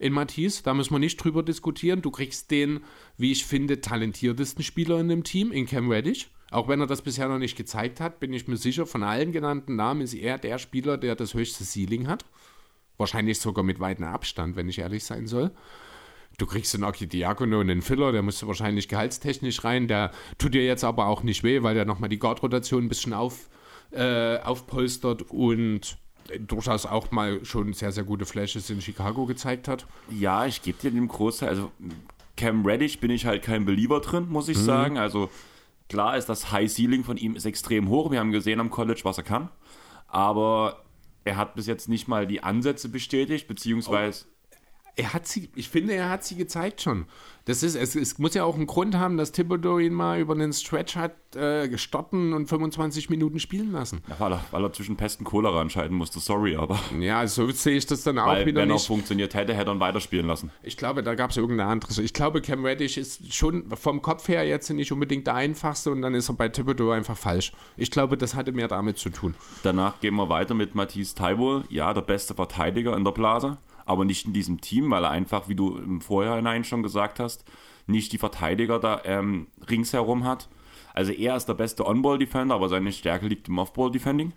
In Matisse, da müssen wir nicht drüber diskutieren. Du kriegst den, wie ich finde, talentiertesten Spieler in dem Team, in Cam Reddish. Auch wenn er das bisher noch nicht gezeigt hat, bin ich mir sicher, von allen genannten Namen ist er der Spieler, der das höchste Ceiling hat. Wahrscheinlich sogar mit weitem Abstand, wenn ich ehrlich sein soll. Du kriegst den Aki Diakono und den Filler, der musste wahrscheinlich gehaltstechnisch rein. Der tut dir jetzt aber auch nicht weh, weil der nochmal die Guard-Rotation ein bisschen auf, äh, aufpolstert und durchaus auch mal schon sehr, sehr gute Flashes in Chicago gezeigt hat. Ja, ich gebe dir den Großteil. Also, Cam Reddish bin ich halt kein Belieber drin, muss Mhm. ich sagen. Also, klar ist das High Ceiling von ihm ist extrem hoch. Wir haben gesehen am College, was er kann. Aber er hat bis jetzt nicht mal die Ansätze bestätigt, beziehungsweise. Er hat sie, ich finde, er hat sie gezeigt schon. Das ist, es, es muss ja auch einen Grund haben, dass Thibodeau ihn mal über den Stretch hat äh, gestoppen und 25 Minuten spielen lassen. Ja, weil, er, weil er zwischen Pest und Cholera entscheiden musste, sorry, aber Ja, so sehe ich das dann auch weil, wieder wenn er nicht. funktioniert hätte, hätte er ihn weiterspielen lassen. Ich glaube, da gab es irgendeine andere. Ich glaube, Cam Reddish ist schon vom Kopf her jetzt nicht unbedingt der einfachste und dann ist er bei Thibodeau einfach falsch. Ich glaube, das hatte mehr damit zu tun. Danach gehen wir weiter mit Matisse Taibo, ja, der beste Verteidiger in der Blase, aber nicht in diesem Team, weil er einfach, wie du im Vorhinein schon gesagt hast, nicht die Verteidiger da ähm, ringsherum hat. Also er ist der beste On-Ball-Defender, aber seine Stärke liegt im Off-Ball-Defending.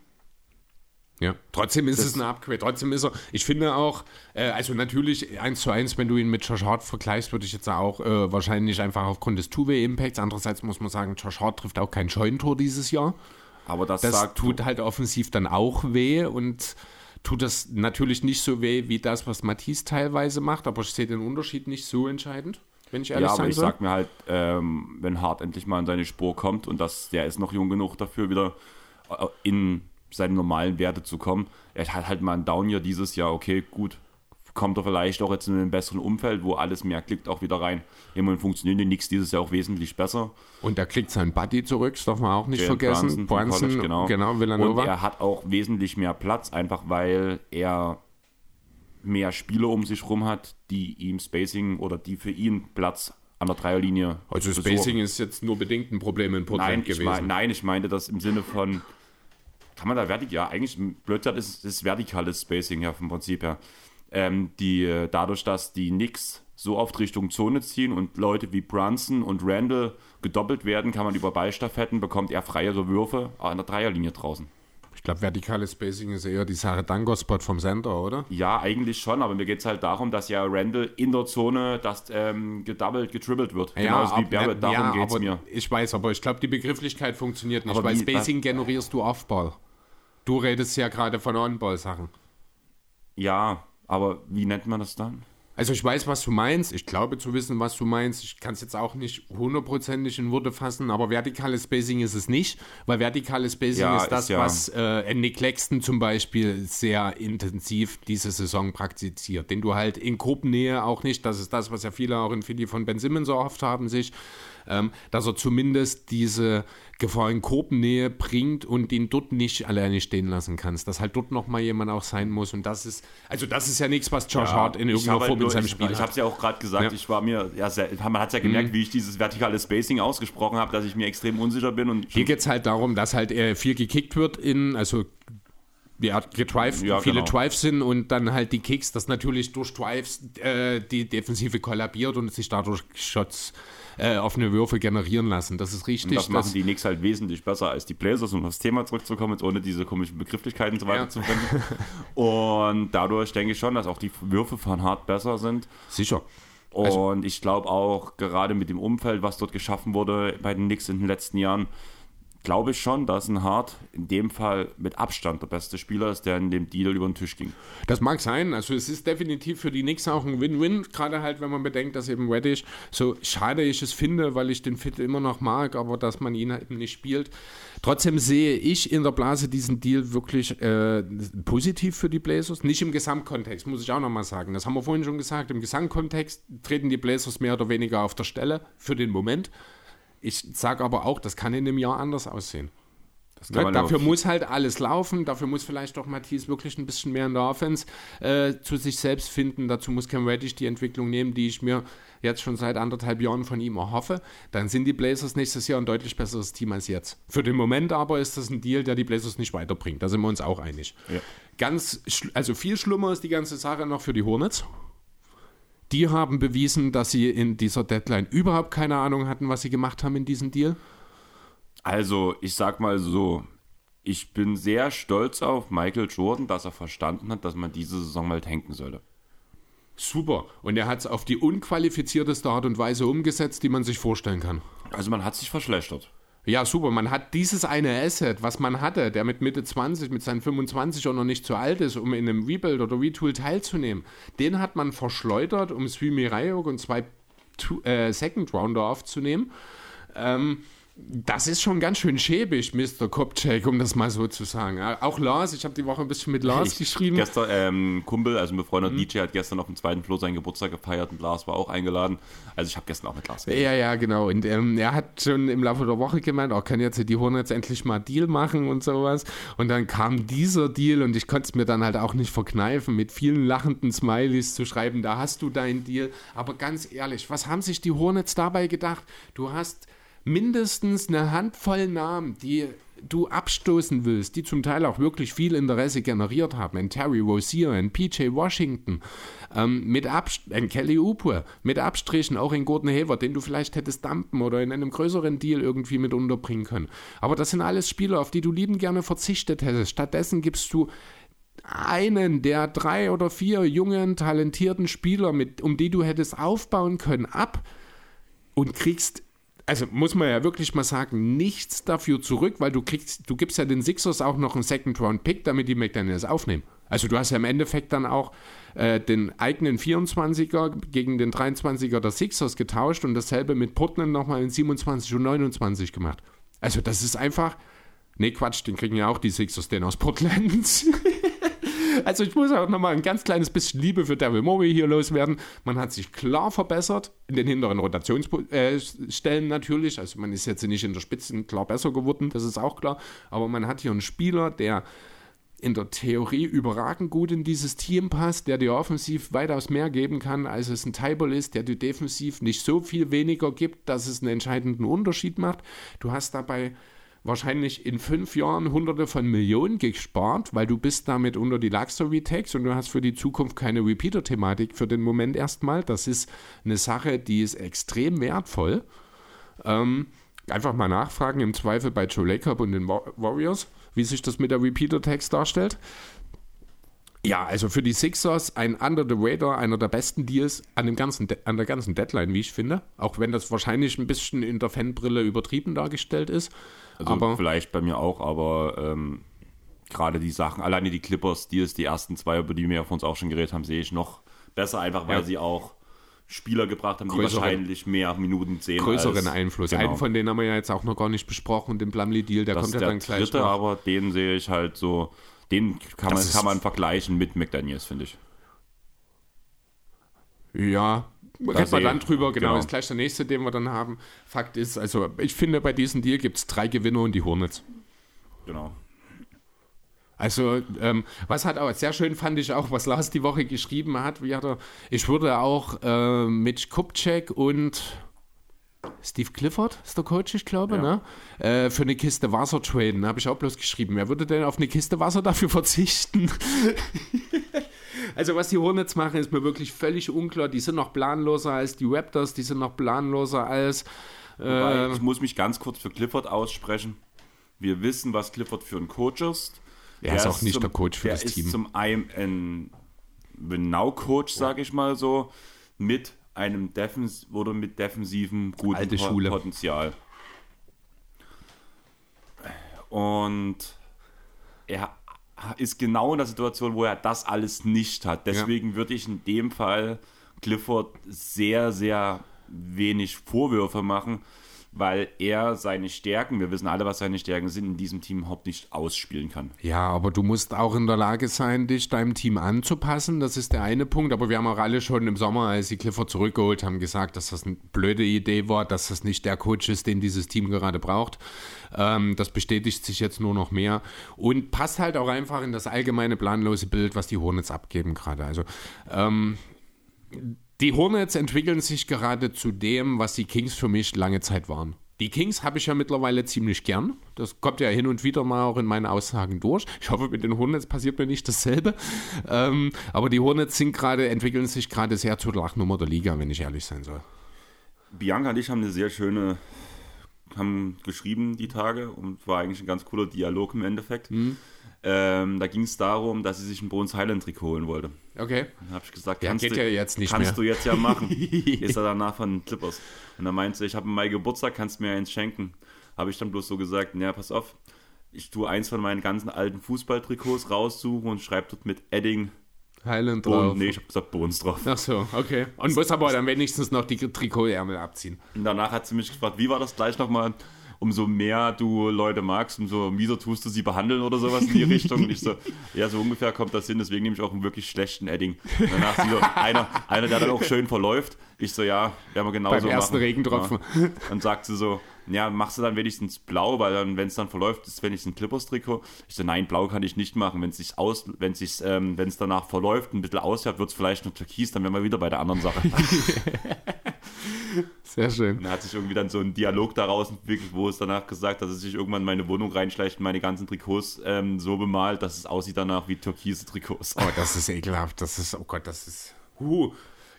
Ja. Trotzdem ist es ein Upgrade. Trotzdem ist er, ich finde auch, äh, also natürlich eins zu eins, wenn du ihn mit Josh Hart vergleichst, würde ich jetzt auch äh, wahrscheinlich einfach aufgrund des Two-Way-Impacts. Andererseits muss man sagen, Josh Hart trifft auch kein Scheunentor dieses Jahr. Aber das, Das tut halt offensiv dann auch weh und tut das natürlich nicht so weh wie das, was Matisse teilweise macht, aber ich sehe den Unterschied nicht so entscheidend, wenn ich ehrlich ja, aber ich soll. sag mir halt, ähm, wenn Hart endlich mal in seine Spur kommt und das, der ist noch jung genug dafür, wieder äh, in seine normalen Werte zu kommen. Er hat halt mal ein Down-Jahr dieses Jahr, okay, gut. Kommt er vielleicht auch jetzt in einem besseren Umfeld, wo alles mehr klickt, auch wieder rein. Immerhin funktionieren die Knicks dieses Jahr auch wesentlich besser. Und da kriegt sein Buddy zurück, das darf man auch nicht Jalen vergessen. Vom College, genau. genau. Villanova. Und er hat auch wesentlich mehr Platz, einfach weil er mehr Spieler um sich rum hat, die ihm Spacing oder die für ihn Platz an der Dreierlinie also besorgen. Spacing ist jetzt nur bedingt ein Problem in Portland Nein ich, gewesen. mein, nein, ich meinte das im Sinne von, kann man da vertikal, ja, eigentlich blödsinn ist, ist vertikales Spacing ja vom Prinzip her. Ähm, die, äh, dadurch, dass die Knicks so oft Richtung Zone ziehen und Leute wie Brunson und Randall gedoppelt werden, kann man über Ballstaffetten, bekommt er freiere Würfe an der Dreierlinie draußen. Ich glaube, vertikales Spacing ist eher die Sache Dango-Spot vom Center, oder? Ja, eigentlich schon, aber mir geht es halt darum, dass ja Randall in der Zone das ähm, gedoubled, getribbelt wird. Genauso wie Barrett, darum ja, geht es mir. Ich weiß, aber ich glaube, die Begrifflichkeit funktioniert nicht, Aber weil wie- Spacing generierst du Offball. Du redest ja gerade von On-Ball-Sachen. Ja, aber wie nennt man das dann? Also ich weiß, was du meinst. Ich glaube zu wissen, was du meinst. Ich kann es jetzt auch nicht hundertprozentig in Worte fassen, aber vertikales Spacing ist es nicht, weil vertikales Spacing Ja, ist das, ist ja- was äh, Nick Claxton zum Beispiel sehr intensiv diese Saison praktiziert. Den du halt in Gruppennähe auch nicht, das ist das, was ja viele auch in Philly von Ben Simmons erhofft haben sich, ähm, dass er zumindest diese Gefahr in Gruppennähe bringt und ihn dort nicht alleine stehen lassen kannst. Dass halt dort nochmal jemand auch sein muss und das ist, also das ist ja nichts, was Josh Hart in ich irgendeiner habe halt Form in seinem ich, Spiel Ich hat. habe es ja auch gerade gesagt, Ja. Mhm. ich war mir, ja, sehr, man hat es ja gemerkt, wie ich dieses vertikale Spacing ausgesprochen habe, dass ich mir extrem unsicher bin und Hier geht es halt darum, dass halt äh, viel gekickt wird in, also ja, getrive, Ja, viele genau. Drives sind und dann halt die Kicks, dass natürlich durch Drives äh, die Defensive kollabiert und sich dadurch Shots, äh, offene Würfe generieren lassen. Das ist richtig. das machen die Knicks halt wesentlich besser als die Blazers, um auf das Thema zurückzukommen, jetzt ohne diese komischen Begrifflichkeiten so weiter Ja. zu finden. Und dadurch denke ich schon, dass auch die Würfe von Hart besser sind. Sicher. Und Also ich glaube auch, gerade mit dem Umfeld, was dort geschaffen wurde bei den Knicks in den letzten Jahren, glaube ich schon, dass ein Hart in dem Fall mit Abstand der beste Spieler ist, der in dem Deal über den Tisch ging. Das mag sein. Also es ist definitiv für die Knicks auch ein Win-Win, gerade halt, wenn man bedenkt, dass eben Reddish, so schade ich es finde, weil ich den Fit immer noch mag, aber dass man ihn halt eben nicht spielt. Trotzdem sehe ich in der Blase diesen Deal wirklich äh, positiv für die Blazers. Nicht im Gesamtkontext, muss ich auch nochmal sagen. Das haben wir vorhin schon gesagt. Im Gesamtkontext treten die Blazers mehr oder weniger auf der Stelle für den Moment. Ich sage aber auch, das kann in einem Jahr anders aussehen. Ne? Dafür muss halt alles laufen, dafür muss vielleicht doch Matthias wirklich ein bisschen mehr in der Offense äh, zu sich selbst finden. Dazu muss Cam Reddish die Entwicklung nehmen, die ich mir jetzt schon seit anderthalb Jahren von ihm erhoffe. Dann sind die Blazers nächstes Jahr ein deutlich besseres Team als jetzt. Für den Moment aber ist das ein Deal, der die Blazers nicht weiterbringt. Da sind wir uns auch einig. Ja. Ganz, also viel schlimmer ist die ganze Sache noch für die Hornets. Die haben bewiesen, dass sie in dieser Deadline überhaupt keine Ahnung hatten, was sie gemacht haben in diesem Deal. Also, ich sag mal so, ich bin sehr stolz auf Michael Jordan, dass er verstanden hat, dass man diese Saison mal tanken sollte. Super. Und er hat es auf die unqualifizierteste Art und Weise umgesetzt, die man sich vorstellen kann. Also man hat sich verschlechtert. Ja, super. Man hat dieses eine Asset, was man hatte, der mit Mitte 20, mit seinen 25 auch noch nicht zu alt ist, um in einem Rebuild oder Retool teilzunehmen. Den hat man verschleudert, um Swimi Rayok und zwei äh, Second Rounder aufzunehmen. Ähm, das ist schon ganz schön schäbig, Mr. Kopczak, um das mal so zu sagen. Auch Lars, ich habe die Woche ein bisschen mit Lars ich, geschrieben. Gestern, ähm, Kumpel, also ein befreundeter mhm. DJ, hat gestern auf dem zweiten Floor seinen Geburtstag gefeiert und Lars war auch eingeladen. Also ich habe gestern auch mit Lars geredet. Ja, ja, genau. Und ähm, er hat schon im Laufe der Woche gemeint, auch oh, kann jetzt die Hornets endlich mal Deal machen und sowas. Und dann kam dieser Deal und ich konnte es mir dann halt auch nicht verkneifen, mit vielen lachenden Smileys zu schreiben, da hast du deinen Deal. Aber ganz ehrlich, was haben sich die Hornets dabei gedacht? Du hast mindestens eine Handvoll Namen, die du abstoßen willst, die zum Teil auch wirklich viel Interesse generiert haben. Ein Terry Rozier, ein PJ Washington, ähm, mit ein Kelly Upur, mit Abstrichen auch in Gordon Hayward, den du vielleicht hättest dumpen oder in einem größeren Deal irgendwie mit unterbringen können. Aber das sind alles Spieler, auf die du lieben gerne verzichtet hättest. Stattdessen gibst du einen der drei oder vier jungen, talentierten Spieler, mit, um die du hättest aufbauen können, ab und kriegst also muss man ja wirklich mal sagen, nichts dafür zurück, weil du kriegst, du gibst ja den Sixers auch noch einen Second-Round-Pick, damit die McDaniels aufnehmen. Also du hast ja im Endeffekt dann auch äh, den eigenen 24er gegen den 23er der Sixers getauscht und dasselbe mit Portland nochmal in 27 und 29 gemacht. Also das ist einfach, nee Quatsch, den kriegen ja auch die Sixers, den aus Portland. Also ich muss auch nochmal ein ganz kleines bisschen Liebe für Daryl Morey hier loswerden. Man hat sich klar verbessert, in den hinteren Rotationsstellen natürlich. Also man ist jetzt nicht in der Spitze klar besser geworden, das ist auch klar. Aber man hat hier einen Spieler, der in der Theorie überragend gut in dieses Team passt, der dir offensiv weitaus mehr geben kann, als es ein Tyball ist, der dir defensiv nicht so viel weniger gibt, dass es einen entscheidenden Unterschied macht. Du hast dabei wahrscheinlich in fünf Jahren hunderte von Millionen gespart, weil du bist damit unter die Luxury Tax und du hast für die Zukunft keine Repeater-Thematik für den Moment erstmal. Das ist eine Sache, die ist extrem wertvoll. Ähm, einfach mal nachfragen, im Zweifel bei Joe Lacob und den Warriors, wie sich das mit der Repeater-Tax darstellt. Ja, also für die Sixers ein Under the Radar, einer der besten Deals an, dem ganzen an der ganzen Deadline, wie ich finde. Auch wenn das wahrscheinlich ein bisschen in der Fanbrille übertrieben dargestellt ist. Also aber, vielleicht bei mir auch, aber ähm, gerade die Sachen, alleine die Clippers, die ist die ersten zwei, über die wir auf uns auch schon geredet haben, sehe ich noch besser, einfach weil ja. sie auch Spieler gebracht haben, die größeren, wahrscheinlich mehr Minuten sehen. Größeren als, Einfluss. Genau. Einen von denen haben wir ja jetzt auch noch gar nicht besprochen, den Plumlee-Deal, der das kommt ja dann gleich dritte, noch. aber den sehe ich halt so, den kann, man, kann man vergleichen mit McDaniels, finde ich. Ja, Reden wir dann drüber, genau, genau, ist gleich der nächste, den wir dann haben. Fakt ist, also ich finde, bei diesem Deal gibt es drei Gewinner und die Hornets. Genau. Also, ähm, was hat auch sehr schön fand ich auch, was Lars die Woche geschrieben hat, wie hat er, ich würde auch äh, mit Kupchek und Steve Clifford ist der Coach, ich glaube, ja. ne? Äh, für eine Kiste Wasser traden. Habe ich auch bloß geschrieben. Wer würde denn auf eine Kiste Wasser dafür verzichten? Also was die Hornets machen, ist mir wirklich völlig unklar. Die sind noch planloser als die Raptors, die sind noch planloser als... Äh, Wobei, ich muss mich ganz kurz für Clifford aussprechen. Wir wissen, was Clifford für ein Coach ist. Er ist auch nicht zum, der Coach für das Team. Er ist zum einen ein Now-Coach, sage ich mal so, mit einem Defens oder mit defensivem guten Alte Schule. Potenzial. Und er ist genau in der Situation, wo er das alles nicht hat. Deswegen würde ich in dem Fall Clifford sehr, sehr wenig Vorwürfe machen, weil er seine Stärken, wir wissen alle, was seine Stärken sind, in diesem Team überhaupt nicht ausspielen kann. Ja, aber du musst auch in der Lage sein, dich deinem Team anzupassen. Das ist der eine Punkt. Aber wir haben auch alle schon im Sommer, als sie Clifford zurückgeholt haben, gesagt, dass das eine blöde Idee war, dass das nicht der Coach ist, den dieses Team gerade braucht. Ähm, das bestätigt sich jetzt nur noch mehr und passt halt auch einfach in das allgemeine planlose Bild, was die Hornets abgeben gerade. Also ähm, die Hornets entwickeln sich gerade zu dem, was die Kings für mich lange Zeit waren. Die Kings habe ich ja mittlerweile ziemlich gern. Das kommt ja hin und wieder mal auch in meinen Aussagen durch. Ich hoffe, mit den Hornets passiert mir nicht dasselbe. Ähm, aber die Hornets sind gerade, entwickeln sich gerade sehr zur Lachnummer der Liga, wenn ich ehrlich sein soll. Bianca und ich haben eine sehr schöne, haben geschrieben die Tage und war eigentlich ein ganz cooler Dialog im Endeffekt. Mhm. Ähm, da ging es darum, dass sie sich ein Bones Highland Trikot holen wollte. Okay. Dann habe ich gesagt, Ja, kannst, geht du, ja jetzt nicht kannst mehr. du jetzt ja machen. ist er danach von den Clippers. Und dann meinte sie, ich habe Mai Geburtstag, kannst du mir eins schenken. Habe ich dann bloß so gesagt, naja, pass auf, ich tue eins von meinen ganzen alten Fußballtrikots raussuchen und schreibe dort mit Edding Highland Bones. drauf. Nee, ich habe gesagt Bones drauf. Ach so, okay. Und muss aber dann wenigstens noch die Trikotärmel abziehen. Und danach hat sie mich gefragt, wie war das gleich nochmal? Umso mehr du Leute magst, umso mieser tust du sie behandeln oder sowas in die Richtung. Und ich so, ja, so ungefähr kommt das hin, deswegen nehme ich auch einen wirklich schlechten Edding. Und danach so, einer, einer, der dann auch schön verläuft. Ich so, ja, werden wir genauso Beim ersten machen. Regentropfen. Ja. Dann sagt sie so, ja, machst du dann wenigstens blau, weil dann, wenn es dann verläuft, ist wenigstens ein Clippers-Trikot. Ich so, nein, blau kann ich nicht machen. Wenn es sich aus, wenn es ähm, wenn es danach verläuft, ein bisschen ausfärbt, wird es vielleicht noch türkis, dann wären wir wieder bei der anderen Sache. Sehr schön. Und da hat sich irgendwie dann so ein Dialog daraus entwickelt, wo es danach gesagt hat, dass es sich irgendwann in meine Wohnung reinschleicht und meine ganzen Trikots ähm, so bemalt, dass es aussieht danach wie türkise Trikots. Oh, das ist ekelhaft. Das ist, oh Gott, das ist. Huh.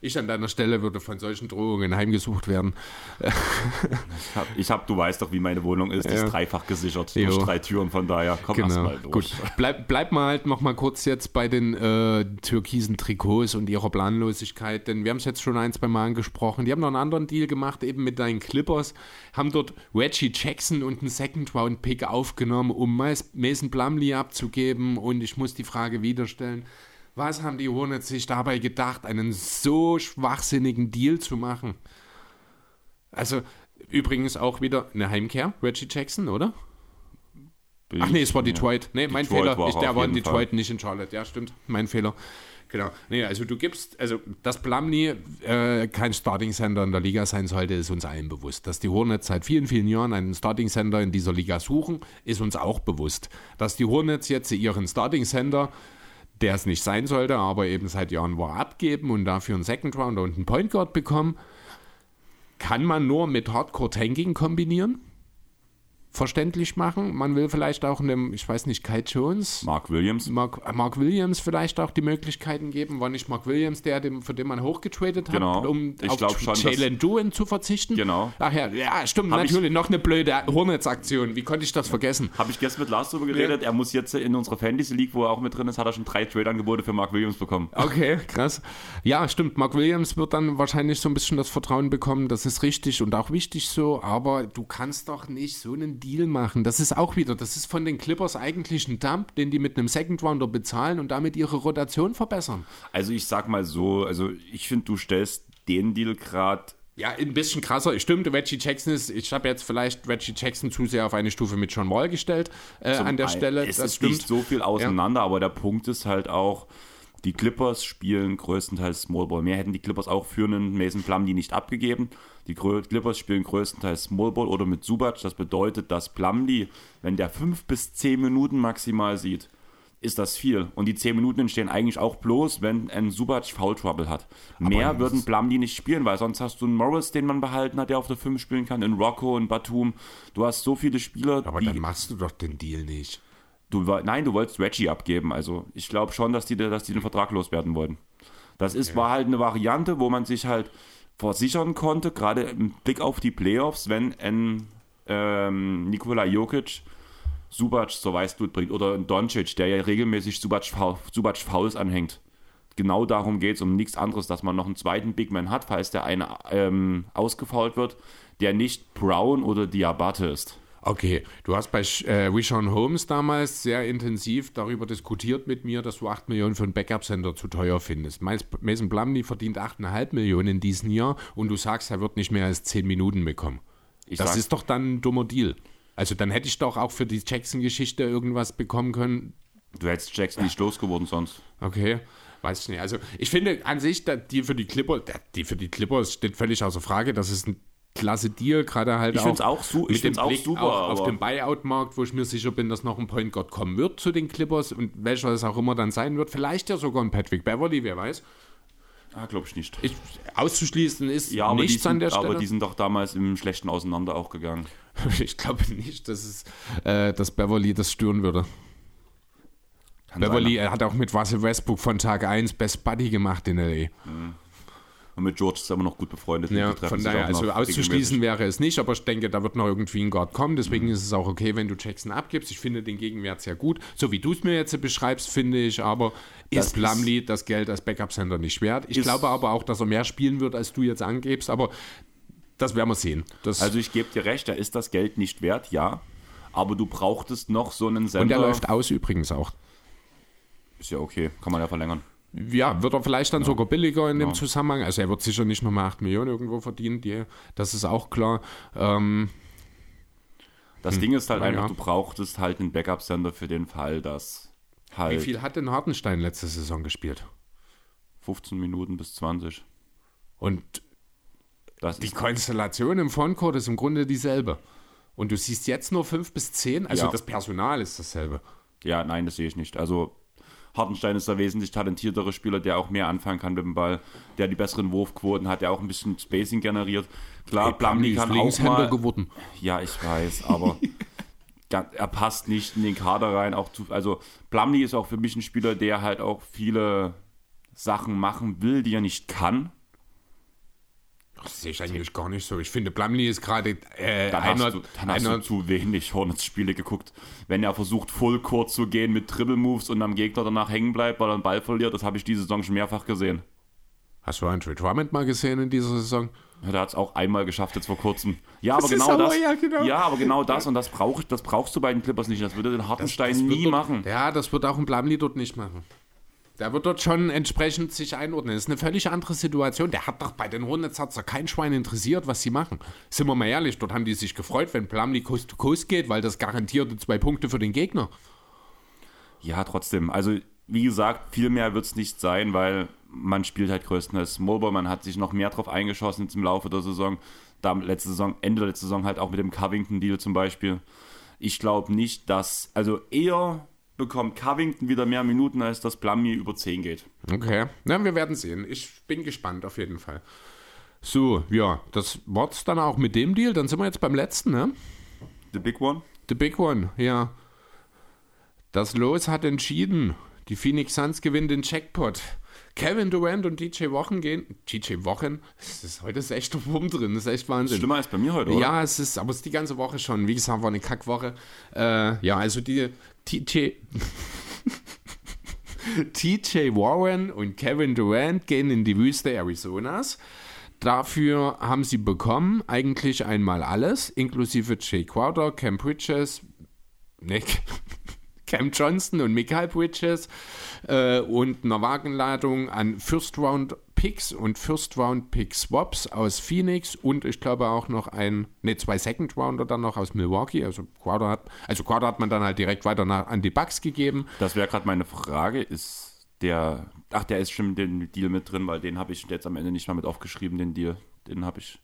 Ich an deiner Stelle würde von solchen Drohungen heimgesucht werden. Ich hab, ich hab, du weißt doch, wie meine Wohnung ist. Die Ja. ist dreifach gesichert. Jo. Durch drei Türen, von daher komm Genau. mal durch. Gut. Bleib, bleib mal halt noch mal kurz jetzt bei den äh, türkisen Trikots und ihrer Planlosigkeit, denn wir haben es jetzt schon ein, zwei Mal angesprochen. Die haben noch einen anderen Deal gemacht, eben mit deinen Clippers, haben dort Reggie Jackson und einen Second-Round-Pick aufgenommen, um Mas- Mason Plumlee abzugeben. Und ich muss die Frage wieder stellen, was haben die Hornets sich dabei gedacht, einen so schwachsinnigen Deal zu machen? Also, übrigens auch wieder eine Heimkehr, Reggie Jackson, oder? Ach nee, es war Detroit. Nee, mein Detroit Fehler. war ich, er der war in Detroit, nicht in Charlotte. Ja, stimmt. Mein Fehler. Genau. Nee, also du gibst, also dass Plumlee äh, kein Starting Center in der Liga sein sollte, ist uns allen bewusst. Dass die Hornets seit vielen, vielen Jahren einen Starting Center in dieser Liga suchen, ist uns auch bewusst. Dass die Hornets jetzt ihren Starting Center, der es nicht sein sollte, aber eben seit Jahren war, abgeben und dafür einen Second Rounder und einen Point Guard bekommen, kann man nur mit Hardcore Tanking kombinieren. Verständlich machen. Man will vielleicht auch einem, ich weiß nicht, Kai Jones, Mark Williams. Mark, Mark Williams vielleicht auch die Möglichkeiten geben. War nicht Mark Williams der, dem, für den man hochgetradet hat, Genau. um Ich auf schon, Jalen Duen zu verzichten? Genau. Ach ja, ja stimmt, Hab ich- natürlich. Noch eine blöde Hornets-Aktion. Wie konnte ich das vergessen? Habe ich gestern mit Lars drüber geredet. Er muss jetzt in unserer Fantasy League, wo er auch mit drin ist, hat er schon drei Trade-Angebote für Mark Williams bekommen. Okay, krass. Ja, stimmt. Mark Williams wird dann wahrscheinlich so ein bisschen das Vertrauen bekommen. Das ist richtig und auch wichtig so. Aber du kannst doch nicht so einen Deal machen. Das ist auch wieder, das ist von den Clippers eigentlich ein Dump, den die mit einem Second Rounder bezahlen und damit ihre Rotation verbessern. Also ich sag mal so, also ich finde, du stellst den Deal gerade Ja, ein bisschen krasser. Stimmt, Reggie Jackson ist, ich habe jetzt vielleicht Reggie Jackson zu sehr auf eine Stufe mit John Wall gestellt äh, an der Stelle. Es das ist stimmt. nicht so viel auseinander, aber der Punkt ist halt auch, die Clippers spielen größtenteils Small Ball. Mehr hätten die Clippers auch für einen Mason Plumlee nicht abgegeben. Die Clippers spielen größtenteils Small Ball oder mit Subac. Das bedeutet, dass Plumlee, wenn der fünf bis zehn Minuten maximal sieht, ist das viel. Und die zehn Minuten entstehen eigentlich auch bloß, wenn ein Subac Foul Trouble hat. Mehr würden Plumlee nicht spielen, weil sonst hast du einen Morris, den man behalten hat, der auf der 5 spielen kann, in Rocco und Batum. Du hast so viele Spieler, aber die dann machst du doch den Deal nicht. Du, nein, du wolltest Reggie abgeben. Also ich glaube schon, dass die, dass die den Vertrag loswerden wollten. Das ist, war halt eine Variante, wo man sich halt versichern konnte, gerade im Blick auf die Playoffs, wenn ein ähm, Nikola Jokic Subac zur Weißblut bringt oder ein Doncic, der ja regelmäßig Subac, Subac Fouls anhängt. Genau darum geht es, um nichts anderes, dass man noch einen zweiten Big Man hat, falls der eine ähm, ausgefault wird, der nicht Brown oder Diabate ist. Okay, du hast bei äh, Rishon Holmes damals sehr intensiv darüber diskutiert mit mir, dass du 8 Millionen für einen Backup-Center zu teuer findest. Mason Plumlee verdient 8,5 Millionen in diesem Jahr und du sagst, er wird nicht mehr als 10 Minuten bekommen. Ich das ist doch dann ein dummer Deal. Also dann hätte ich doch auch für die Jackson-Geschichte irgendwas bekommen können. Du hättest Jackson nicht losgeworden sonst. Okay. Weiß ich nicht. Also ich finde an sich, die für die Clippers, die für die Clippers steht völlig außer Frage. Das ist ein klasse Deal, gerade halt ich auch, auch mit dem auch Blick super, auch auf den Buyout-Markt, wo ich mir sicher bin, dass noch ein Point Guard kommen wird zu den Clippers und welcher es auch immer dann sein wird. Vielleicht ja sogar ein Patrick Beverly, wer weiß. Ah, glaube ich nicht. Ich, auszuschließen ist ja, nichts sind, an der Stelle. Aber die sind doch damals im Schlechten auseinander auch gegangen. ich glaube nicht, dass, es, äh, dass Beverly das stören würde. Kann Beverly sein, hat auch mit Russell Westbrook von Tag 1 Best Buddy gemacht in L.A. Mhm. Und mit George ist er immer noch gut befreundet. Ja, von daher, also auszuschließen wäre es nicht, aber ich denke, da wird noch irgendwie ein Guard kommen. Deswegen mhm. ist es auch okay, wenn du Jackson abgibst. Ich finde den Gegenwert sehr gut. So wie du es mir jetzt beschreibst, finde ich aber, das ist Plumlee das Geld als Backup-Center nicht wert. Ich glaube aber auch, dass er mehr spielen wird, als du jetzt angebst. Aber das werden wir sehen. Das also ich gebe dir recht, da ist das Geld nicht wert, ja. Aber du brauchtest noch so einen Sender. Und der läuft aus übrigens auch. Ist ja okay, kann man ja verlängern. Ja, wird er vielleicht dann ja. sogar billiger in dem ja. Zusammenhang. Also er wird sicher nicht nochmal 8 Millionen irgendwo verdienen, die, das ist auch klar. Ähm, das hm, Ding ist halt einfach, ja. du brauchtest halt einen Backup-Sender für den Fall, dass halt. Wie viel hat denn Hartenstein letzte Saison gespielt? 15 Minuten bis 20. Und das die Konstellation im Frontcourt ist im Grunde dieselbe. Und du siehst jetzt nur 5 bis 10, also das Personal ist dasselbe. Ja, nein, das sehe ich nicht. Also Hartenstein ist der wesentlich talentiertere Spieler, der auch mehr anfangen kann mit dem Ball, der die besseren Wurfquoten hat, der auch ein bisschen Spacing generiert. Klar, hey, Plumlee kann auch mal... geworden. Ja, ich weiß, aber er passt nicht in den Kader rein. Auch zu, also Plumlee ist auch für mich ein Spieler, der halt auch viele Sachen machen will, die er nicht kann. Das sehe ich eigentlich gar nicht so. Ich finde, Plumlee ist gerade äh, dann einer, hast du, dann hast du zu wenig Hornets-Spiele geguckt. Wenn er versucht, Full Court zu gehen mit Dribble-Moves und am Gegner danach hängen bleibt, weil er einen Ball verliert, das habe ich diese Saison schon mehrfach gesehen. Hast du Andre Drummond mal gesehen in dieser Saison? Ja, der hat es auch einmal geschafft jetzt vor kurzem. Ja, aber genau das. Ja, genau. ja, aber genau das und das, brauch, das brauchst du bei den Clippers nicht. Das würde den Hartenstein das, das nie dort, machen. Ja, das wird auch ein Plumlee dort nicht machen. Der wird dort schon entsprechend sich einordnen. Das ist eine völlig andere Situation. Der hat doch bei den hat kein Schwein interessiert, was sie machen. Sind wir mal ehrlich, dort haben die sich gefreut, wenn to Coast geht, weil das garantierte zwei Punkte für den Gegner. Ja, trotzdem. Also, wie gesagt, viel mehr wird es nicht sein, weil man spielt halt größtenteils Mobile. Man hat sich noch mehr drauf eingeschossen im Laufe der Saison. Da letzte Saison, Ende der letzten Saison halt auch mit dem Covington-Deal zum Beispiel. Ich glaube nicht, dass, also eher bekommt Covington wieder mehr Minuten, als das Plumlee über 10 geht. Okay, na, wir werden sehen. Ich bin gespannt auf jeden Fall. So, ja, das war's dann auch mit dem Deal. Dann sind wir jetzt beim letzten, ne? The Big One? The Big One, ja. Das Los hat entschieden. Die Phoenix Suns gewinnen den Jackpot. Kevin Durant und DJ Wochen gehen. DJ Wochen? Das ist, heute ist echt Wurm drin. Das ist echt Wahnsinn. Schlimmer als bei mir heute, oder? Ja, es ist, aber es ist die ganze Woche schon. Wie gesagt, war eine Kackwoche. Äh, ja, also die TJ. TJ Warren und Kevin Durant gehen in die Wüste Arizonas. Dafür haben sie bekommen eigentlich einmal alles, inklusive Jay Crowder, Cam Bridges, Nick, Cam Johnston und Michael Bridges äh, und eine Wagenladung an First Round Picks und First Round Pick Swaps aus Phoenix und ich glaube auch noch ein, ne, zwei Second Rounder dann noch aus Milwaukee. Also Crowder hat, also Crowder hat man dann halt direkt weiter nach, an die Bucks gegeben. Das wäre gerade meine Frage, ist der, ach, der ist schon den Deal mit drin, weil den habe ich jetzt am Ende nicht mal mit aufgeschrieben, den Deal. Den habe ich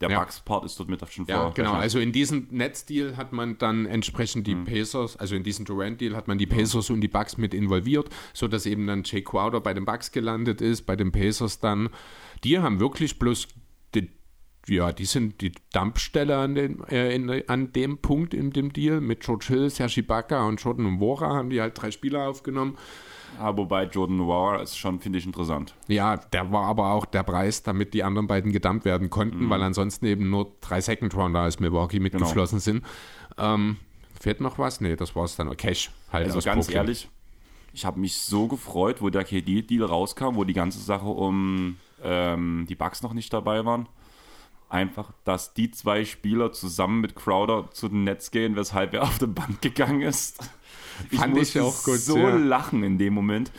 der ja. Bugs-Part ist dort mit schon vor. Ja, genau. Also in diesem Netzdeal hat man dann entsprechend die mhm. Pacers, also in diesem Durant-Deal hat man die Pacers und die Bugs mit involviert, sodass eben dann Jay Crowder bei den Bugs gelandet ist, bei den Pacers dann. Die haben wirklich bloß die, ja, die sind die Dampfstelle an, den, äh, in, an dem Punkt in dem Deal mit George Hill, Sergi Baca und Jordan Wora haben die halt drei Spieler aufgenommen. Ja, wobei Jordan Noir ist schon, finde ich, interessant. Ja, der war aber auch der Preis, damit die anderen beiden gedumpt werden konnten, mhm. weil ansonsten eben nur drei Second Rounder aus Milwaukee genau. mitgeflossen genau. sind. Ähm, fehlt noch was? Nee, das war es dann. Cash halt. Also ganz Brooklyn. ehrlich, ich habe mich so gefreut, wo der KD-Deal rauskam, wo die ganze Sache um ähm, die Bugs noch nicht dabei waren. einfach, dass die zwei Spieler zusammen mit Crowder zu den Nets gehen, weshalb er auf der Bank gegangen ist. Ich Fand musste ich auch gut, so ja. lachen in dem Moment.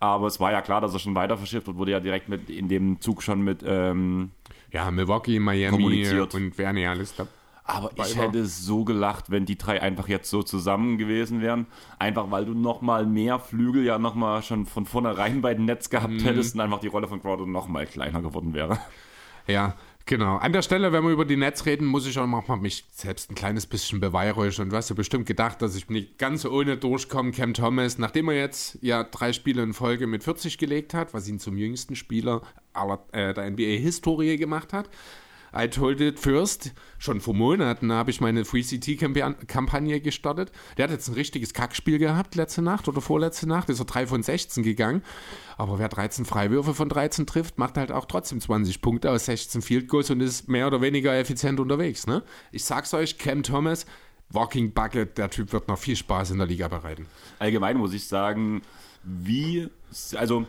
Aber es war ja klar, dass er schon weiter verschifft wird, wurde ja direkt mit in dem Zug schon mit. Ähm, Ja, Milwaukee, Miami und wer nicht alles da. aber ich hätte so gelacht, wenn die drei einfach jetzt so zusammen gewesen wären. Einfach weil du nochmal mehr Flügel ja nochmal schon von vornherein bei den Netz gehabt Mhm. hättest und einfach die Rolle von Crowder nochmal kleiner geworden wäre. Ja, genau. An der Stelle, wenn wir über die Nets reden, muss ich auch noch mal mich selbst ein kleines bisschen beweihräuchern. Und du hast ja bestimmt gedacht, dass ich nicht ganz ohne durchkomme. Cam Thomas, nachdem er jetzt ja drei Spiele in Folge mit 40 gelegt hat, was ihn zum jüngsten Spieler aller, äh, der NBA-Historie gemacht hat. I told it first. Schon vor Monaten habe ich meine Free CT-Kampagne gestartet. Der hat jetzt ein richtiges Kackspiel gehabt letzte Nacht oder vorletzte Nacht. Ist er 3 von 16 gegangen. Aber wer 13 Freiwürfe von 13 trifft, macht halt auch trotzdem 20 Punkte aus 16 Field Goals und ist mehr oder weniger effizient unterwegs. Ne? Ich sag's euch, Cam Thomas, Walking Bucket, der Typ wird noch viel Spaß in der Liga bereiten. Allgemein muss ich sagen, wie, also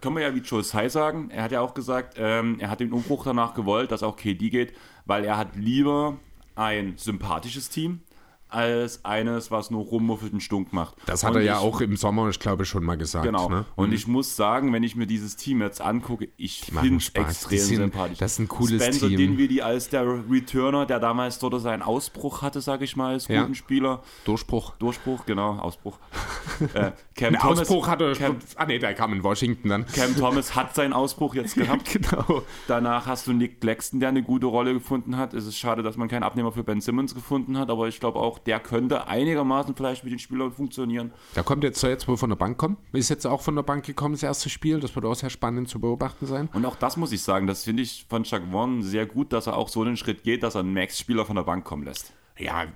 können wir ja wie Joe Tsai sagen, er hat ja auch gesagt, ähm, er hat den Umbruch danach gewollt, dass auch KD geht, weil er hat lieber ein sympathisches Team als eines, was nur rummuffelt und stunk macht. Das hat Und er ja ich- auch im Sommer, ich glaube, schon mal gesagt. Genau. Ne? Und ich muss sagen, wenn ich mir dieses Team jetzt angucke, ich finde es extrem sind- sympathisch. das ist ein cooles Spencer Team. Dinwiddie als der Returner, der damals dort seinen Ausbruch hatte, sage ich mal, als Ja. guten Spieler. Durchbruch. Durchbruch, genau, Ausbruch. äh, Cam, Thomas, Ausbruch hat er Cam. Ah, nee, der kam in Washington dann. Cam Thomas hat seinen Ausbruch jetzt gehabt. genau. Danach hast du Nick Claxton, der eine gute Rolle gefunden hat. Es ist schade, dass man keinen Abnehmer für Ben Simmons gefunden hat, aber ich glaube auch, der könnte einigermaßen vielleicht mit den Spielern funktionieren. Da kommt jetzt, soll jetzt wohl von der Bank kommen. Ist jetzt auch von der Bank gekommen, das erste Spiel. Das wird auch sehr spannend zu beobachten sein. Und auch das muss ich sagen, das finde ich von Chuck Vaughn sehr gut, dass er auch so einen Schritt geht, dass er einen Max-Spieler von der Bank kommen lässt. Ja,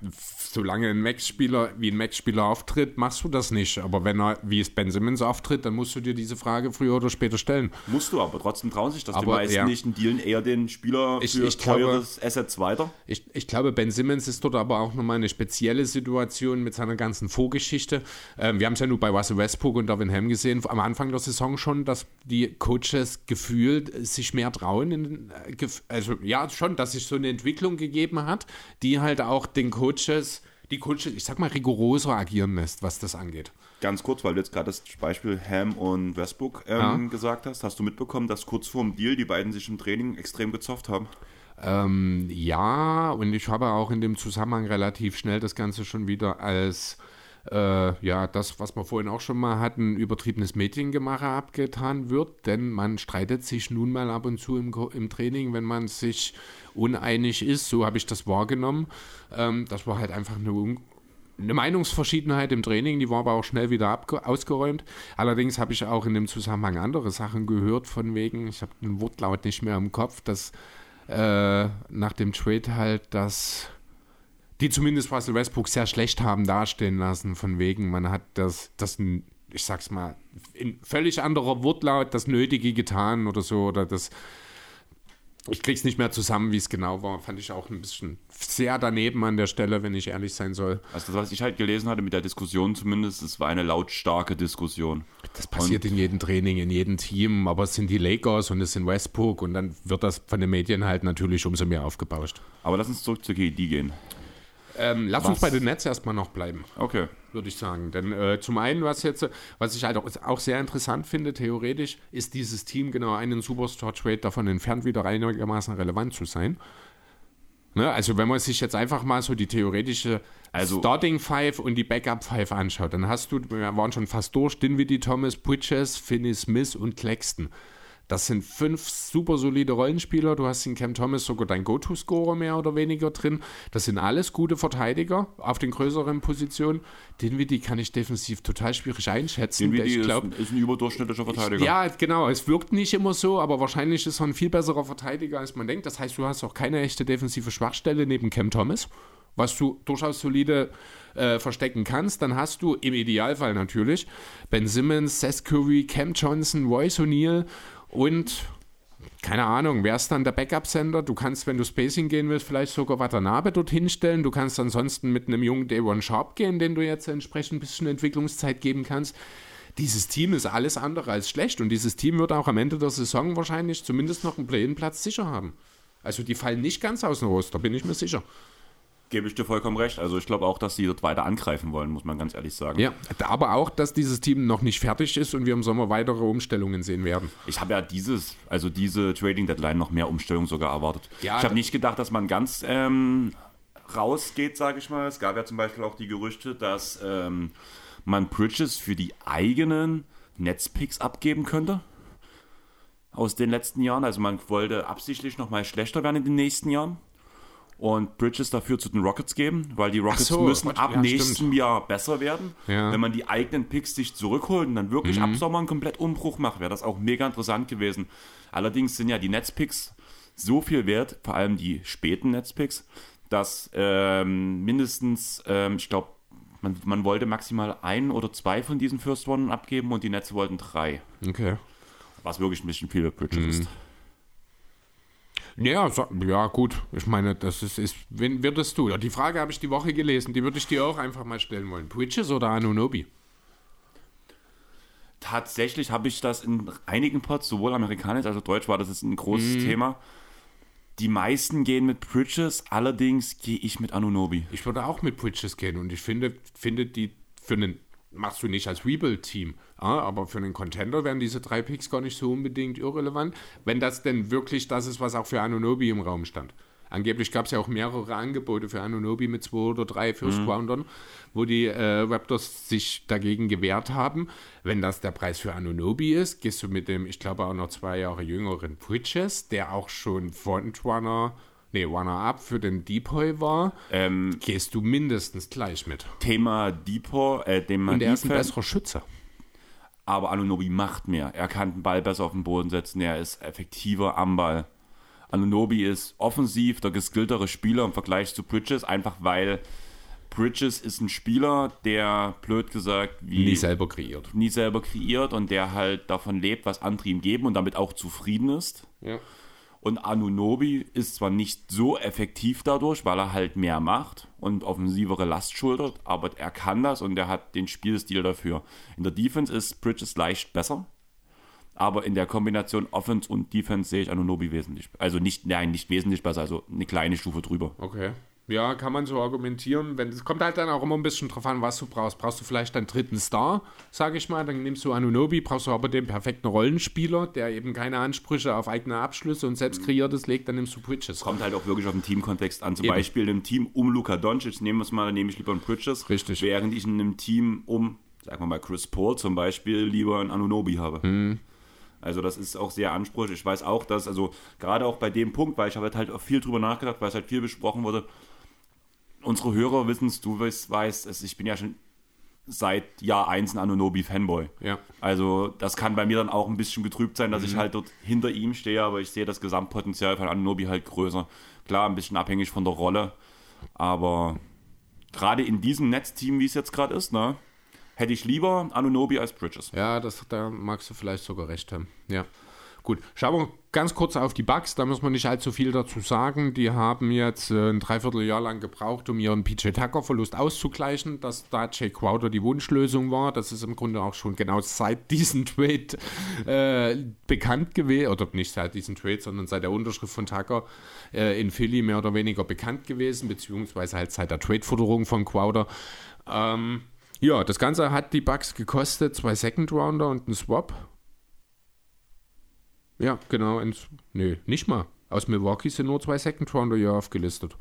solange ein Max-Spieler wie ein Max-Spieler auftritt, machst du das nicht. Aber wenn er wie es Ben Simmons auftritt, dann musst du dir diese Frage früher oder später stellen. Musst du aber, trotzdem trauen sich das die Aber, meisten ja. nicht und dealen eher den Spieler Ich- für ich glaube- teures Assets weiter. Ich, ich glaube, Ben Simmons ist dort aber auch nochmal eine spezielle Situation mit seiner ganzen Vorgeschichte. Ähm, wir haben es ja nur bei Russell Westbrook und Darvin Ham gesehen, am Anfang der Saison schon, dass die Coaches gefühlt sich mehr trauen. In, äh, also ja, schon, dass sich so eine Entwicklung gegeben hat, die halt auch den Coaches, die Coaches, ich sag mal, rigoroser agieren lässt, was das angeht. Ganz kurz, weil du jetzt gerade das Beispiel Ham und Westbrook ähm, Ja. gesagt hast. Hast du mitbekommen, dass kurz vor dem Deal die beiden sich im Training extrem gezofft haben? Ähm, ja, und ich habe auch in dem Zusammenhang relativ schnell das Ganze schon wieder als äh, ja, das, was wir vorhin auch schon mal hatten, übertriebenes Mediengemache abgetan wird, denn man streitet sich nun mal ab und zu im, im Training, wenn man sich uneinig ist, so habe ich das wahrgenommen. Ähm, das war halt einfach eine eine Meinungsverschiedenheit im Training, die war aber auch schnell wieder ausgeräumt. Allerdings habe ich auch in dem Zusammenhang andere Sachen gehört, von wegen, ich habe den Wortlaut nicht mehr im Kopf, dass äh, nach dem Trade halt, dass die zumindest Russell Westbrook sehr schlecht haben dastehen lassen, von wegen, man hat das, das ich sag's mal, in völlig anderer Wortlaut das Nötige getan oder so, oder das, ich krieg's nicht mehr zusammen, wie es genau war, fand ich auch ein bisschen sehr daneben an der Stelle, wenn ich ehrlich sein soll. Also das, was ich halt gelesen hatte mit der Diskussion zumindest, es war eine lautstarke Diskussion. Das passiert in jedem Training, in jedem Team, aber es sind die Lakers und es sind Westbrook und dann wird das von den Medien halt natürlich umso mehr aufgebauscht. Aber lass uns zurück zur KD gehen. Ähm, lass Was? uns bei den Nets erstmal noch bleiben. Okay. würde ich sagen. Denn äh, zum einen, was jetzt, was ich halt auch, auch sehr interessant finde, theoretisch, ist dieses Team genau einen Superstar-Trade davon entfernt, wieder einigermaßen relevant zu sein. Ne? Also wenn man sich jetzt einfach mal so die theoretische Also- Starting Five und die Backup Five anschaut, dann hast du, wir waren schon fast durch, Dinwiddie, Thomas, Bridges, Finney Smith und Claxton. Das sind fünf super solide Rollenspieler. Du hast in Cam Thomas sogar dein Go-To-Scorer mehr oder weniger drin. Das sind alles gute Verteidiger auf den größeren Positionen. Dinwiddie kann ich defensiv total schwierig einschätzen. Dinwiddie ich ist, glaub, ist ein überdurchschnittlicher Verteidiger. ja, genau. Es wirkt nicht immer so, aber wahrscheinlich ist er ein viel besserer Verteidiger, als man denkt. Das heißt, du hast auch keine echte defensive Schwachstelle neben Cam Thomas, was du durchaus solide äh, verstecken kannst. Dann hast du im Idealfall natürlich Ben Simmons, Seth Curry, Cam Johnson, Royce O'Neal und keine Ahnung, wer ist dann der Backup-Sender? Du kannst, wenn du Spacing gehen willst, vielleicht sogar Watanabe dorthin stellen. Du kannst ansonsten mit einem jungen Davon Sharp gehen, den du jetzt entsprechend ein bisschen Entwicklungszeit geben kannst. Dieses Team ist alles andere als schlecht und dieses Team wird auch am Ende der Saison wahrscheinlich zumindest noch einen Play-in-Platz sicher haben. Also die fallen nicht ganz aus dem Roster, bin ich mir sicher. Gebe ich dir vollkommen recht. Also ich glaube auch, dass sie dort weiter angreifen wollen, muss man ganz ehrlich sagen. Ja, aber auch, dass dieses Team noch nicht fertig ist und wir im Sommer weitere Umstellungen sehen werden. Ich habe ja dieses, also diese Trading Deadline noch mehr Umstellung sogar erwartet. Ja, ich habe nicht gedacht, dass man ganz ähm, rausgeht, sage ich mal. Es gab ja zum Beispiel auch die Gerüchte, dass ähm, man Bridges für die eigenen Netzpicks abgeben könnte. Aus den letzten Jahren. Also man wollte absichtlich nochmal schlechter werden in den nächsten Jahren. Und Bridges dafür zu den Rockets geben, weil die Rockets so, müssen Gott, ab ja, nächstem stimmt. Jahr besser werden. Ja. Mhm. Wenn man die eigenen Picks sich zurückholt und dann wirklich ab Sommer einen komplett Umbruch macht, wäre das auch mega interessant gewesen. Allerdings sind ja die Netzpicks so viel wert, vor allem die späten Netzpicks, dass ähm, mindestens, ähm, ich glaube, man, man wollte maximal ein oder zwei von diesen First One abgeben und die Netze wollten drei. Okay. Was wirklich ein bisschen viel für Bridges Mhm. ist. Ja, so, ja, gut. Ich meine, das ist, ist wen würdest du? Ja, die Frage habe ich die Woche gelesen, die würde ich dir auch einfach mal stellen wollen. Bridges oder Anunobi? Tatsächlich habe ich das in einigen Pods, sowohl amerikanisch als auch deutsch, war das ist ein großes Mhm. Thema. Die meisten gehen mit Bridges, allerdings gehe ich mit Anunobi. Ich würde auch mit Bridges gehen und ich finde, finde die für einen, machst du nicht als Rebuild-Team, ja, aber für einen Contender wären diese drei Picks gar nicht so unbedingt irrelevant, wenn das denn wirklich das ist, was auch für Anunobi im Raum stand. Angeblich gab es ja auch mehrere Angebote für Anunobi mit zwei oder drei First Roundern, wo die äh, Raptors sich dagegen gewehrt haben. Wenn das der Preis für Anunobi ist, gehst du mit dem, ich glaube auch noch zwei Jahre jüngeren Bridges, der auch schon Frontrunner, nee, Runner-Up für den Depoy war, Ähm, gehst du mindestens gleich mit. Thema Depot, äh, dem man Und er ist ein besserer Schütze. aber Anunobi macht mehr. Er kann den Ball besser auf den Boden setzen, er ist effektiver am Ball. Anunobi ist offensiv der geskilltere Spieler im Vergleich zu Bridges, einfach weil Bridges ist ein Spieler, der blöd gesagt wie Nie selber kreiert. nie selber kreiert und der halt davon lebt, was andere ihm geben und damit auch zufrieden ist. Ja. Und Anunobi ist zwar nicht so effektiv dadurch, weil er halt mehr macht und offensivere Last schultert, aber er kann das und er hat den Spielstil dafür. In der Defense ist Bridges leicht besser, aber in der Kombination Offense und Defense sehe ich Anunobi wesentlich. Also nicht, nein, nicht wesentlich besser, also eine kleine Stufe drüber. Okay. Ja, kann man so argumentieren. Wenn, es kommt halt dann auch immer ein bisschen drauf an, was du brauchst. Brauchst du vielleicht einen dritten Star, sage ich mal, dann nimmst du Anunobi, brauchst du aber den perfekten Rollenspieler, der eben keine Ansprüche auf eigene Abschlüsse und selbst kreiertes legt, dann nimmst du Bridges. Kommt halt auch wirklich auf den Teamkontext an. Zum Eben. Beispiel in einem Team um Luka Doncic, nehmen wir es mal, dann nehme ich lieber einen Bridges. Richtig. Während ich in einem Team um, sagen wir mal, Chris Paul zum Beispiel, lieber einen Anunobi habe. Mhm. Also das ist auch sehr ansprüchlich. Ich weiß auch, dass, also gerade auch bei dem Punkt, weil ich habe halt auch viel drüber nachgedacht, weil es halt viel besprochen wurde. Unsere Hörer wissen es, du weißt, weißt es, ich bin ja schon seit Jahr 1 ein Anunobi-Fanboy. Ja. Also das kann bei mir dann auch ein bisschen getrübt sein, dass ich halt dort hinter ihm stehe, aber ich sehe das Gesamtpotenzial von Anunobi halt größer. Klar, ein bisschen abhängig von der Rolle, aber gerade in diesem Netzteam, wie es jetzt gerade ist, ne, hätte ich lieber Anunobi als Bridges. Ja, das, da magst du vielleicht sogar recht haben. Ja. Gut, schauen wir ganz kurz auf die Bugs. Da muss man nicht allzu viel dazu sagen. Die haben jetzt äh, ein Dreivierteljahr lang gebraucht, um ihren PJ Tucker-Verlust auszugleichen, dass da Jay Crowder die Wunschlösung war. Das ist im Grunde auch schon genau seit diesem Trade äh, bekannt gewesen, oder nicht seit diesem Trade, sondern seit der Unterschrift von Tucker äh, in Philly mehr oder weniger bekannt gewesen, beziehungsweise halt seit der Trade-Forderung von Crowder. Ähm, ja, das Ganze hat die Bugs gekostet, zwei Second Rounder und ein Swap. Ja, genau. Ins, nee, nicht mal. Aus Milwaukee sind nur zwei Second Rounder hier aufgelistet.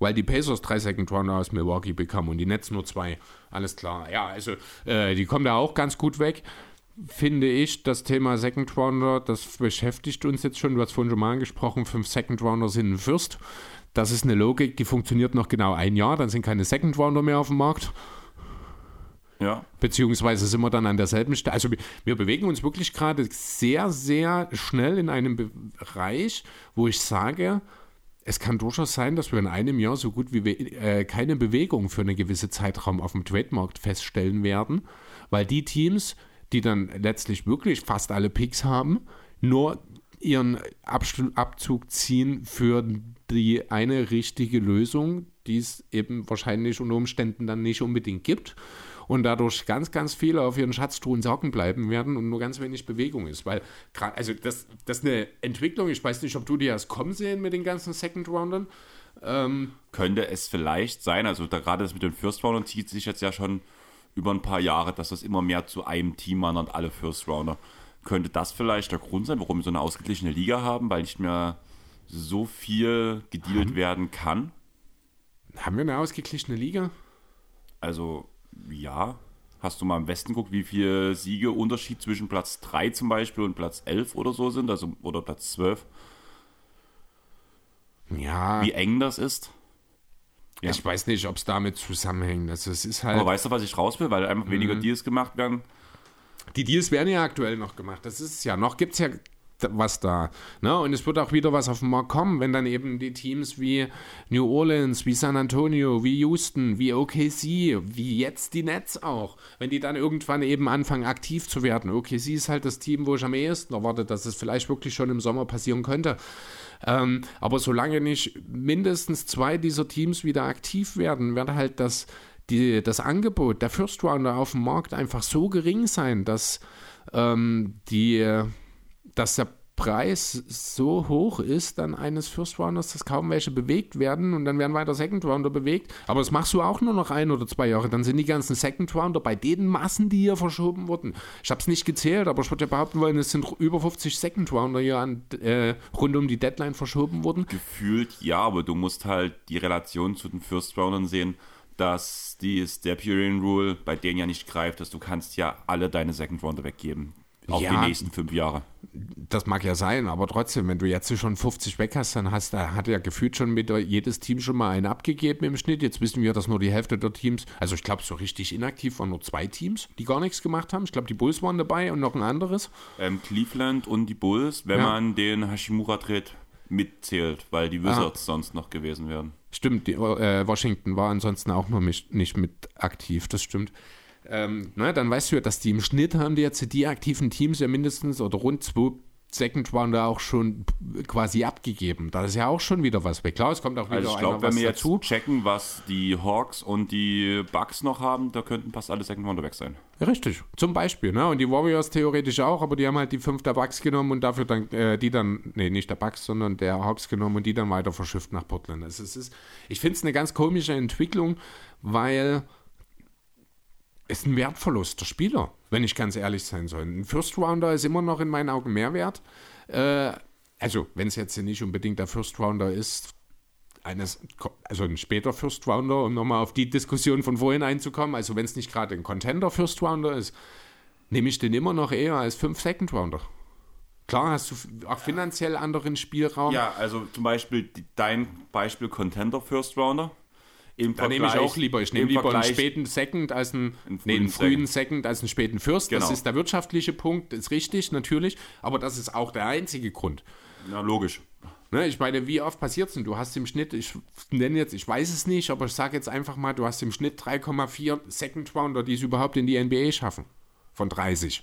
Weil die Pacers drei Second Rounder aus Milwaukee bekamen und die Nets nur zwei. Alles klar. Ja, also äh, die kommen da auch ganz gut weg. Finde ich, das Thema Second Rounder, das beschäftigt uns jetzt schon. Du hast vorhin schon mal angesprochen, fünf Second Rounder sind ein First. Das ist eine Logik, die funktioniert noch genau ein Jahr. Dann sind keine Second Rounder mehr auf dem Markt. Ja, Beziehungsweise sind wir dann an derselben Stelle. Also wir, bewegen uns wirklich gerade sehr, sehr schnell in einem Bereich, wo ich sage, es kann durchaus sein, dass wir in einem Jahr so gut wie äh, keine Bewegung für einen gewissen Zeitraum auf dem Trademarkt feststellen werden, weil die Teams, die dann letztlich wirklich fast alle Picks haben, nur ihren Abstu- Abzug ziehen für die eine richtige Lösung, die es eben wahrscheinlich unter Umständen dann nicht unbedingt gibt. Und dadurch ganz, ganz viele auf ihren Schatztruhen saugen bleiben werden und nur ganz wenig Bewegung ist. Weil, also das, das ist eine Entwicklung, ich weiß nicht, ob du die erst kommen sehen mit den ganzen Second Roundern. Ähm, Könnte es vielleicht sein, also da, gerade das mit den First Roundern zieht sich jetzt ja schon über ein paar Jahre, dass das immer mehr zu einem Team wandert, alle First Rounder. Könnte das vielleicht der Grund sein, warum wir so eine ausgeglichene Liga haben, weil nicht mehr so viel gedealt hm. werden kann? Haben wir eine ausgeglichene Liga? Also, ja. Hast du mal im Westen geguckt, wie viele Siege Unterschied zwischen Platz 3 zum Beispiel und Platz 11 oder so sind? Also, oder Platz 12? Ja. Wie eng das ist? Ja. Ich weiß nicht, ob es damit zusammenhängt. Also es ist halt. Aber weißt du, was ich raus will? Weil einfach weniger mhm. Deals gemacht werden. Die Deals werden ja aktuell noch gemacht. Das ist ja noch, gibt es ja was da. Ne? Und es wird auch wieder was auf den Markt kommen, wenn dann eben die Teams wie New Orleans, wie San Antonio, wie Houston, wie OKC, wie jetzt die Nets auch, wenn die dann irgendwann eben anfangen aktiv zu werden. OKC ist halt das Team, wo ich am ehesten erwarte, dass es vielleicht wirklich schon im Sommer passieren könnte. Ähm, aber solange nicht mindestens zwei dieser Teams wieder aktiv werden, wird halt das, die, das Angebot der First Rounder auf dem Markt einfach so gering sein, dass ähm, die dass der Preis so hoch ist dann eines First Rounders, dass kaum welche bewegt werden und dann werden weiter Second Rounder bewegt. Aber das machst du auch nur noch ein oder zwei Jahre. Dann sind die ganzen Second Rounder bei den Massen, die hier verschoben wurden. Ich habe es nicht gezählt, aber ich würde ja behaupten wollen, es sind über 50 Second Rounder hier an, äh, rund um die Deadline verschoben worden. Gefühlt ja, aber du musst halt die Relation zu den First Roundern sehen dass die Step-Urine Rule bei denen ja nicht greift, dass du kannst ja alle deine Second Rounder weggeben. Auf ja, die nächsten fünf Jahre. Das mag ja sein, aber trotzdem, wenn du jetzt schon 50 weg hast, dann hast, da hat ja gefühlt schon mit jedes Team schon mal einen abgegeben im Schnitt. Jetzt wissen wir, dass nur die Hälfte der Teams, also ich glaube, so richtig inaktiv waren nur zwei Teams, die gar nichts gemacht haben. Ich glaube, die Bulls waren dabei und noch ein anderes. Ähm, Cleveland und die Bulls, wenn ja. man den Hashimura-Trade mitzählt, weil die Wizards ah. sonst noch gewesen wären. Stimmt, die, äh, Washington war ansonsten auch noch nicht, nicht mit aktiv, das stimmt ähm, ne, dann weißt du ja, dass die im Schnitt haben die jetzt die aktiven Teams ja mindestens oder rund zwei Second Rounder auch schon quasi abgegeben. Da ist ja auch schon wieder was weg. Klar, es kommt auch wieder also ich glaube, wenn wir jetzt dazu. checken, was die Hawks und die Bucks noch haben, da könnten fast alle Second Rounder weg sein. Ja, richtig, zum Beispiel. Ne? Und die Warriors theoretisch auch, aber die haben halt die fünf der Bucks genommen und dafür dann äh, die dann, nee, nicht der Bucks, sondern der Hawks genommen und die dann weiter verschifft nach Portland. Also es ist, ich finde es eine ganz komische Entwicklung, weil ist ein Wertverlust der Spieler, wenn ich ganz ehrlich sein soll. Ein First Rounder ist immer noch in meinen Augen mehr wert. Äh, also, wenn es jetzt nicht unbedingt der First Rounder ist, eines, also ein später First Rounder, um nochmal auf die Diskussion von vorhin einzukommen, also wenn es nicht gerade ein Contender First Rounder ist, nehme ich den immer noch eher als fünf Second Rounder. Klar hast du auch finanziell anderen Spielraum. Ja, also zum Beispiel dein Beispiel Contender First Rounder im da nehme ich auch lieber. Ich nehme lieber Vergleich einen späten Second als einen, einen frühen, nee, einen frühen Second. Second als einen späten First. Genau. Das ist der wirtschaftliche Punkt, ist richtig, natürlich. Aber das ist auch der einzige Grund. Ja, logisch. Ne, ich meine, wie oft passiert es denn? Du hast im Schnitt, ich nenne jetzt, ich weiß es nicht, aber ich sage jetzt einfach mal, du hast im Schnitt 3,4 Second Rounder, die es überhaupt in die NBA schaffen. Von 30.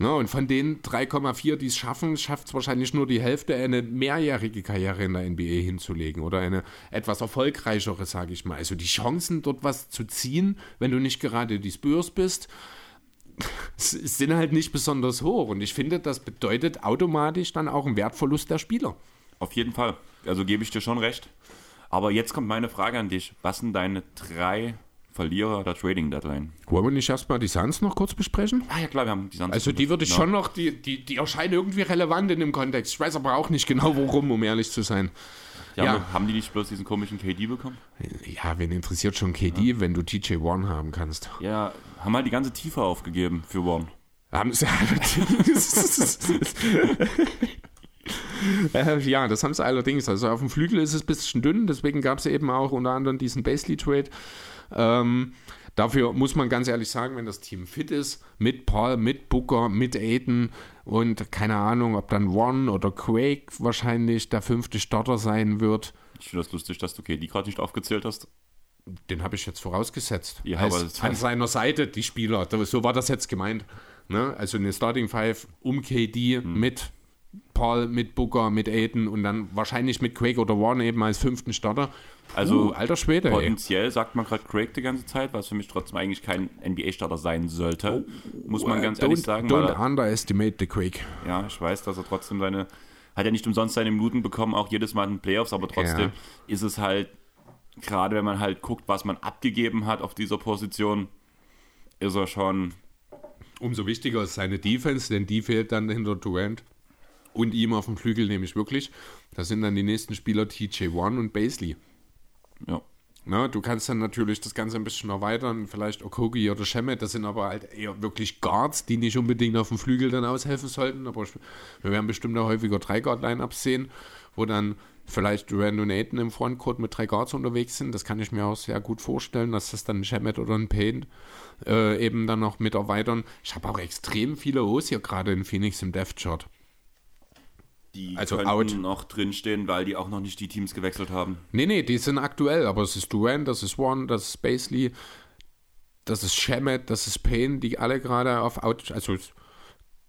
Ne, und von den 3,4, die es schaffen, schafft es wahrscheinlich nur die Hälfte, eine mehrjährige Karriere in der NBA hinzulegen oder eine etwas erfolgreichere, sage ich mal. Also die Chancen, dort was zu ziehen, wenn du nicht gerade die Spurs bist, sind halt nicht besonders hoch. Und ich finde, das bedeutet automatisch dann auch einen Wertverlust der Spieler. Auf jeden Fall. Also gebe ich dir schon recht. Aber jetzt kommt meine Frage an dich. Was sind deine drei Verlierer der Trading Deadline. Wollen wir nicht erstmal die Suns noch kurz besprechen? Ah ja klar, wir haben die Suns. Also die würde ich genau. schon noch, die, die, die erscheinen irgendwie relevant in dem Kontext. Ich weiß aber auch nicht genau worum, um ehrlich zu sein. Ja, ja. Haben die nicht bloß diesen komischen KD bekommen? Ja, wen interessiert schon KD, ja. wenn du TJ One haben kannst? Ja, haben halt die ganze Tiefe aufgegeben für One. Haben sie. Äh, ja, das haben sie allerdings. Also auf dem Flügel ist es ein bisschen dünn, deswegen gab es eben auch unter anderem diesen Basley-Trade. Ähm, dafür muss man ganz ehrlich sagen, wenn das Team fit ist, mit Paul, mit Booker, mit Aiden und keine Ahnung, ob dann One oder Quake wahrscheinlich der fünfte Starter sein wird. Ich finde das lustig, dass du KD gerade nicht aufgezählt hast. Den habe ich jetzt vorausgesetzt. Ja, aber an seiner Seite die Spieler. So war das jetzt gemeint. Ne? Also eine Starting Five um KD hm. mit Paul, mit Booker, mit Aiden und dann wahrscheinlich mit Quake oder Warren eben als fünften Starter. Also uh, alter Schwede, ey. Potenziell sagt man gerade Craig die ganze Zeit, was für mich trotzdem eigentlich kein NBA-Starter sein sollte. Muss man ganz ehrlich Oh, sagen. don't er- underestimate the Quake. Ja, ich weiß, dass er trotzdem seine. Hat ja nicht umsonst seine Minuten bekommen, auch jedes Mal in den Playoffs, aber trotzdem ist es halt, gerade wenn man halt guckt, was man abgegeben hat auf dieser Position, ist er schon. Umso wichtiger ist seine Defense, denn die fehlt dann hinter Durant und ihm auf dem Flügel nämlich wirklich. Das sind dann die nächsten Spieler TJ1 und Basley. Ja. Na, du kannst dann natürlich das Ganze ein bisschen erweitern, vielleicht Okogi oder Shemet, das sind aber halt eher wirklich Guards, die nicht unbedingt auf dem Flügel dann aushelfen sollten, aber wir werden bestimmt auch häufiger drei Guard-Lineups sehen, wo dann vielleicht Durant Aiden im Frontcourt mit drei Guards unterwegs sind, das kann ich mir auch sehr gut vorstellen, dass das dann ein Shemet oder ein Payne äh, eben dann noch mit erweitern. Ich habe auch extrem viele O's hier gerade in Phoenix im Death-Chart. Die Also könnten out. noch drinstehen, weil die auch noch nicht die Teams gewechselt haben. Nee, nee, die sind aktuell, aber es ist Durant, das ist One, das ist Basley, das ist Shemet, das ist Payne, die alle gerade auf Out, also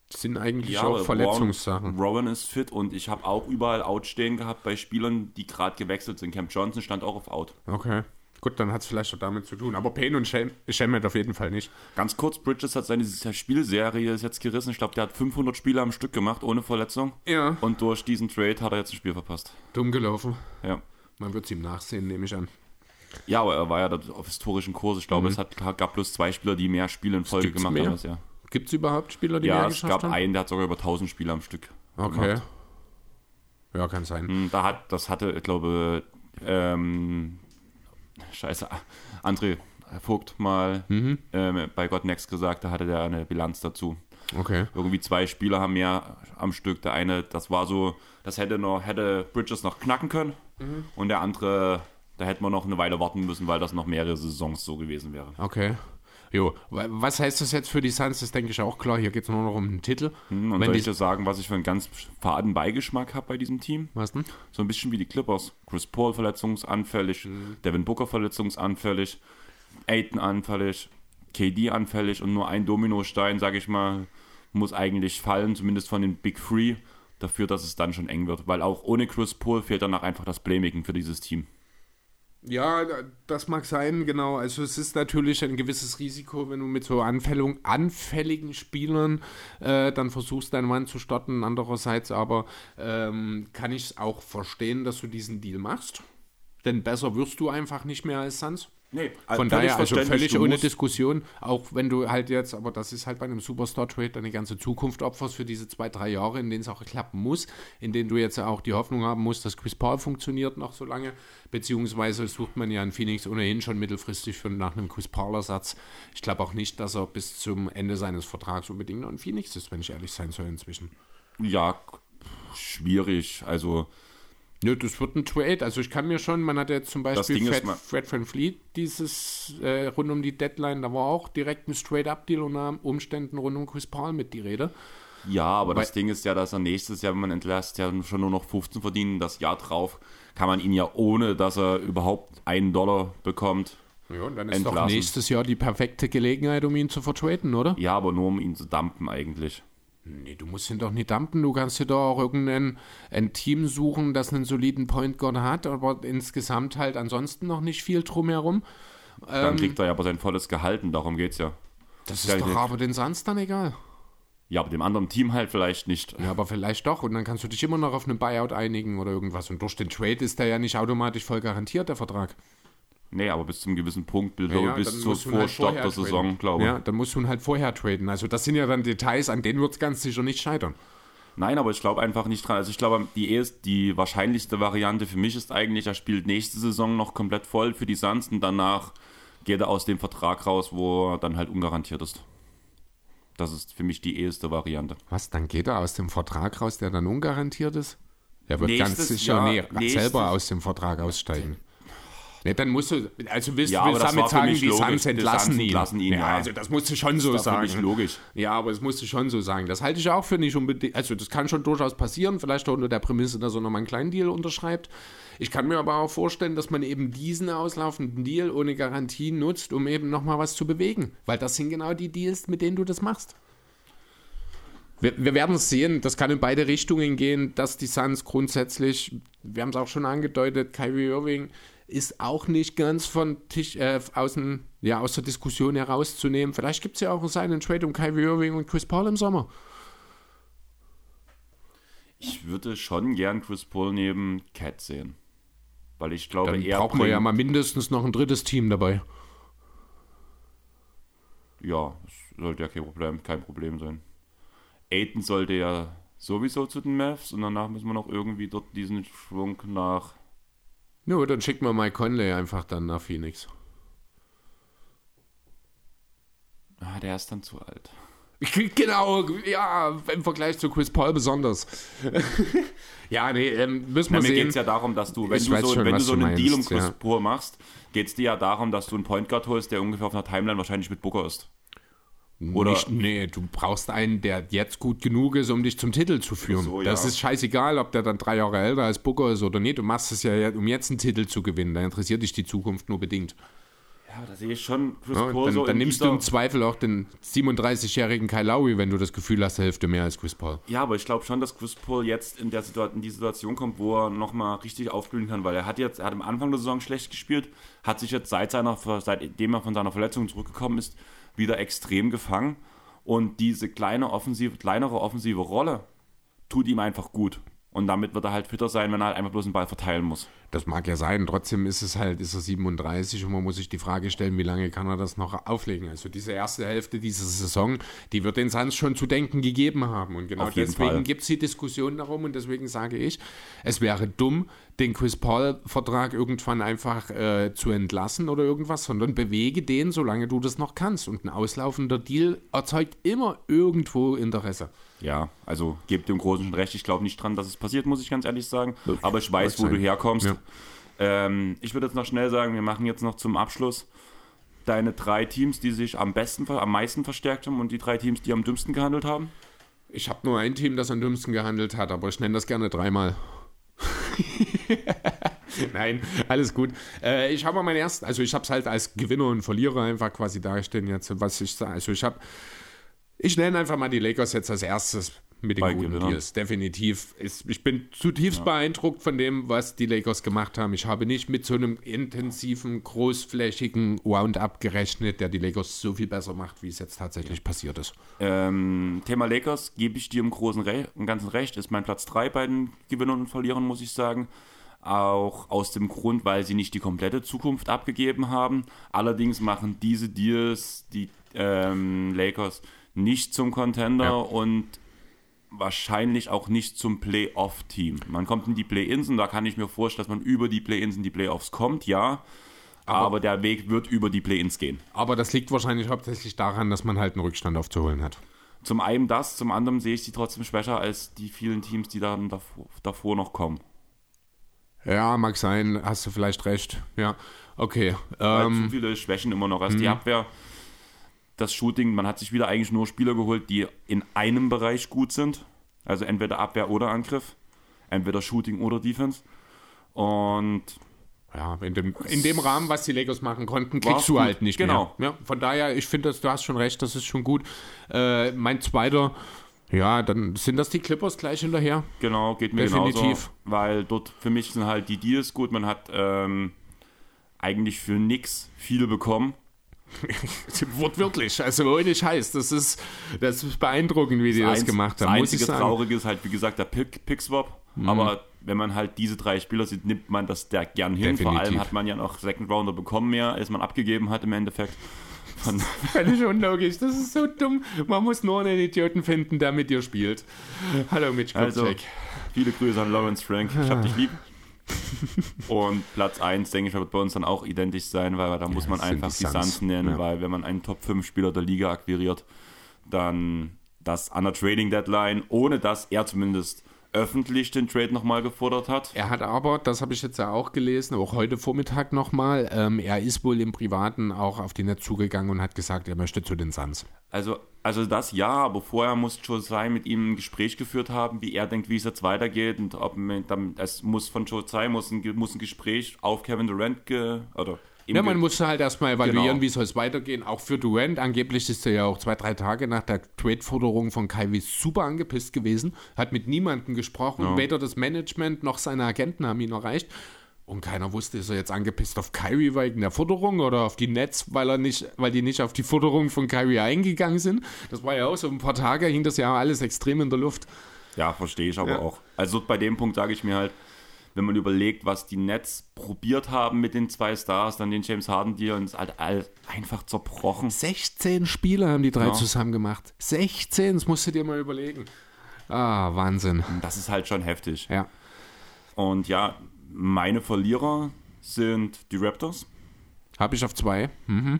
sind eigentlich auch aber Verletzungssachen. Rowan, Rowan ist fit und ich habe auch überall Out stehen gehabt bei Spielern, die gerade gewechselt sind. Camp Johnson stand auch auf Out. Okay. Gut, dann hat es vielleicht auch damit zu tun. Aber Payne und Shem- Shemet auf jeden Fall nicht. Ganz kurz, Bridges hat seine Spielserie ist jetzt gerissen. Ich glaube, der hat 500 Spiele am Stück gemacht, ohne Verletzung. Ja. Und durch diesen Trade hat er jetzt ein Spiel verpasst. Dumm gelaufen. Ja. Man wird es ihm nachsehen, nehme ich an. Ja, aber er war ja auf historischen Kurs. Ich glaube, es hat, gab bloß zwei Spieler, die mehr Spiele in Folge Mhm. Gibt's gemacht mehr? haben als er. Gibt es überhaupt Spieler, die Ja, mehr es geschafft gab haben? einen, der hat sogar über 1000 Spiele am Stück. Okay. gemacht. Ja, kann sein. Hm, Da hat, das hatte, ich glaube, ähm, scheiße, André Vogt mal Mhm. ähm, bei God Next gesagt, da hatte der eine Bilanz dazu. Okay. Irgendwie zwei Spieler haben mehr am Stück. Der eine, das war so, das hätte noch, hätte Bridges noch knacken können. Mhm. Und der andere, da hätte man noch eine Weile warten müssen, weil das noch mehrere Saisons so gewesen wäre. Okay. Jo, wa- was heißt das jetzt für die Suns? Das denke ich auch klar. Hier geht es nur noch um den Titel. Hm, Und Wenn soll ich dir sagen, was ich für einen ganz faden Beigeschmack habe bei diesem Team? Was denn? So ein bisschen wie die Clippers. Chris Paul verletzungsanfällig, Mhm. Devin Booker verletzungsanfällig, Aiton anfällig, KD anfällig und nur ein Dominostein, sage ich mal, muss eigentlich fallen, zumindest von den Big Three, dafür, dass es dann schon eng wird. Weil auch ohne Chris Paul fehlt danach einfach das Playmaking für dieses Team. Ja, das mag sein, genau. Also es ist natürlich ein gewisses Risiko, wenn du mit so Anfällung, anfälligen Spielern äh, dann versuchst, deinen Mann zu starten. Andererseits aber ähm, kann ich es auch verstehen, dass du diesen Deal machst. Denn besser wirst du einfach nicht mehr als Suns. Nee, Von daher also völlig ohne Diskussion, auch wenn du halt jetzt, aber das ist halt bei einem Superstar-Trade deine ganze Zukunft opferst für diese zwei, drei Jahre, in denen es auch klappen muss, in denen du jetzt auch die Hoffnung haben musst, dass Chris Paul funktioniert noch so lange, beziehungsweise sucht man ja in Phoenix ohnehin schon mittelfristig für, nach einem Chris Paul-Ersatz. Ich glaube auch nicht, dass er bis zum Ende seines Vertrags unbedingt noch in Phoenix ist, wenn ich ehrlich sein soll inzwischen. Ja, schwierig. Also, Nö, das wird ein Trade. Also ich kann mir schon, man hat ja jetzt zum Beispiel Fred, Fred Van Fleet dieses äh, rund um die Deadline, da war auch direkt ein Straight-Up-Deal unter Umständen rund um Chris Paul mit die Rede. ja, aber das Weil- Ding ist ja, dass er nächstes Jahr, wenn man entlässt, ja schon nur noch 15 verdienen. Das Jahr drauf kann man ihn ja ohne, dass er überhaupt einen Dollar bekommt. Ja, und dann ist doch Entlassen. nächstes Jahr die perfekte Gelegenheit, um ihn zu vertraden, oder? Ja, aber nur um ihn zu dumpen eigentlich. Nee, du musst ihn doch nicht dumpen. Du kannst dir doch auch irgendein ein Team suchen, das einen soliden Point Guard hat, aber insgesamt halt ansonsten noch nicht viel drumherum. Dann kriegt er ja aber sein volles Gehalt und darum geht's ja. Das ist doch nicht. aber den Suns dann egal. Ja, aber dem anderen Team halt vielleicht nicht. Ja, aber vielleicht doch. Und dann kannst du dich immer noch auf einen Buyout einigen oder irgendwas. Und durch den Trade ist der ja nicht automatisch voll garantiert, der Vertrag. Nee, aber bis zum gewissen Punkt, bis, Ja, bis du ihn halt der. Saison, glaube ich. Ja, dann musst du ihn halt vorher traden. Also das sind ja dann Details, an denen wird es ganz sicher nicht scheitern. Nein, aber ich glaube einfach nicht dran. Also ich glaube, die, erst, die wahrscheinlichste Variante für mich ist eigentlich, er spielt nächste Saison noch komplett voll für die Suns und danach geht er aus dem Vertrag raus, wo er dann halt ungarantiert ist. Das ist für mich die eheste Variante. Was, dann geht er aus dem Vertrag raus, der dann ungarantiert ist? Er wird Nächstes ganz sicher Jahr- nee, selber aus dem Vertrag aussteigen. Nee, dann musst du, also willst, Ja, willst damit für sagen, die. Suns entlassen ihn. entlassen ihn, ja, ja. also das musst du schon so Das für sagen. mich logisch. Ja, aber das musst du schon so sagen. Das halte ich auch für nicht unbedingt. Also, das kann schon durchaus passieren. Vielleicht auch unter der Prämisse, dass er nochmal einen kleinen Deal unterschreibt. Ich kann mir aber auch vorstellen, dass man eben diesen auslaufenden Deal ohne Garantie nutzt, um eben nochmal was zu bewegen. Weil das sind genau die Deals, mit denen du das machst. Wir, wir werden es sehen, das kann in beide Richtungen gehen, dass die Suns grundsätzlich, wir haben es auch schon angedeutet, Kyrie Irving ist auch nicht ganz von Tisch, äh, außen, ja, aus der Diskussion herauszunehmen. Vielleicht gibt es ja auch einen Trade um Kyrie Irving und Chris Paul im Sommer. Ich würde schon gern Chris Paul neben Cat sehen. Weil ich glaube, Dann er brauchen wir ja mal mindestens noch ein drittes Team dabei. Ja, das sollte ja kein Problem, kein Problem sein. Aiton sollte ja sowieso zu den Mavs und danach müssen wir noch irgendwie dort diesen Schwung nach. Nur, dann schicken wir Mike Conley einfach dann nach Phoenix. Ah, der ist dann zu alt. Genau, ja, im Vergleich zu Chris Paul besonders. ja, nee, ähm, müssen wir Na, mir geht sehen. es ja darum, dass du, wenn Ich du so, schon, wenn du so einen Deal um meinst, Chris ja. Paul machst, geht es dir ja darum, dass du einen Point Guard holst, der ungefähr auf einer Timeline wahrscheinlich mit Booker ist. Oder- Nicht, nee, du brauchst einen, der jetzt gut genug ist, um dich zum Titel zu führen. so, Das ja. ist scheißegal, ob der dann drei Jahre älter als Booker ist oder nicht. Du machst es ja, um jetzt einen Titel zu gewinnen. Da interessiert dich die Zukunft nur bedingt. Ja, da sehe ich schon Chris Ja, Paul dann so dann nimmst du im Zweifel auch den 37-jährigen Kyle Lowry, wenn du das Gefühl hast, der Hälfte mehr als Chris Paul. Ja, aber ich glaube schon, dass Chris Paul jetzt in, der Situation, in die Situation kommt, wo er nochmal richtig aufblühen kann, weil er hat jetzt, er hat am Anfang der Saison schlecht gespielt, hat sich jetzt seit seiner, seitdem er von seiner Verletzung zurückgekommen ist, wieder extrem gefangen und diese kleine offensive, kleinere offensive Rolle tut ihm einfach gut. Und damit wird er halt fitter sein, wenn er halt einfach bloß den Ball verteilen muss. Das mag ja sein, trotzdem ist es halt, ist er 37 und man muss sich die Frage stellen, wie lange kann er das noch auflegen? Also diese erste Hälfte dieser Saison, die wird den Suns schon zu denken gegeben haben. Und genau deswegen gibt es die Diskussion darum und deswegen sage ich, es wäre dumm, den Chris Paul-Vertrag irgendwann einfach äh, zu entlassen oder irgendwas, sondern bewege den, solange du das noch kannst. Und ein auslaufender Deal erzeugt immer irgendwo Interesse. Ja, also gebt dem Großen schon recht. Ich glaube nicht dran, dass es passiert, muss ich ganz ehrlich sagen. Aber ich weiß, wo du herkommst. Ja. Ähm, ich würde jetzt noch schnell sagen, wir machen jetzt noch zum Abschluss deine drei Teams, die sich am besten, am meisten verstärkt haben und die drei Teams, die am dümmsten gehandelt haben. Ich habe nur ein Team, das am dümmsten gehandelt hat, aber ich nenne das gerne dreimal. Nein, alles gut. Äh, ich habe mal mein erstes, also ich habe es halt als Gewinner und Verlierer einfach quasi darstellen jetzt, was ich sage. Also ich habe, ich nenne einfach mal die Lakers jetzt als erstes mit den Bei guten Gewinnern. Deals. Definitiv. Ich bin zutiefst beeindruckt von dem, was die Lakers gemacht haben. Ich habe nicht mit so einem intensiven, großflächigen Roundup gerechnet, der die Lakers so viel besser macht, wie es jetzt tatsächlich passiert ist. Ähm, Thema Lakers gebe ich dir im großen Re im ganzen Recht, ist mein Platz 3 bei den Gewinnern und Verlierern, muss ich sagen. Auch aus dem Grund, weil sie nicht die komplette Zukunft abgegeben haben. Allerdings machen diese Deals die ähm, Lakers nicht zum Contender Ja. und wahrscheinlich auch nicht zum Playoff-Team. Man kommt in die Play-Ins und da kann ich mir vorstellen, dass man über die Play-Ins in die Playoffs kommt, ja. Aber, der Weg wird über die Play-Ins gehen. Aber das liegt wahrscheinlich hauptsächlich daran, dass man halt einen Rückstand aufzuholen hat. Zum einen das, zum anderen sehe ich sie trotzdem schwächer als die vielen Teams, die dann davor, davor noch kommen. Ja, mag sein, hast du vielleicht recht. Ja, okay. Weil Ähm, zu viele Schwächen immer noch. Also die Abwehr, das Shooting, man hat sich wieder eigentlich nur Spieler geholt, die in einem Bereich gut sind. Also entweder Abwehr oder Angriff. Entweder Shooting oder Defense. Und ja, in dem, in dem Rahmen, was die Lakers machen konnten, kriegst du gut. halt nicht Genau. mehr. Ja, von daher, ich finde, du hast schon recht, das ist schon gut. Äh, mein zweiter, ja, dann sind das die Clippers gleich hinterher. genau, geht mir Definitiv. genauso. Weil dort für mich sind halt die Deals gut. Man hat ähm, eigentlich für nix viele bekommen. Wortwörtlich, also ohne Scheiß. Das ist, das ist beeindruckend, wie die das, Eins- gemacht das haben, ich einzige. Mhm. Traurige ist halt, wie gesagt, der Pick, Pick-Swap. Aber wenn man halt diese drei Spieler sieht, nimmt man das der gern hin. Vor Definitiv. allem hat man ja noch Second Rounder bekommen mehr, als man abgegeben hat im Endeffekt. Von, Völlig unlogisch, das ist so dumm. Man muss nur einen Idioten finden, der mit dir spielt. Hallo Mitch also, Kupchak. viele Grüße an Lawrence Frank. Ich hab dich lieb. Und Platz 1, denke ich, wird bei uns dann auch identisch sein, weil da muss man einfach die. Suns nennen, Ja. weil wenn man einen Top-5-Spieler der Liga akquiriert, dann das an der Trading Deadline, ohne dass er zumindest öffentlich den Trade nochmal gefordert hat. Er hat aber, das habe ich jetzt ja auch gelesen, auch heute Vormittag nochmal, ähm, er ist wohl im Privaten auch auf die Netz zugegangen und hat gesagt, er möchte zu den Suns. Also, also das ja, aber vorher muss Josai mit ihm ein Gespräch geführt haben, wie er denkt, wie es jetzt weitergeht und ob man, dann, es muss von Josai muss ein, muss ein Gespräch auf Kevin Durant ge, oder Ja, man musste halt erstmal evaluieren, Genau. wie soll es weitergehen. Auch für Durant. Angeblich ist er ja auch zwei, drei Tage nach der Trade-Forderung von Kyrie super angepisst gewesen. Hat mit niemandem gesprochen. Ja. Weder das Management noch seine Agenten haben ihn erreicht. Und keiner wusste, ist er jetzt angepisst auf Kyrie wegen der Forderung oder auf die Nets, weil er nicht, weil die nicht auf die Forderung von Kyrie eingegangen sind. Das war ja auch so ein paar Tage, hing das ja alles extrem in der Luft. Ja, verstehe ich aber Ja. auch. Also bei dem Punkt sage ich mir halt, wenn man überlegt, was die Nets probiert haben mit den zwei Stars, dann den James Harden Deal und es halt einfach zerbrochen. 16 Spiele haben die drei Ja. zusammen gemacht. 16, das musst du dir mal überlegen. Ah, Wahnsinn. Das ist halt schon heftig. Ja. Und ja, meine Verlierer sind die Raptors. Habe ich auf zwei. Mhm.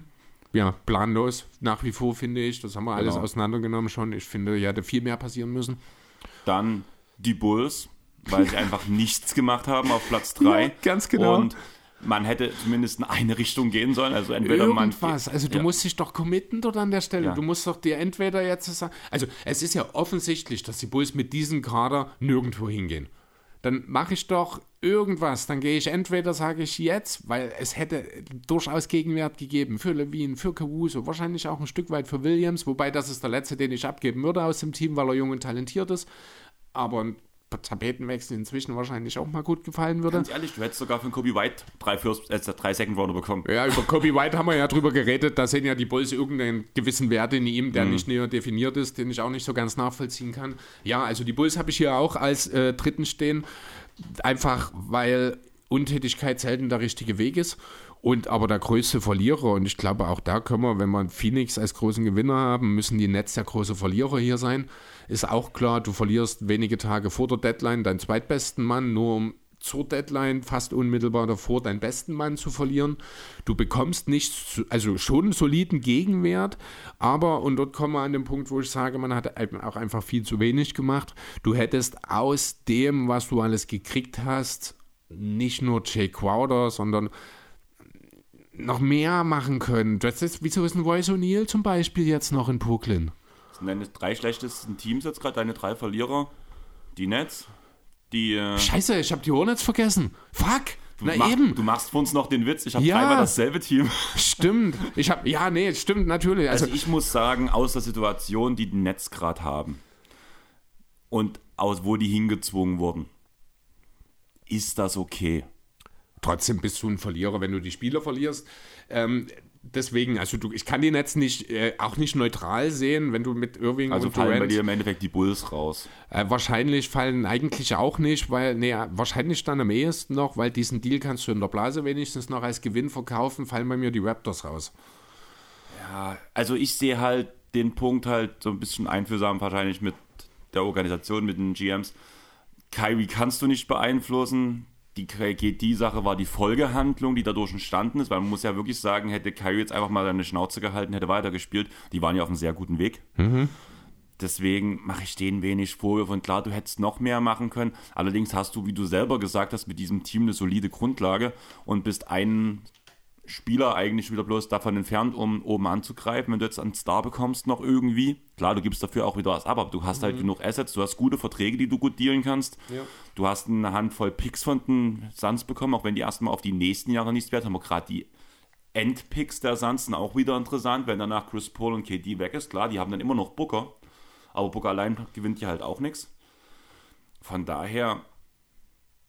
Ja, planlos nach wie vor finde ich. Das haben wir alles Genau. auseinandergenommen schon. Ich finde, ja, hätte viel mehr passieren müssen. Dann die Bulls, weil sie einfach nichts gemacht haben auf Platz 3. Ja, ganz genau. Und man hätte zumindest in eine Richtung gehen sollen. Also entweder Irgendwas. man. Also du ja. musst dich doch committen dort an der Stelle. Ja. Du musst doch dir entweder jetzt sagen. Also es ist ja offensichtlich, dass die Bulls mit diesem Kader nirgendwo hingehen. Dann mache ich doch irgendwas. Dann gehe ich entweder, sage ich jetzt, weil es hätte durchaus Gegenwert gegeben für Levine, für Caruso, wahrscheinlich auch ein Stück weit für Williams, wobei das ist der letzte, den ich abgeben würde aus dem Team, weil er jung und talentiert ist. Aber Tapetenwechsel inzwischen wahrscheinlich auch mal gut gefallen würde. Ganz ehrlich, du hättest sogar von Kobe White drei, First, äh, drei Second Runner bekommen. Ja, über Kobe White haben wir ja drüber geredet. Da sehen ja die Bulls irgendeinen gewissen Wert in ihm, der nicht näher definiert ist, den ich auch nicht so ganz nachvollziehen kann. Ja, also die Bulls habe ich hier auch als äh, dritten stehen. Einfach weil Untätigkeit selten der richtige Weg ist. Und aber der größte Verlierer, und ich glaube auch da können wir, wenn wir Phoenix als großen Gewinner haben, müssen die Nets der große Verlierer hier sein. Ist auch klar, du verlierst wenige Tage vor der Deadline deinen zweitbesten Mann, nur um zur Deadline fast unmittelbar davor deinen besten Mann zu verlieren. Du bekommst nichts, also schon einen soliden Gegenwert, aber, und dort kommen wir an den Punkt, wo ich sage, man hat auch einfach viel zu wenig gemacht. Du hättest aus dem, was du alles gekriegt hast, nicht nur Jay Crowder, sondern noch mehr machen können. Wieso ist ein Royce O'Neal zum Beispiel jetzt noch in Brooklyn? Deine drei schlechtesten Teams jetzt gerade, deine drei Verlierer. Die Nets, die. Äh, Scheiße, ich habe die Hornets vergessen. Fuck! du, Na mach, eben. du machst für uns noch den Witz, ich habe Ja. dreimal dasselbe Team. Stimmt. Ich habe ja, nee, stimmt natürlich. Also, Also ich muss sagen, aus der Situation, die die Nets gerade haben und aus wo die hingezwungen wurden, ist das okay. trotzdem bist du ein Verlierer, wenn du die Spieler verlierst. Ähm, deswegen, also du, ich kann die Netz nicht, äh, auch nicht neutral sehen, wenn du mit Irving Also und fallen bei Durant, dir im Endeffekt die Bulls raus. äh, wahrscheinlich fallen eigentlich auch nicht, weil, nee, wahrscheinlich dann am ehesten noch, weil diesen Deal kannst du in der Blase wenigstens noch als Gewinn verkaufen, fallen bei mir die Raptors raus. Ja, also ich sehe halt den Punkt halt so ein bisschen einfühlsam wahrscheinlich mit der Organisation, mit den GMs. Kyrie kannst du nicht beeinflussen. Die KD-Sache war die Folgehandlung, die dadurch entstanden ist, weil man muss ja wirklich sagen, hätte Kyrie jetzt einfach mal seine Schnauze gehalten, hätte weitergespielt, die waren ja auf einem sehr guten Weg. Deswegen mache ich denen wenig Vorwürfe. Und klar, du hättest noch mehr machen können. Allerdings hast du, wie du selber gesagt hast, mit diesem Team eine solide Grundlage und bist einen Spieler eigentlich wieder bloß davon entfernt, um oben anzugreifen. Wenn du jetzt einen Star bekommst, noch irgendwie, klar, du gibst dafür auch wieder was ab, aber du hast halt genug Assets, du hast gute Verträge, die du gut dealen kannst. Du hast eine Handvoll Picks von den Suns bekommen, auch wenn die erstmal auf die nächsten Jahre nichts wert haben. Aber gerade die Endpicks der Suns sind auch wieder interessant, wenn danach Chris Paul und KD weg ist. Klar, die haben dann immer noch Booker, aber Booker allein gewinnt ja halt auch nichts. Von daher,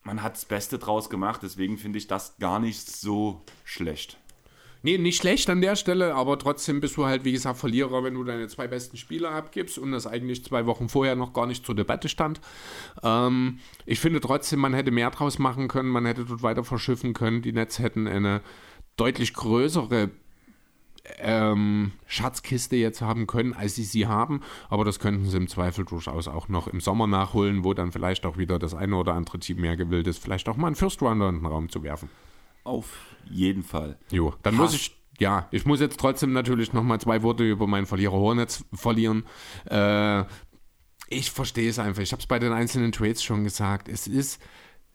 man hat das Beste draus gemacht, deswegen finde ich das gar nicht so schlecht. Nee, nicht schlecht an der Stelle, aber trotzdem bist du halt, wie gesagt, Verlierer, wenn du deine zwei besten Spieler abgibst und das eigentlich zwei Wochen vorher noch gar nicht zur Debatte stand. Ähm, ich finde trotzdem, man hätte mehr draus machen können, man hätte dort weiter verschiffen können. Die Nets hätten eine deutlich größere ähm, Schatzkiste jetzt haben können, als sie sie haben. Aber das könnten sie im Zweifel durchaus auch noch im Sommer nachholen, wo dann vielleicht auch wieder das eine oder andere Team mehr gewillt ist, vielleicht auch mal einen First Rounder in den Raum zu werfen. Auf jeden Fall. Jo, dann muss ich, ja, ich muss jetzt trotzdem natürlich nochmal zwei Worte über meinen Verlierer Hornets verlieren. Äh, ich verstehe es einfach. Ich habe es bei den einzelnen Trades schon gesagt. Es ist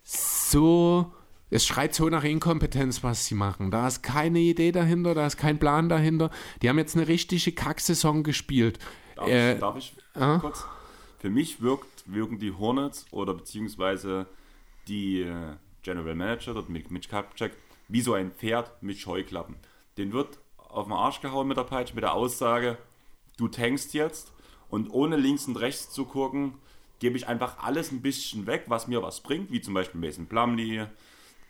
so, es schreit so nach Inkompetenz, was sie machen. Da ist keine Idee dahinter, da ist kein Plan dahinter. Die haben jetzt eine richtige Kacksaison gespielt. Darf Äh, ich, darf ich ah? kurz? Für mich wirkt, wirken die Hornets oder beziehungsweise die äh, General Manager, dort mit Mitch Kupchak, wie so ein Pferd mit Scheuklappen. Den wird auf den Arsch gehauen mit der Peitsche, mit der Aussage, du tankst jetzt und ohne links und rechts zu gucken, gebe ich einfach alles ein bisschen weg, was mir was bringt, wie zum Beispiel Mason Plumley,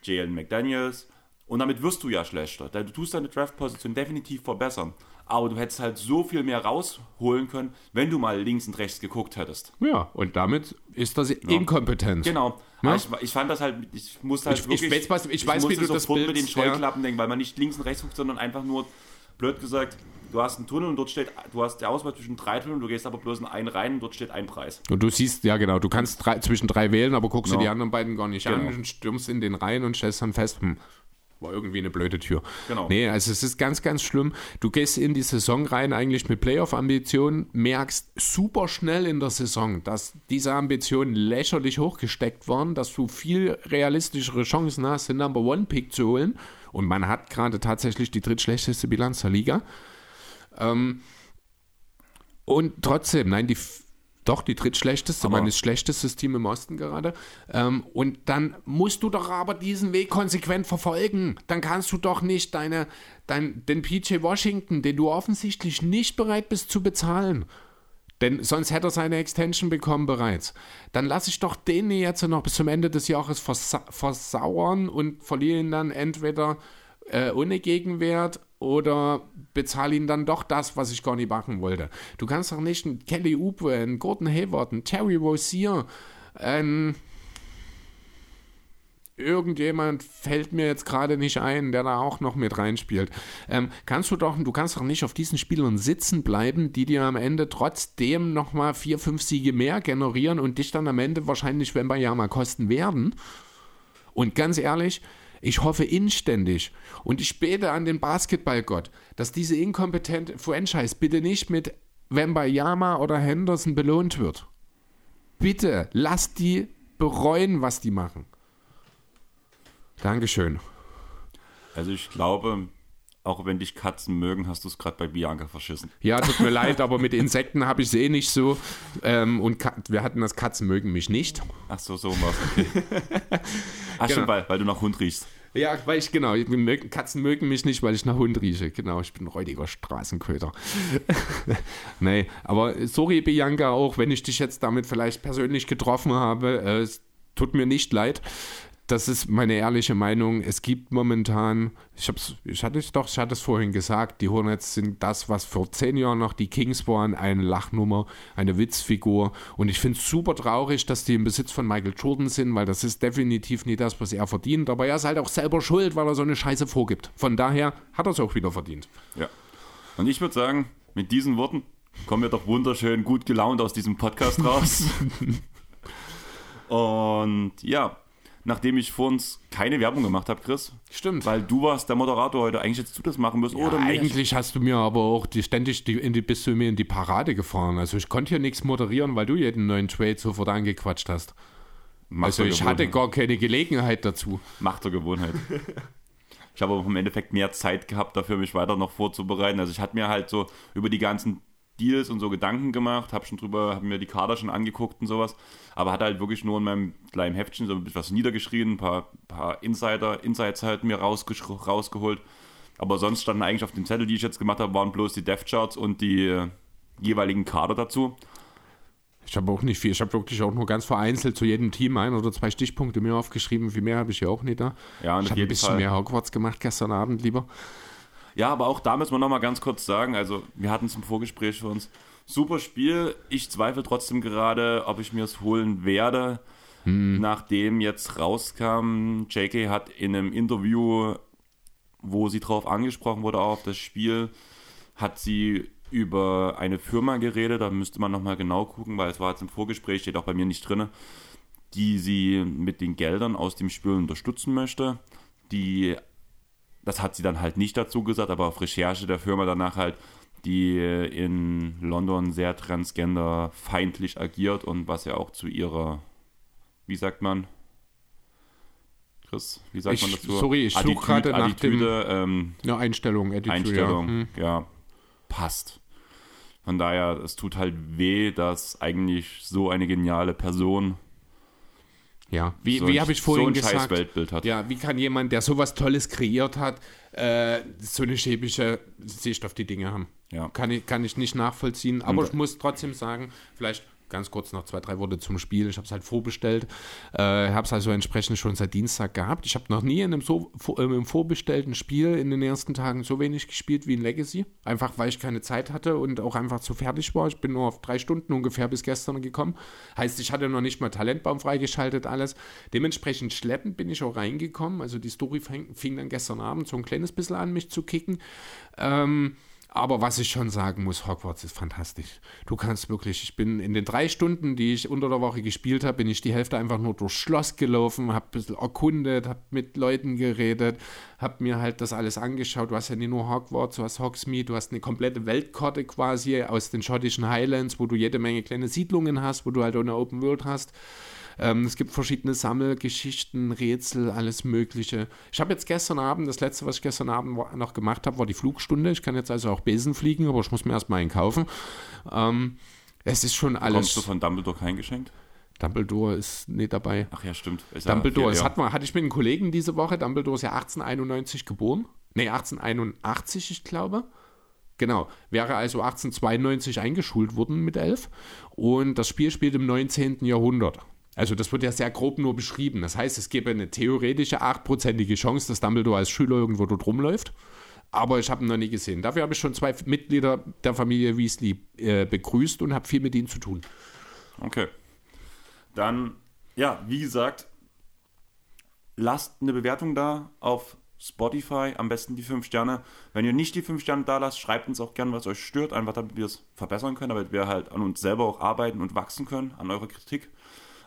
Jalen McDaniels. Und damit wirst du ja schlechter. Du tust deine Draft-Position definitiv verbessern. Aber du hättest halt so viel mehr rausholen können, wenn du mal links und rechts geguckt hättest. Ja, und damit ist das ja. Inkompetenz. Genau. Ja? Ich, ich, fand das halt, ich musste halt ich, wirklich, ich weiß, ich weiß wie du das Bild, mit den Scheuklappen ja. denken, weil man nicht links und rechts guckt, sondern einfach nur, blöd gesagt, du hast einen Tunnel und dort steht, du hast die Auswahl zwischen drei Tunneln, du gehst aber bloß in einen rein und dort steht ein Preis. Und du siehst, ja genau, du kannst drei, zwischen drei wählen, aber guckst ja. dir die anderen beiden gar nicht genau. an und stürmst in den rein und stellst dann fest, hm, war irgendwie eine blöde Tür. Genau. Nee, also es ist ganz, ganz schlimm. Du gehst in die Saison rein eigentlich mit Playoff-Ambitionen, merkst super schnell in der Saison, dass diese Ambitionen lächerlich hochgesteckt waren, dass du viel realistischere Chancen hast, den Number One-Pick zu holen. Und man hat gerade tatsächlich die drittschlechteste Bilanz der Liga. Ähm, und trotzdem, nein, die doch, die drittschlechteste, aber mein schlechtestes Team im Osten gerade. Ähm, und dann musst du doch aber diesen Weg konsequent verfolgen. Dann kannst du doch nicht deine, dein, den PJ Washington, den du offensichtlich nicht bereit bist zu bezahlen. Denn sonst hätte er seine Extension bekommen bereits. Dann lasse ich doch den jetzt noch bis zum Ende des Jahres versa versauern und verliere ihn dann entweder äh, ohne Gegenwert oder bezahle ihn dann doch das, was ich gar nicht machen wollte. Du kannst doch nicht einen Kelly Oubre, einen Gordon Hayward, einen Terry Rozier, einen irgendjemand fällt mir jetzt gerade nicht ein, der da auch noch mit reinspielt. Ähm, kannst du doch, du kannst doch nicht auf diesen Spielern sitzen bleiben, die dir am Ende trotzdem nochmal vier, fünf Siege mehr generieren und dich dann am Ende wahrscheinlich wenn bei Wembayama kosten werden. Und ganz ehrlich, ich hoffe inständig und ich bete an den Basketballgott, dass diese inkompetente Franchise bitte nicht mit Wembayama oder Henderson belohnt wird. Bitte, lass die bereuen, was die machen. Dankeschön. Also ich glaube, auch wenn dich Katzen mögen, hast du es gerade bei Bianca verschissen. Ja, tut mir leid, aber mit Insekten habe ich es eh nicht so. Ähm, und wir hatten das Katzen mögen mich nicht. Ach so, so was. Okay. Ach, genau. schon, weil, weil du nach Hund riechst. Ja, weil ich, genau, Katzen mögen mich nicht, weil ich nach Hund rieche. Genau, ich bin ein räudiger Straßenköter. nee, aber sorry, Bianca, auch wenn ich dich jetzt damit vielleicht persönlich getroffen habe. Äh, es tut mir nicht leid das ist meine ehrliche Meinung. Es gibt momentan, ich, hab's, ich hatte es doch, ich hatte es vorhin gesagt, die Hornets sind das, was vor zehn Jahren noch die Kings waren, eine Lachnummer, eine Witzfigur. Und ich finde es super traurig, dass die im Besitz von Michael Jordan sind, weil das ist definitiv nicht das, was er verdient. Aber er ist halt auch selber schuld, weil er so eine Scheiße vorgibt. Von daher hat er es auch wieder verdient. Ja. Und ich würde sagen, mit diesen Worten kommen wir doch wunderschön gut gelaunt aus diesem Podcast raus. Und ja, nachdem ich vor uns keine Werbung gemacht habe, Chris. Stimmt. Weil du warst der Moderator heute. Eigentlich hättest du das machen müssen. Ja, oder eigentlich hast du mir aber auch die, ständig die, in die, bist du mir in die Parade gefahren. Also ich konnte hier nichts moderieren, weil du jeden neuen Trade sofort angequatscht hast. Macht also ich hatte gar keine Gelegenheit dazu. Macht der Gewohnheit. ich habe aber im Endeffekt mehr Zeit gehabt, dafür mich weiter noch vorzubereiten. Also ich hatte mir halt so über die ganzen Deals und so Gedanken gemacht, habe schon drüber, habe mir die Kader schon angeguckt und sowas, aber hatte halt wirklich nur in meinem kleinen Heftchen so ein bisschen was niedergeschrieben, ein paar, paar Insider, Insights halt mir rausgeholt. Aber sonst standen eigentlich auf dem Zettel, die ich jetzt gemacht habe, waren bloß die Death Charts und die äh, jeweiligen Kader dazu. Ich habe auch nicht viel, ich habe wirklich auch nur ganz vereinzelt zu jedem Team ein oder zwei Stichpunkte mir aufgeschrieben. Viel mehr habe ich ja auch nicht da. Ja, ich habe ein bisschen Fall. mehr Hogwarts gemacht gestern Abend lieber. Ja, aber auch da müssen wir nochmal ganz kurz sagen, also wir hatten es im Vorgespräch für uns. Super Spiel. Ich zweifle trotzdem gerade, ob ich mir es holen werde. Hm. Nachdem jetzt rauskam, JK hat in einem Interview, wo sie drauf angesprochen wurde, auf das Spiel, hat sie über eine Firma geredet, da müsste man nochmal genau gucken, weil es war jetzt im Vorgespräch, steht auch bei mir nicht drin, die sie mit den Geldern aus dem Spiel unterstützen möchte, die das hat sie dann halt nicht dazu gesagt, aber auf Recherche der Firma danach halt, die in London sehr transgender-feindlich agiert und was ja auch zu ihrer, wie sagt man, Chris, wie sagt ich, man dazu? Sorry, ich suche gerade nach Attitüde, dem, ähm, ja, Einstellung, Attitude, Einstellung, ja. Hm. ja, passt. Von daher, es tut halt weh, dass eigentlich so eine geniale Person Ja, wie, so wie habe ich vorhin so ein gesagt, scheiß Weltbild hat. Ja, wie kann jemand, der sowas Tolles kreiert hat, äh, so eine schäbische Sicht auf die Dinge haben? Ja. Kann ich, kann ich nicht nachvollziehen. Aber Und- ich muss trotzdem sagen, vielleicht ganz kurz noch zwei, drei Worte zum Spiel. Ich habe es halt vorbestellt. Äh, habe es also entsprechend schon seit Dienstag gehabt. Ich habe noch nie in einem, so, vor, äh, im vorbestellten Spiel in den ersten Tagen so wenig gespielt wie in Legacy. Einfach weil ich keine Zeit hatte und auch einfach zu fertig war. Ich bin nur auf drei Stunden ungefähr bis gestern gekommen. Heißt, ich hatte noch nicht mal Talentbaum freigeschaltet, alles. Dementsprechend schleppend bin ich auch reingekommen. Also die Story fing, fing dann gestern Abend so ein kleines bisschen an, mich zu kicken. Ähm, aber was ich schon sagen muss, Hogwarts ist fantastisch. Du kannst wirklich, ich bin in den drei Stunden, die ich unter der Woche gespielt habe, bin ich die Hälfte einfach nur durchs Schloss gelaufen, habe ein bisschen erkundet, habe mit Leuten geredet, habe mir halt das alles angeschaut. Du hast ja nicht nur Hogwarts, du hast Hogsmeade, du hast eine komplette Weltkarte quasi aus den schottischen Highlands, wo du jede Menge kleine Siedlungen hast, wo du halt auch eine Open World hast. Ähm, es gibt verschiedene Sammelgeschichten, Rätsel, alles Mögliche. Ich habe jetzt gestern Abend, das letzte, was ich gestern Abend noch gemacht habe, war die Flugstunde. Ich kann jetzt also auch Besen fliegen, aber ich muss mir erstmal einen kaufen. Ähm, es ist schon Kommst alles. du von Dumbledore kein Geschenk? Dumbledore ist nicht dabei. Ach ja, stimmt. Ist ja Dumbledore, viel das hat man, hatte ich mit einem Kollegen diese Woche. Dumbledore ist ja 1891 geboren. Nee, 1881, ich glaube. Genau, wäre also 1892 eingeschult worden mit elf. Und das Spiel spielt im 19. Jahrhundert. Also das wird ja sehr grob nur beschrieben. Das heißt, es gäbe eine theoretische achtprozentige Chance, dass Dumbledore als Schüler irgendwo dort rumläuft. Aber ich habe ihn noch nie gesehen. Dafür habe ich schon zwei Mitglieder der Familie Weasley äh, begrüßt und habe viel mit ihnen zu tun. Okay. Dann, ja, wie gesagt, lasst eine Bewertung da auf Spotify, am besten die 5 Sterne. Wenn ihr nicht die 5 Sterne da lasst, schreibt uns auch gerne, was euch stört, einfach damit wir es verbessern können, damit wir halt an uns selber auch arbeiten und wachsen können, an eurer Kritik.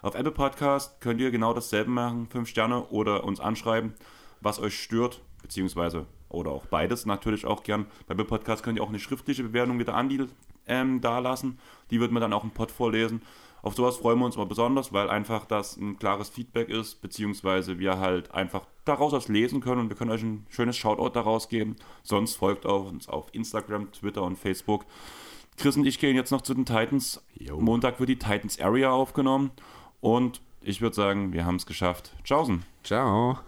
Auf Apple Podcast könnt ihr genau dasselbe machen, 5 Sterne, oder uns anschreiben, was euch stört, beziehungsweise oder auch beides natürlich auch gern. Bei Apple Podcast könnt ihr auch eine schriftliche Bewertung wieder an die ähm, da lassen. Die wird man dann auch im Pod vorlesen. Auf sowas freuen wir uns mal besonders, weil einfach das ein klares Feedback ist, beziehungsweise wir halt einfach daraus was lesen können und wir können euch ein schönes Shoutout daraus geben. Sonst folgt auch uns auf Instagram, Twitter und Facebook. Chris und ich gehen jetzt noch zu den Titans. Jo. Montag wird die Titans Area aufgenommen und ich würde sagen, wir haben es geschafft. Tschaußen. Ciao.